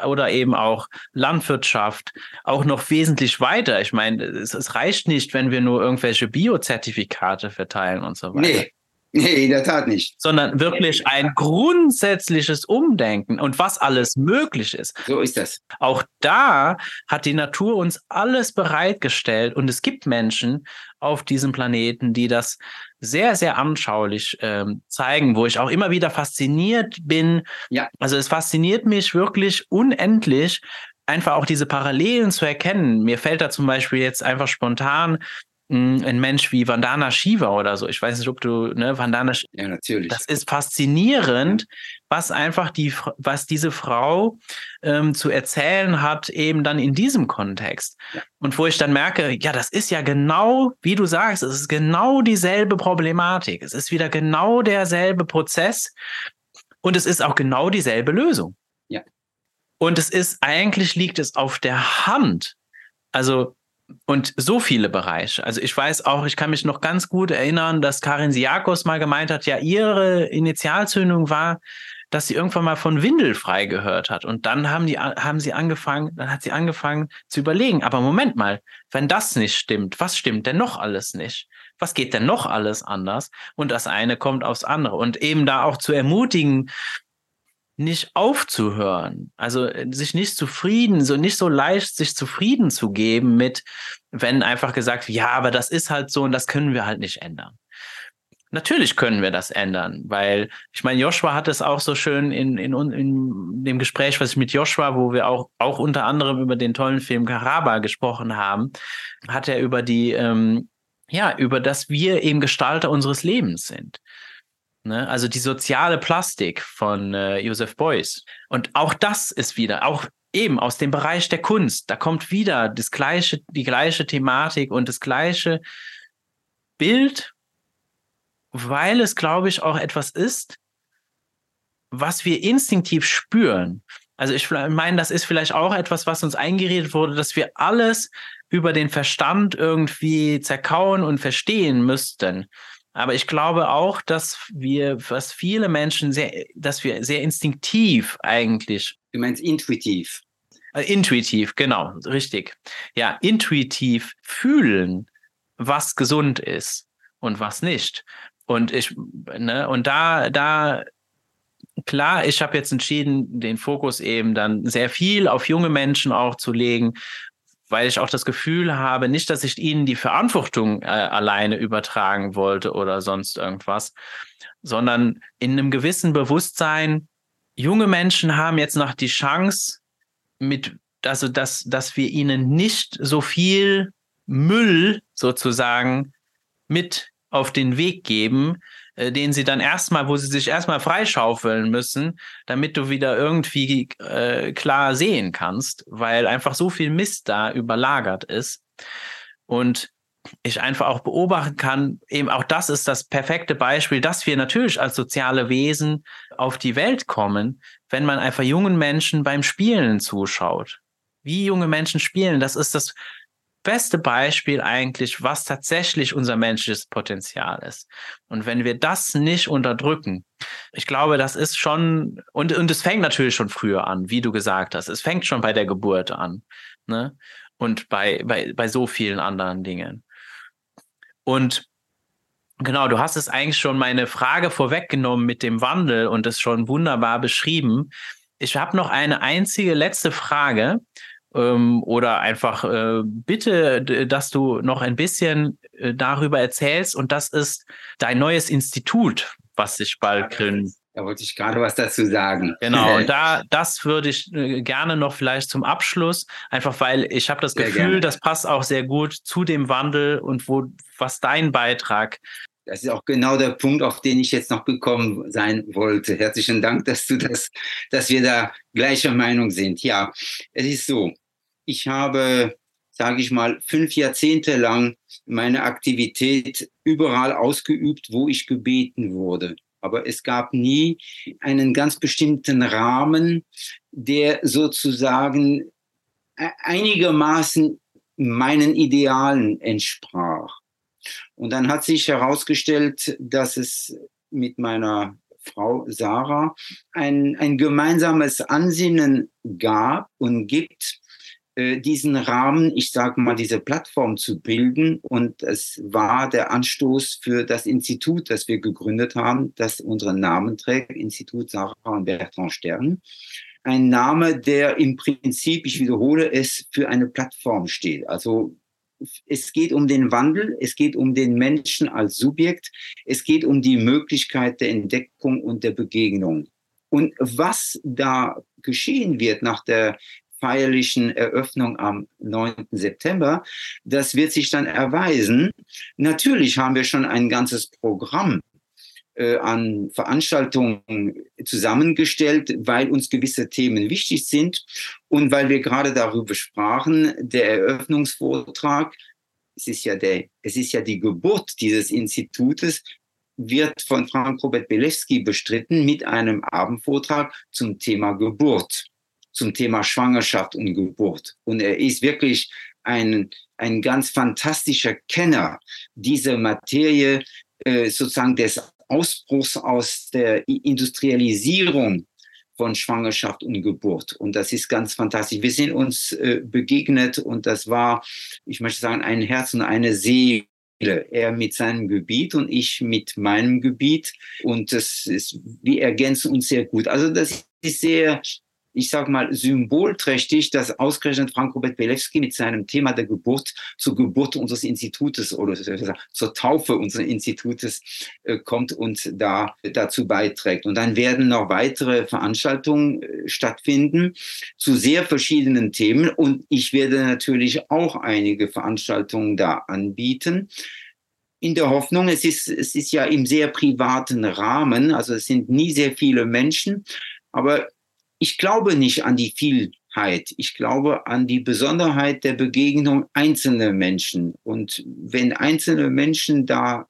S1: Oder eben auch Landwirtschaft, auch noch wesentlich weiter. Ich meine, es, es reicht nicht, wenn wir nur irgendwelche Biozertifikate verteilen und so weiter.
S2: Nee, Nee, in der Tat nicht.
S1: Sondern wirklich ein grundsätzliches Umdenken und was alles möglich ist.
S2: So ist das.
S1: Auch da hat die Natur uns alles bereitgestellt und es gibt Menschen auf diesem Planeten, die das sehr, sehr anschaulich ähm, zeigen, wo ich auch immer wieder fasziniert bin. Ja. Also es fasziniert mich wirklich unendlich, einfach auch diese Parallelen zu erkennen. Mir fällt da zum Beispiel jetzt einfach spontan ein Mensch wie Vandana Shiva oder so. Ich weiß nicht, ob du, ne, Vandana Shiva.
S2: Ja, natürlich.
S1: Das ist faszinierend, was einfach die, was diese Frau ähm, zu erzählen hat, eben dann in diesem Kontext. Ja. Und wo ich dann merke, ja, das ist ja genau, wie du sagst, es ist genau dieselbe Problematik. Es ist wieder genau derselbe Prozess und es ist auch genau dieselbe Lösung.
S2: Ja.
S1: Und es ist, eigentlich liegt es auf der Hand. Also, und so viele Bereiche. Also ich weiß auch, ich kann mich noch ganz gut erinnern, dass Karin Siakos mal gemeint hat, ja, ihre Initialzündung war, dass sie irgendwann mal von Windelfrei gehört hat. Und dann haben die, haben sie angefangen, dann hat sie angefangen zu überlegen, aber Moment mal, wenn das nicht stimmt, was stimmt denn noch alles nicht? Was geht denn noch alles anders? Und das eine kommt aufs andere. Und eben da auch zu ermutigen, nicht aufzuhören, also äh, sich nicht zufrieden, so nicht so leicht sich zufrieden zu geben mit, wenn einfach gesagt, ja, aber das ist halt so und das können wir halt nicht ändern. Natürlich können wir das ändern, weil ich meine, Joshua hat es auch so schön in, in, in dem Gespräch, was ich mit Joshua, wo wir auch, auch unter anderem über den tollen Film Karaba gesprochen haben, hat er über die, ähm, ja, über das wir eben Gestalter unseres Lebens sind. Ne? Also die soziale Plastik von äh, Joseph Beuys. Und auch das ist wieder, auch eben aus dem Bereich der Kunst, da kommt wieder das gleiche, die gleiche Thematik und das gleiche Bild, weil es, glaube ich, auch etwas ist, was wir instinktiv spüren. Also ich meine, das ist vielleicht auch etwas, was uns eingeredet wurde, dass wir alles über den Verstand irgendwie zerkauen und verstehen müssten. Aber ich glaube auch, dass wir, was viele Menschen sehr, dass wir sehr instinktiv eigentlich.
S2: Du meinst intuitiv.
S1: Äh, intuitiv, genau, richtig. Ja, intuitiv fühlen, was gesund ist und was nicht. Und ich, ne, und da, da, klar, ich habe jetzt entschieden, den Fokus eben dann sehr viel auf junge Menschen auch zu legen, weil ich auch das Gefühl habe, nicht, dass ich ihnen die Verantwortung äh, alleine übertragen wollte oder sonst irgendwas, sondern in einem gewissen Bewusstsein, junge Menschen haben jetzt noch die Chance, mit, also dass, dass wir ihnen nicht so viel Müll sozusagen mit auf den Weg geben, den sie dann erstmal, wo sie sich erstmal freischaufeln müssen, damit du wieder irgendwie äh, klar sehen kannst, weil einfach so viel Mist da überlagert ist. Und ich einfach auch beobachten kann, eben auch das ist das perfekte Beispiel, dass wir natürlich als soziale Wesen auf die Welt kommen, wenn man einfach jungen Menschen beim Spielen zuschaut. Wie junge Menschen spielen, das ist das beste Beispiel eigentlich, was tatsächlich unser menschliches Potenzial ist. Und wenn wir das nicht unterdrücken, ich glaube, das ist schon, und, und es fängt natürlich schon früher an, wie du gesagt hast. Es fängt schon bei der Geburt an. Ne? Und bei, bei, bei so vielen anderen Dingen. Und genau, du hast es eigentlich schon meine Frage vorweggenommen mit dem Wandel und es schon wunderbar beschrieben. Ich habe noch eine einzige letzte Frage ähm, oder einfach äh, bitte, dass du noch ein bisschen äh, darüber erzählst. Und das ist dein neues Institut, was sich bald gründet.
S2: Da wollte ich gerade was dazu sagen.
S1: Genau, <laughs> und da, das würde ich äh, gerne noch vielleicht zum Abschluss, einfach weil ich habe das Gefühl, das passt auch sehr gut zu dem Wandel und wo, was dein Beitrag
S2: das ist auch genau der Punkt, auf den ich jetzt noch gekommen sein wollte. Herzlichen Dank, dass du das, dass wir da gleicher Meinung sind. Ja, es ist so. Ich habe, sage ich mal, fünf Jahrzehnte lang meine Aktivität überall ausgeübt, wo ich gebeten wurde. Aber es gab nie einen ganz bestimmten Rahmen, der sozusagen e-, einigermaßen meinen Idealen entsprach. Und dann hat sich herausgestellt, dass es mit meiner Frau Sarah ein, ein gemeinsames Ansinnen gab und gibt, diesen Rahmen, ich sage mal, diese Plattform zu bilden. Und es war der Anstoß für das Institut, das wir gegründet haben, das unseren Namen trägt, Institut Sarah und Bertrand Stern. Ein Name, der im Prinzip, ich wiederhole es, für eine Plattform steht. Also es geht um den Wandel, es geht um den Menschen als Subjekt, es geht um die Möglichkeit der Entdeckung und der Begegnung. Und was da geschehen wird nach der feierlichen Eröffnung am 9. September, das wird sich dann erweisen. Natürlich haben wir schon ein ganzes Programm äh, an Veranstaltungen zusammengestellt, weil uns gewisse Themen wichtig sind und weil wir gerade darüber sprachen, der Eröffnungsvortrag, es ist ja der, es ist ja die Geburt dieses Institutes, wird von Frank Robert Belewski bestritten mit einem Abendvortrag zum Thema Geburt, zum Thema Schwangerschaft und Geburt. Und er ist wirklich ein, ein ganz fantastischer Kenner dieser Materie, äh, sozusagen des Ausbruchs aus der Industrialisierung von Schwangerschaft und Geburt. Und das ist ganz fantastisch. Wir sind uns äh, begegnet und das war, ich möchte sagen, ein Herz und eine Seele. Er mit seinem Gebiet und ich mit meinem Gebiet. Und das ist, wir ergänzen uns sehr gut. Also das ist sehr ich sage mal, symbolträchtig, dass ausgerechnet Frank-Robert Belewski mit seinem Thema der Geburt zur Geburt unseres Institutes oder zur Taufe unseres Institutes äh, kommt und da dazu beiträgt. Und dann werden noch weitere Veranstaltungen äh, stattfinden zu sehr verschiedenen Themen. Und ich werde natürlich auch einige Veranstaltungen da anbieten in der Hoffnung, es ist, es ist ja im sehr privaten Rahmen, also es sind nie sehr viele Menschen, aber ich glaube nicht an die Vielheit. Ich glaube an die Besonderheit der Begegnung einzelner Menschen. Und wenn einzelne Menschen da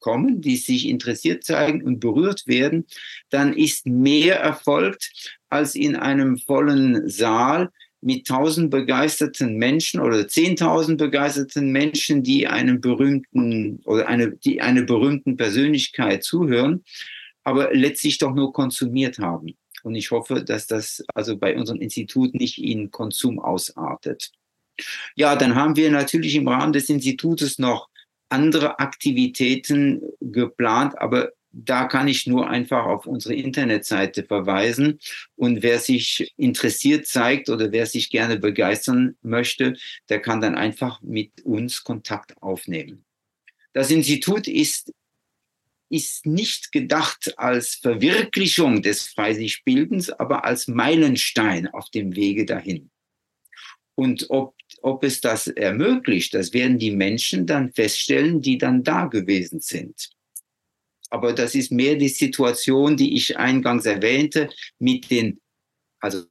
S2: kommen, die sich interessiert zeigen und berührt werden, dann ist mehr erfolgt als in einem vollen Saal mit tausend begeisterten Menschen oder zehntausend begeisterten Menschen, die einem berühmten oder eine, die eine berühmten Persönlichkeit zuhören, aber letztlich doch nur konsumiert haben. Und ich hoffe, dass das also bei unserem Institut nicht in Konsum ausartet. Ja, dann haben wir natürlich im Rahmen des Institutes noch andere Aktivitäten geplant, aber da kann ich nur einfach auf unsere Internetseite verweisen. Und wer sich interessiert zeigt oder wer sich gerne begeistern möchte, der kann dann einfach mit uns Kontakt aufnehmen. Das Institut ist ist nicht gedacht als Verwirklichung des Freisichbildens, aber als Meilenstein auf dem Wege dahin. Und ob, ob es das ermöglicht, das werden die Menschen dann feststellen, die dann da gewesen sind. Aber das ist mehr die Situation, die ich eingangs erwähnte, mit den, also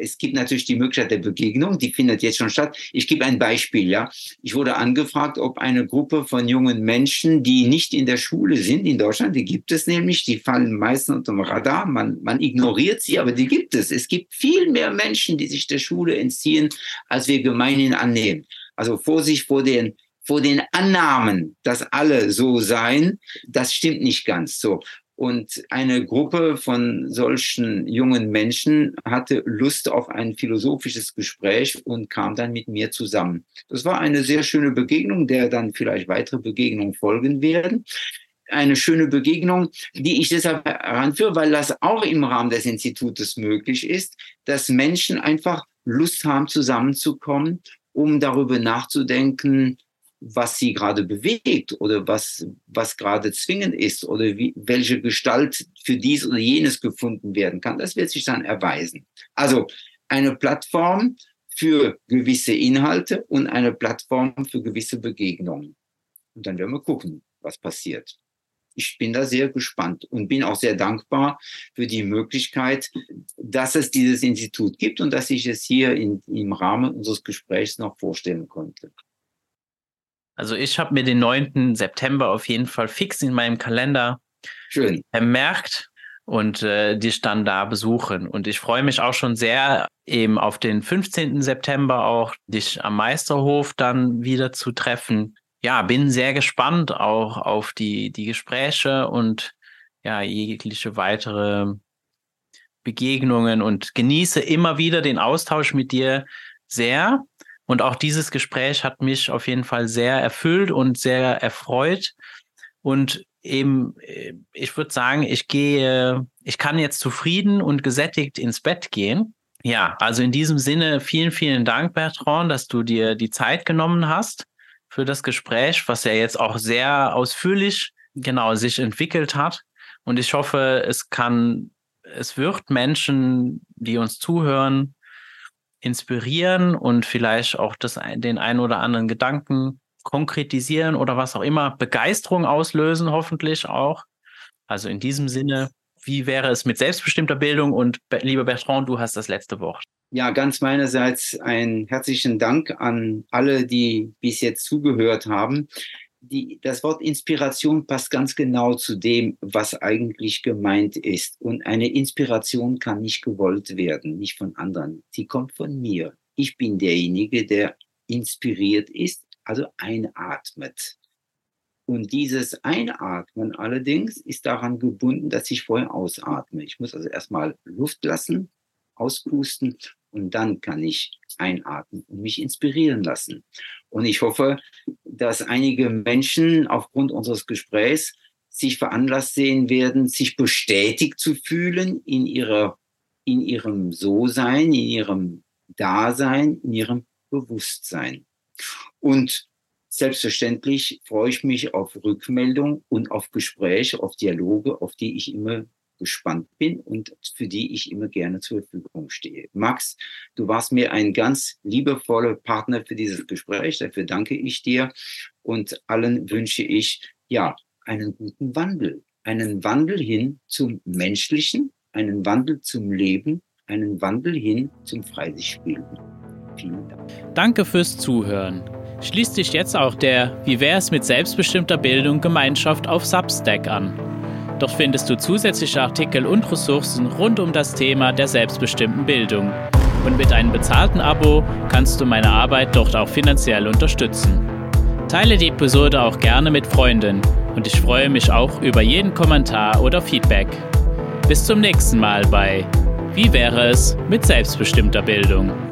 S2: es gibt natürlich die Möglichkeit der Begegnung, die findet jetzt schon statt. Ich gebe ein Beispiel, ja. Ich wurde angefragt, ob eine Gruppe von jungen Menschen, die nicht in der Schule sind in Deutschland, die gibt es nämlich, die fallen meistens unter dem Radar, man, man ignoriert sie, aber die gibt es. Es gibt viel mehr Menschen, die sich der Schule entziehen, als wir gemeinhin annehmen. Also Vorsicht vor den vor den Annahmen, dass alle so seien, das stimmt nicht ganz so. Und eine Gruppe von solchen jungen Menschen hatte Lust auf ein philosophisches Gespräch und kam dann mit mir zusammen. Das war eine sehr schöne Begegnung, der dann vielleicht weitere Begegnungen folgen werden. eine schöne Begegnung, die ich deshalb heranführe, weil das auch im Rahmen des Institutes möglich ist, dass Menschen einfach Lust haben, zusammenzukommen, um darüber nachzudenken, was sie gerade bewegt oder was, was gerade zwingend ist oder wie, welche Gestalt für dies oder jenes gefunden werden kann. Das wird sich dann erweisen. Also eine Plattform für gewisse Inhalte und eine Plattform für gewisse Begegnungen. Und dann werden wir gucken, was passiert. Ich bin da sehr gespannt und bin auch sehr dankbar für die Möglichkeit, dass es dieses Institut gibt und dass ich es hier in, im Rahmen unseres Gesprächs noch vorstellen konnte.
S1: Also ich habe mir den 9. September auf jeden Fall fix in meinem Kalender
S2: Schön.
S1: bemerkt und äh, dich dann da besuchen. Und ich freue mich auch schon sehr, eben auf den 15. September auch dich am Meisterhof dann wieder zu treffen. Ja, bin sehr gespannt auch auf die, die Gespräche und ja, jegliche weitere Begegnungen und genieße immer wieder den Austausch mit dir sehr. Und auch dieses Gespräch hat mich auf jeden Fall sehr erfüllt und sehr erfreut. Und eben, äh, ich würde sagen, ich gehe, ich kann jetzt zufrieden und gesättigt ins Bett gehen. Ja, also in diesem Sinne vielen, vielen Dank, Bertrand, dass du dir die Zeit genommen hast für das Gespräch, was ja jetzt auch sehr ausführlich genau sich entwickelt hat. Und ich hoffe, es kann, es wird Menschen, die uns zuhören, inspirieren und vielleicht auch das, den einen oder anderen Gedanken konkretisieren oder was auch immer, Begeisterung auslösen, hoffentlich auch. Also in diesem Sinne, wie wäre es mit selbstbestimmter Bildung? Und lieber Bertrand, du hast das letzte Wort.
S2: Ja, ganz meinerseits einen herzlichen Dank an alle, die bis jetzt zugehört haben die, das Wort Inspiration passt ganz genau zu dem, was eigentlich gemeint ist. Und eine Inspiration kann nicht gewollt werden, nicht von anderen. Sie kommt von mir. Ich bin derjenige, der inspiriert ist, also einatmet. Und dieses Einatmen allerdings ist daran gebunden, dass ich vorher ausatme. Ich muss also erstmal Luft lassen, auspusten und dann kann ich einatmen und mich inspirieren lassen. Und ich hoffe, dass einige Menschen aufgrund unseres Gesprächs sich veranlasst sehen werden, sich bestätigt zu fühlen in ihrer, in ihrem So-Sein, in ihrem Dasein, in ihrem Bewusstsein. Und selbstverständlich freue ich mich auf Rückmeldung und auf Gespräche, auf Dialoge, auf die ich immer gespannt bin und für die ich immer gerne zur Verfügung stehe. Max, du warst mir ein ganz liebevoller Partner für dieses Gespräch. Dafür danke ich dir und allen wünsche ich ja einen guten Wandel, einen Wandel hin zum Menschlichen, einen Wandel zum Leben, einen Wandel hin zum Freisichspielen.
S1: Vielen Dank. Danke fürs Zuhören. Schließt sich jetzt auch der Wie wär's mit selbstbestimmter Bildung Gemeinschaft auf Substack an. Dort findest du zusätzliche Artikel und Ressourcen rund um das Thema der selbstbestimmten Bildung. Und mit einem bezahlten Abo kannst du meine Arbeit dort auch finanziell unterstützen. Teile die Episode auch gerne mit Freunden und ich freue mich auch über jeden Kommentar oder Feedback. Bis zum nächsten Mal bei Wie wäre es mit selbstbestimmter Bildung?